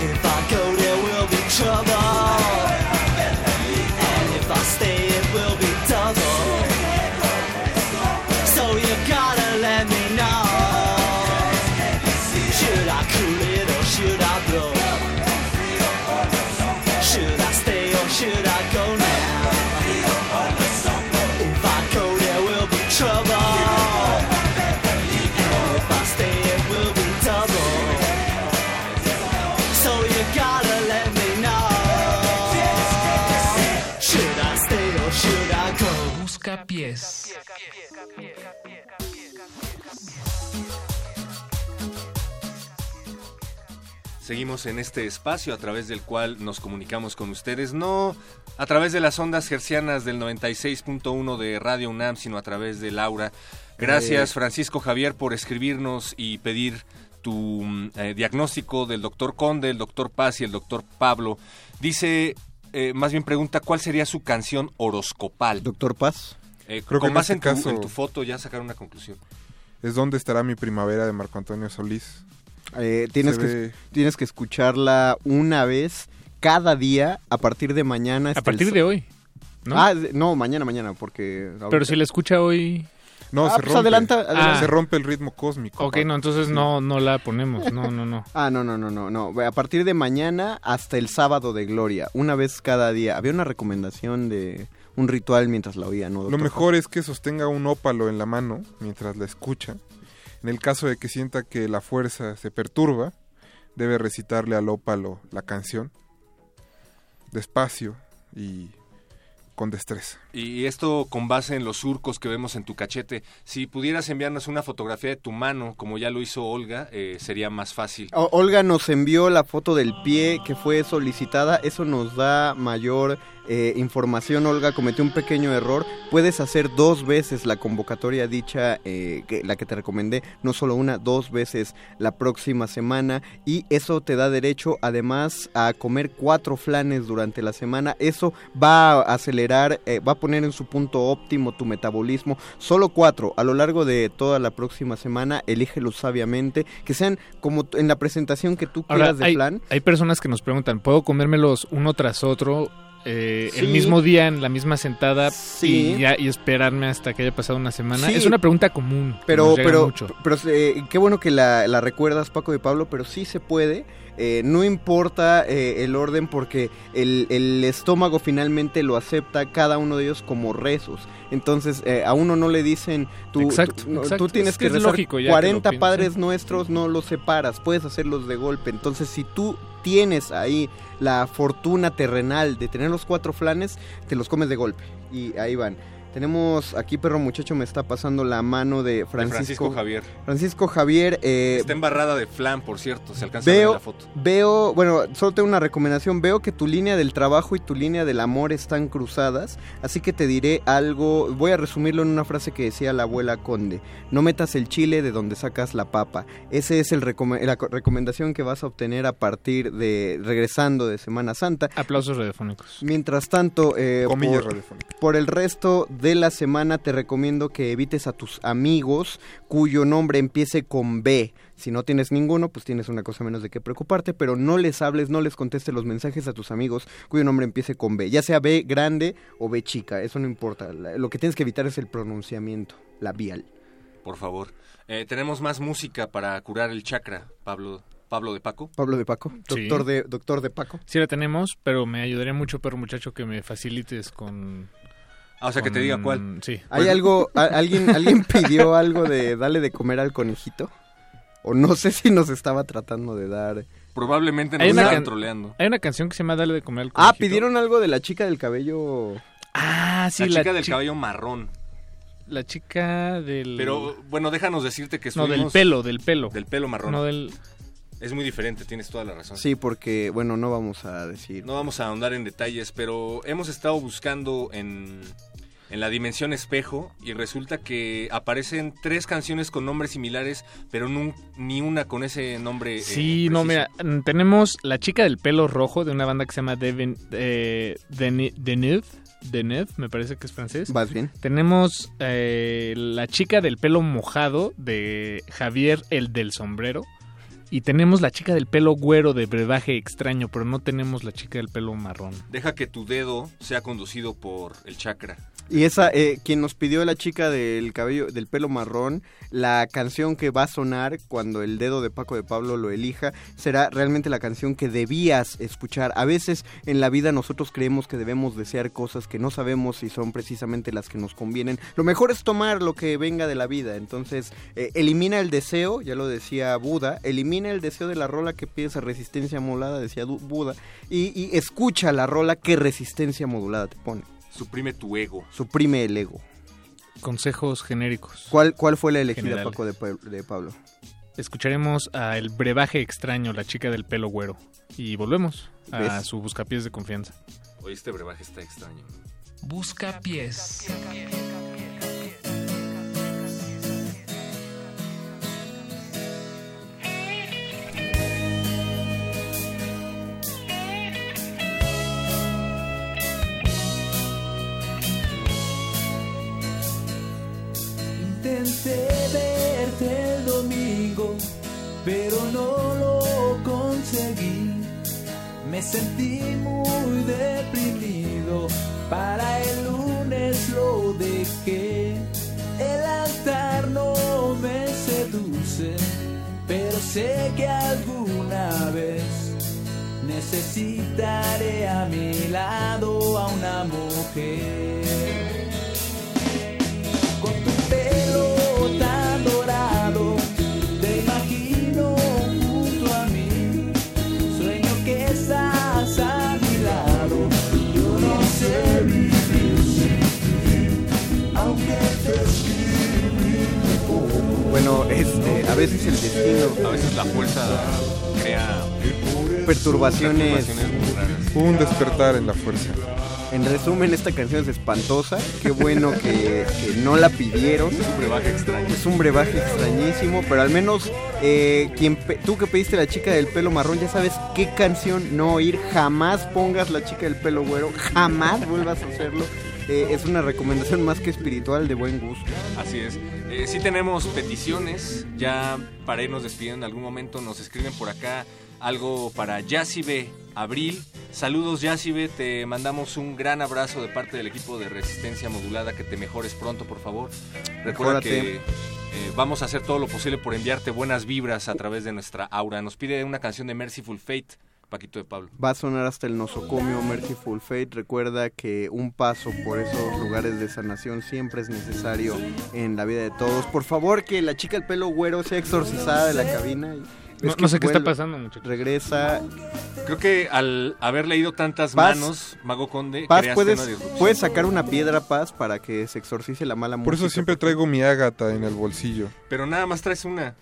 Speaker 26: If I go, there will be trouble.
Speaker 1: Seguimos en este espacio a través del cual nos comunicamos con ustedes, no a través de las ondas hercianas del 96.1 de Radio UNAM, sino a través de Laura. Gracias,
Speaker 20: Eh.
Speaker 1: Francisco Javier, por escribirnos y pedir tu mm, eh, diagnóstico del doctor Conde, el doctor Paz y el doctor Pablo. Dice, eh, más bien pregunta, ¿cuál sería su canción horoscopal?
Speaker 20: Doctor Paz.
Speaker 1: Eh,
Speaker 3: Creo que
Speaker 1: con
Speaker 3: en
Speaker 1: base
Speaker 3: este
Speaker 1: en, tu,
Speaker 3: caso-
Speaker 1: en tu foto ya sacar una conclusión.
Speaker 3: Es donde estará mi primavera de Marco Antonio Solís.
Speaker 20: Eh, tienes,
Speaker 3: Se
Speaker 20: que,
Speaker 3: ve-
Speaker 20: tienes que escucharla una vez cada día a partir de mañana. hasta
Speaker 2: A partir
Speaker 20: el
Speaker 2: de hoy, ¿no?
Speaker 20: Ah, no, mañana, mañana, porque...
Speaker 2: Pero si la escucha hoy...
Speaker 3: No,
Speaker 20: Ah,
Speaker 3: se
Speaker 20: pues
Speaker 3: rompe.
Speaker 20: adelanta- adelanta.
Speaker 3: Se rompe el ritmo cósmico.
Speaker 2: Ok, no, entonces no, no la ponemos. No, no, no.
Speaker 20: Ah, no, no, no, no, no. A partir de mañana hasta el sábado de gloria, una vez cada día. Había una recomendación de un ritual mientras la oía, ¿no?
Speaker 3: Lo mejor es que sostenga un ópalo en la mano mientras la escucha. En el caso de que sienta que la fuerza se perturba, debe recitarle al ópalo la canción despacio y con destreza.
Speaker 1: Y esto con base en los surcos que vemos en tu cachete. Si pudieras enviarnos una fotografía de tu mano, como ya lo hizo Olga, eh, sería más fácil.
Speaker 20: Olga nos envió la foto del pie que fue solicitada. Eso nos da mayor eh, información. Olga cometió un pequeño error. Puedes hacer dos veces la convocatoria dicha, eh, que, la que te recomendé. No solo una, dos veces la próxima semana. Y eso te da derecho además a comer cuatro flanes durante la semana. Eso va a acelerar, eh, va a poner en su punto óptimo tu metabolismo. Solo cuatro a lo largo de toda la próxima semana. Elígelos sabiamente. Que sean como en la presentación que tú
Speaker 2: Ahora,
Speaker 20: quieras de
Speaker 2: hay,
Speaker 20: plan.
Speaker 2: hay personas que nos preguntan, ¿puedo comérmelos uno tras otro eh, el mismo día en la misma sentada
Speaker 20: Sí.
Speaker 2: y, ya, y esperarme hasta que haya pasado una semana?
Speaker 20: Sí.
Speaker 2: Es una pregunta común.
Speaker 20: Pero, pero,
Speaker 2: mucho.
Speaker 20: pero eh, qué bueno que la, la recuerdas, Paco de Pablo, pero sí se puede. Eh, no importa eh, el orden porque el, el estómago finalmente lo acepta cada uno de ellos como rezos. Entonces eh, a uno no le dicen, tú,
Speaker 2: Exacto,
Speaker 20: tú,
Speaker 2: exacto.
Speaker 20: tú tienes
Speaker 2: Es que
Speaker 20: que rezar
Speaker 2: lógico ya que lo
Speaker 20: 40
Speaker 2: piensas.
Speaker 20: padres nuestros, no los separas, puedes hacerlos de golpe. Entonces si tú tienes ahí la fortuna terrenal de tener los cuatro flanes, te los comes de golpe. Y ahí van. Tenemos aquí, perro muchacho, me está pasando la mano de
Speaker 1: De
Speaker 20: Francisco,
Speaker 1: Javier.
Speaker 20: Francisco Javier. eh,
Speaker 1: Está embarrada de flan, por cierto. Se alcanza a ver la foto.
Speaker 20: veo, bueno, solo tengo una recomendación. Veo que tu línea del trabajo y tu línea del amor están cruzadas. Así que te diré algo. Voy a resumirlo en una frase que decía la abuela Conde. No metas el chile de donde sacas la papa. Esa es el recome- la co- recomendación que vas a obtener a partir de regresando de Semana Santa.
Speaker 2: Aplausos radiofónicos.
Speaker 20: Mientras tanto, eh,
Speaker 3: Comillas
Speaker 20: por, por el resto de la semana te recomiendo que evites a tus amigos cuyo nombre empiece con B. Si no tienes ninguno, pues tienes una cosa menos de qué preocuparte, pero no les hables, no les contestes los mensajes a tus amigos cuyo nombre empiece con B, ya sea B grande o B chica, eso no importa. Lo que tienes que evitar es el pronunciamiento labial.
Speaker 1: Por favor. Eh, tenemos más música para curar el chakra, Pablo, Pablo de Paco.
Speaker 20: Pablo de Paco,
Speaker 2: Sí.
Speaker 20: doctor de doctor de Paco.
Speaker 2: Sí la tenemos, pero me ayudaría mucho, perro muchacho, que me facilites con...
Speaker 1: Ah, o sea, que te diga cuál.
Speaker 2: Sí.
Speaker 20: ¿Hay algo, a- alguien, alguien pidió algo de darle de comer al conejito? O no sé si nos estaba tratando de dar.
Speaker 1: Probablemente nos estaban
Speaker 2: can-
Speaker 1: troleando.
Speaker 2: hay una canción que se llama Dale de comer al
Speaker 20: Ah,
Speaker 2: conejito.
Speaker 20: pidieron algo de la chica del cabello.
Speaker 2: Ah, sí,
Speaker 1: la
Speaker 2: la,
Speaker 1: chica del
Speaker 2: chi-
Speaker 1: cabello marrón.
Speaker 2: La chica del...
Speaker 1: Pero bueno, déjanos decirte que
Speaker 2: No, del
Speaker 1: estuvimos-
Speaker 2: pelo, del pelo.
Speaker 1: Del pelo marrón.
Speaker 2: No del...
Speaker 1: Es muy diferente, tienes toda la razón.
Speaker 20: Sí, porque, bueno, no vamos a decir.
Speaker 1: No vamos a ahondar en detalles, pero hemos estado buscando en, en la dimensión espejo y resulta que aparecen tres canciones con nombres similares, pero nun- ni una con ese nombre. eh,
Speaker 2: Sí, no, mira, mm, tenemos la chica del pelo rojo de una banda que se llama Devin, eh, Deneuve, me parece que es francés.
Speaker 20: Vas bien.
Speaker 2: Tenemos eh, la chica del pelo mojado de Javier el del sombrero. Y tenemos la chica del pelo güero de brebaje extraño, pero no tenemos la chica del pelo marrón.
Speaker 1: Deja que tu dedo sea conducido por el chakra.
Speaker 20: Y esa, eh, quien nos pidió la chica del cabello, del pelo marrón, la canción que va a sonar cuando el dedo de Paco de Pablo lo elija, será realmente la canción que debías escuchar. A veces en la vida nosotros creemos que debemos desear cosas que no sabemos si son precisamente las que nos convienen. Lo mejor es tomar lo que venga de la vida. Entonces, eh, elimina el deseo, ya lo decía Buda, elimina el deseo de la rola que pides a resistencia modulada, decía Buda, y escucha la rola que resistencia modulada te pone.
Speaker 1: Suprime tu ego.
Speaker 20: Suprime el ego.
Speaker 2: consejos genéricos.
Speaker 20: ¿Cuál, cuál fue la elegida,
Speaker 2: Generales.
Speaker 20: Paco, de, de Pablo?
Speaker 2: Escucharemos a El Brebaje Extraño, la chica del pelo güero. Y volvemos a
Speaker 1: ¿Ves?
Speaker 2: su buscapiés de confianza.
Speaker 1: Oye, este brebaje está extraño.
Speaker 27: Busca pies.
Speaker 26: Intenté verte el domingo, pero no lo conseguí. Me sentí muy deprimido. Para el lunes lo dejé. El altar no me seduce, pero sé que alguna vez necesitaré a mi lado a una mujer.
Speaker 20: Este, a veces el destino.
Speaker 1: A veces la fuerza crea
Speaker 20: Perturbaciones.
Speaker 1: raras.
Speaker 3: Un despertar en la fuerza.
Speaker 20: En resumen, esta canción es espantosa. Qué bueno que, que no la pidieron.
Speaker 1: Es un brebaje extraño.
Speaker 20: Es un brebaje extrañísimo, pero al menos eh, quien pe- tú que pediste la chica del pelo marrón, ya sabes qué canción no oír. Jamás pongas la chica del pelo güero, jamás vuelvas a hacerlo. Eh, es una recomendación más que espiritual de buen gusto.
Speaker 1: Así es. Eh, sí tenemos peticiones. Ya para irnos despidiendo en algún momento nos escriben por acá algo para Yacibe Abril. Saludos Yacibe, te mandamos un gran abrazo de parte del equipo de Resistencia Modulada. Que te mejores pronto, por favor. Recuerda que eh, vamos a hacer todo lo posible por enviarte buenas vibras a través de nuestra aura. Nos pide una canción de Merciful Fate, Paquito de Pablo.
Speaker 20: Va a sonar hasta el nosocomio Merciful Fate. Recuerda que un paso por esos lugares de sanación siempre es necesario en la vida de todos. Por favor, que la chica del pelo güero sea exorcizada de la cabina. y-
Speaker 2: No-
Speaker 20: Es
Speaker 2: no sé qué está pasando, muchachos.
Speaker 20: Regresa.
Speaker 1: Creo que al haber leído tantas
Speaker 20: Paz.
Speaker 1: manos, Mago Conde,
Speaker 20: Paz, puedes, puedes sacar una piedra, Paz, para que se exorcice la mala
Speaker 3: Por eso
Speaker 20: música.
Speaker 3: siempre traigo mi ágata en el bolsillo.
Speaker 1: Pero nada más traes una.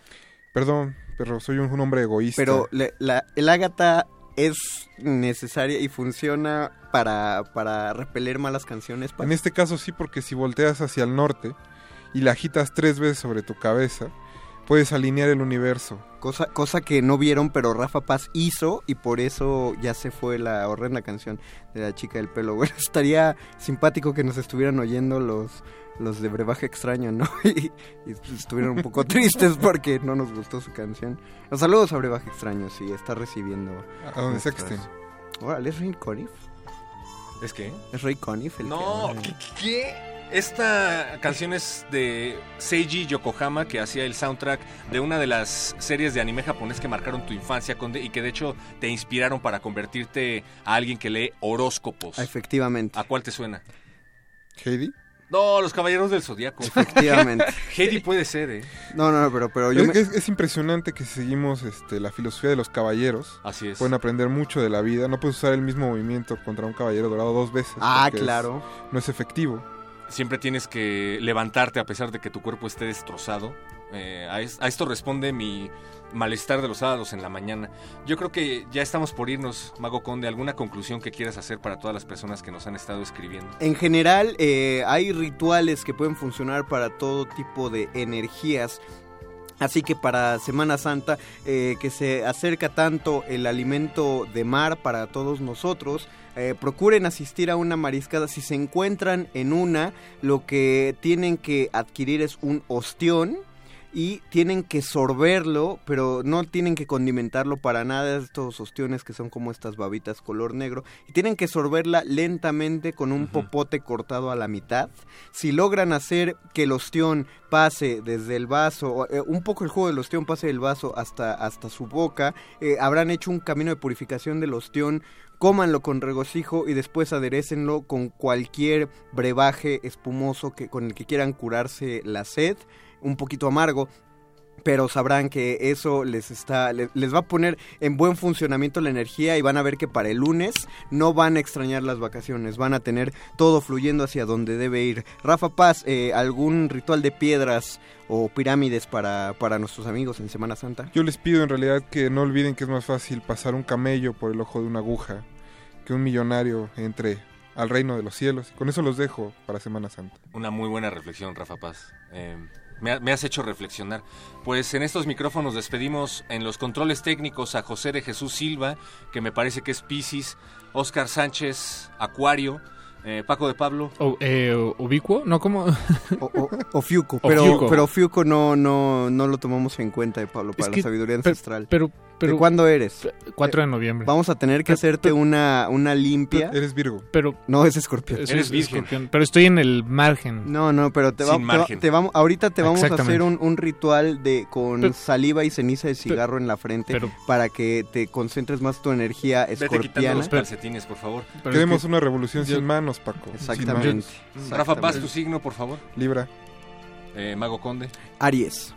Speaker 3: Perdón, pero soy un, un hombre egoísta.
Speaker 20: Pero le- la- el ágata es necesaria y funciona para, para repeler malas canciones. Paz.
Speaker 3: En este caso sí, porque si volteas hacia el norte y la agitas tres veces sobre tu cabeza, puedes alinear el universo.
Speaker 20: Cosa, cosa que no vieron, pero Rafa Paz hizo y por eso ya se fue la horrenda canción de la chica del pelo. Bueno, estaría simpático que nos estuvieran oyendo los, los de brebaje extraño, ¿no? Y, y estuvieran un poco tristes porque no nos gustó su canción. Los saludos a brebaje extraño, sí, está recibiendo.
Speaker 3: A donde sea que
Speaker 20: nuestras-
Speaker 3: estén.
Speaker 20: Órale, ¿es Ray Conniff?
Speaker 1: ¿Es qué?
Speaker 20: ¿Es Ray Conniff el
Speaker 1: No,
Speaker 20: que-
Speaker 1: ¿qué? Esta canción es de Seiji Yokohama, que hacía el soundtrack de una de las series de anime japonés que marcaron tu infancia, Conde, y que de hecho te inspiraron para convertirte a alguien que lee horóscopos.
Speaker 20: Efectivamente.
Speaker 1: ¿A cuál te suena?
Speaker 3: ¿Heidi?
Speaker 1: No, los Caballeros del Zodíaco.
Speaker 20: Efectivamente.
Speaker 1: Heidi puede ser, ¿eh?
Speaker 20: No, no, pero, pero yo
Speaker 3: es,
Speaker 20: me-
Speaker 3: es- es impresionante que si seguimos este, la filosofía de los caballeros.
Speaker 1: Así es.
Speaker 3: Pueden aprender mucho de la vida. No puedes usar el mismo movimiento contra un caballero dorado dos veces.
Speaker 20: Ah,
Speaker 3: es-
Speaker 20: claro.
Speaker 3: no es efectivo.
Speaker 1: Siempre tienes que levantarte a pesar de que tu cuerpo esté destrozado. Eh, a, es- a esto responde mi malestar de los sábados en la mañana. Yo creo que ya estamos por irnos, Mago Conde. ¿Alguna conclusión que quieras hacer para todas las personas que nos han estado escribiendo?
Speaker 20: En general, eh, hay rituales que pueden funcionar para todo tipo de energías. Así que para Semana Santa, eh, que se acerca tanto el alimento de mar para todos nosotros, eh, procuren asistir a una mariscada. Si se encuentran en una, lo que tienen que adquirir es un ostión y tienen que sorberlo, pero no tienen que condimentarlo para nada, estos ostiones que son como estas babitas color negro, y tienen que sorberla lentamente con un popote cortado a la mitad. Si logran hacer que el ostión pase desde el vaso, eh, un poco el juego del ostión pase del vaso hasta, hasta su boca, eh, habrán hecho un camino de purificación del ostión. Cómanlo con regocijo y después aderecenlo con cualquier brebaje espumoso que, con el que quieran curarse la sed, un poquito amargo. pero sabrán que eso les está le- les va a poner en buen funcionamiento la energía y van a ver que para el lunes no van a extrañar las vacaciones, van a tener todo fluyendo hacia donde debe ir. Rafa Paz, eh, algún ritual de piedras o pirámides para, para nuestros amigos en Semana Santa?
Speaker 3: Yo les pido en realidad que no olviden que es más fácil pasar un camello por el ojo de una aguja que un millonario entre al reino de los cielos. Con eso los dejo para Semana Santa.
Speaker 1: Una muy buena reflexión, Rafa Paz. Eh, me, ha- has hecho reflexionar. Pues en estos micrófonos despedimos en los controles técnicos a José de Jesús Silva, que me parece que es Piscis, Oscar Sánchez, Acuario, eh, Paco de Pablo.
Speaker 2: O, eh, ¿Ubicuo? No, ¿cómo?
Speaker 20: O Fiuco, pero,
Speaker 2: Fiuco.
Speaker 20: pero Fiuco no, no, no lo tomamos en cuenta, eh, Pablo, para
Speaker 2: Es
Speaker 20: la
Speaker 2: que-
Speaker 20: sabiduría
Speaker 2: pero-
Speaker 20: ancestral.
Speaker 2: pero- pero-
Speaker 20: ¿De cuándo eres?
Speaker 2: 4 de noviembre.
Speaker 20: Vamos a tener que hacerte una, una limpia.
Speaker 3: Eres Virgo.
Speaker 2: Pero
Speaker 20: No, es escorpión.
Speaker 2: Soy escorpión, pero estoy en el margen.
Speaker 20: No, no, pero te, va-
Speaker 2: Sin
Speaker 20: te va- te vamos, ahorita te vamos a hacer un, un ritual de con
Speaker 2: Pero-
Speaker 20: saliva y ceniza de cigarro en la frente
Speaker 2: pero-
Speaker 20: para que te concentres más tu energía
Speaker 1: Vete quitando
Speaker 20: escorpiana.
Speaker 1: los calcetines, por favor.
Speaker 3: Queremos una revolución sin manos, Paco.
Speaker 20: Exactamente.
Speaker 3: Manos.
Speaker 1: Rafa Paz, tu signo, por favor.
Speaker 3: Libra.
Speaker 1: Eh, Mago Conde.
Speaker 20: Aries.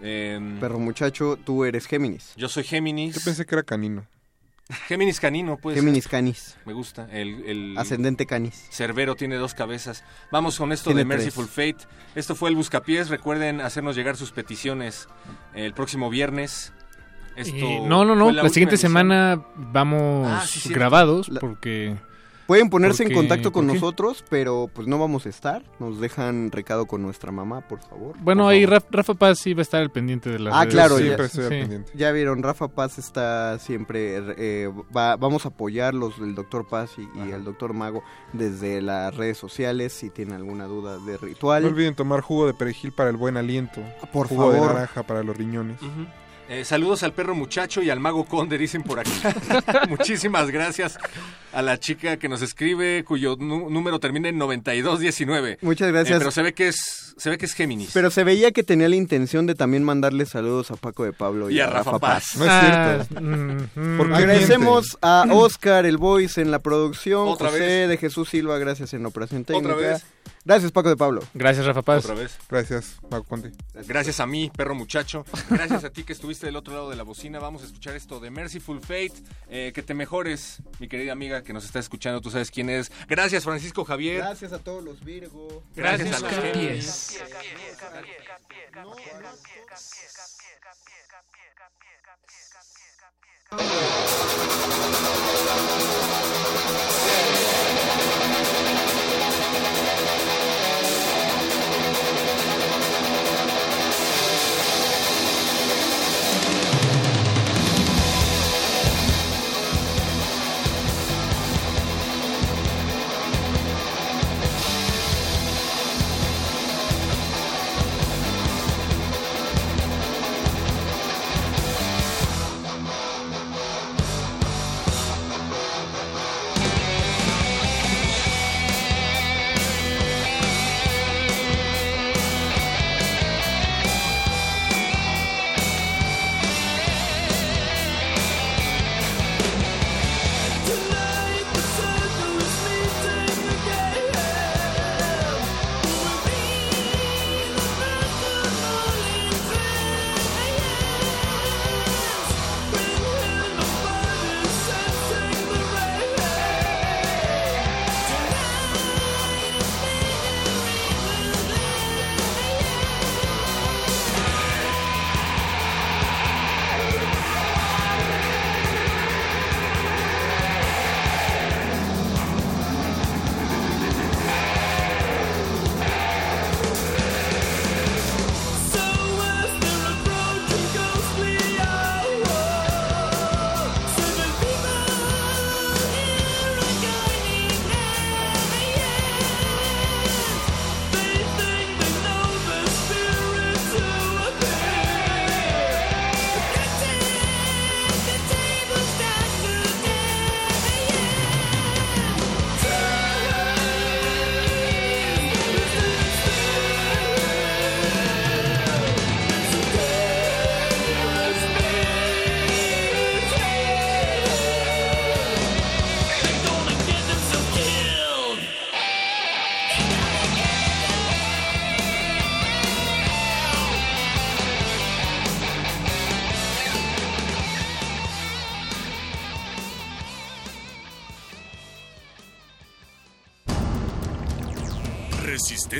Speaker 1: Eh,
Speaker 20: Perro muchacho, tú eres Géminis.
Speaker 1: yo soy Géminis.
Speaker 3: Yo pensé que era canino.
Speaker 1: Géminis canino, pues.
Speaker 20: Géminis canis.
Speaker 1: Me gusta. El, el
Speaker 20: Ascendente canis.
Speaker 1: Cerbero tiene dos cabezas. Vamos con esto
Speaker 20: Tiene
Speaker 1: de Merciful Fate. Esto fue el Buscapiés. Recuerden hacernos llegar sus peticiones el próximo viernes. Esto
Speaker 2: Y no, no, no. La, siguiente
Speaker 1: edición.
Speaker 2: semana vamos
Speaker 1: Ah, sí,
Speaker 2: grabados
Speaker 20: La-
Speaker 2: porque...
Speaker 20: Pueden ponerse en contacto con nosotros, pero pues no vamos a estar. Nos dejan recado con nuestra mamá, por favor.
Speaker 2: Bueno,
Speaker 20: Por
Speaker 2: ahí
Speaker 20: favor.
Speaker 2: Rafa, Rafa Paz sí va a estar al pendiente de las
Speaker 20: Ah,
Speaker 2: redes.
Speaker 20: claro,
Speaker 3: Siempre
Speaker 20: ya,
Speaker 3: estoy al
Speaker 2: Sí.
Speaker 3: pendiente.
Speaker 20: ya vieron, Rafa Paz está siempre, eh, va- vamos a apoyarlos, el doctor Paz y, y el doctor Mago, desde las redes sociales, si tienen alguna duda de ritual.
Speaker 3: No olviden tomar jugo de perejil para el buen aliento.
Speaker 20: Por
Speaker 3: jugo de naranja para los riñones.
Speaker 1: Ujú. Eh, saludos al perro muchacho y al mago conde, dicen por aquí. Muchísimas gracias a la chica que nos escribe, cuyo número termina en 9219.
Speaker 20: Muchas
Speaker 1: Eh,
Speaker 20: gracias.
Speaker 1: pero se ve que es, se ve que es Géminis.
Speaker 20: Pero se veía que tenía la intención de también mandarle saludos a Paco de Pablo y,
Speaker 1: Y a Rafa Paz.
Speaker 3: No es
Speaker 2: Ah,
Speaker 3: cierto.
Speaker 2: mm,
Speaker 3: ¿Por
Speaker 2: mm,
Speaker 3: qué
Speaker 20: Agradecemos a Oscar, el voice en la producción,
Speaker 1: Otra
Speaker 20: José
Speaker 1: vez.
Speaker 20: de Jesús Silva, gracias en operación técnica.
Speaker 1: Otra vez.
Speaker 20: Gracias Paco de Pablo.
Speaker 2: Gracias, Rafa Paz.
Speaker 1: Otra vez.
Speaker 3: Gracias, Mago Conde.
Speaker 1: Gracias a mí, perro muchacho. Gracias a ti que estuviste del otro lado de la bocina. Vamos a escuchar esto de Merciful Fate. Eh, que te mejores, mi querida amiga que nos está escuchando. Tú sabes quién es. Gracias, Francisco Javier.
Speaker 20: Gracias a todos los Virgo.
Speaker 1: Gracias a los. Géminis.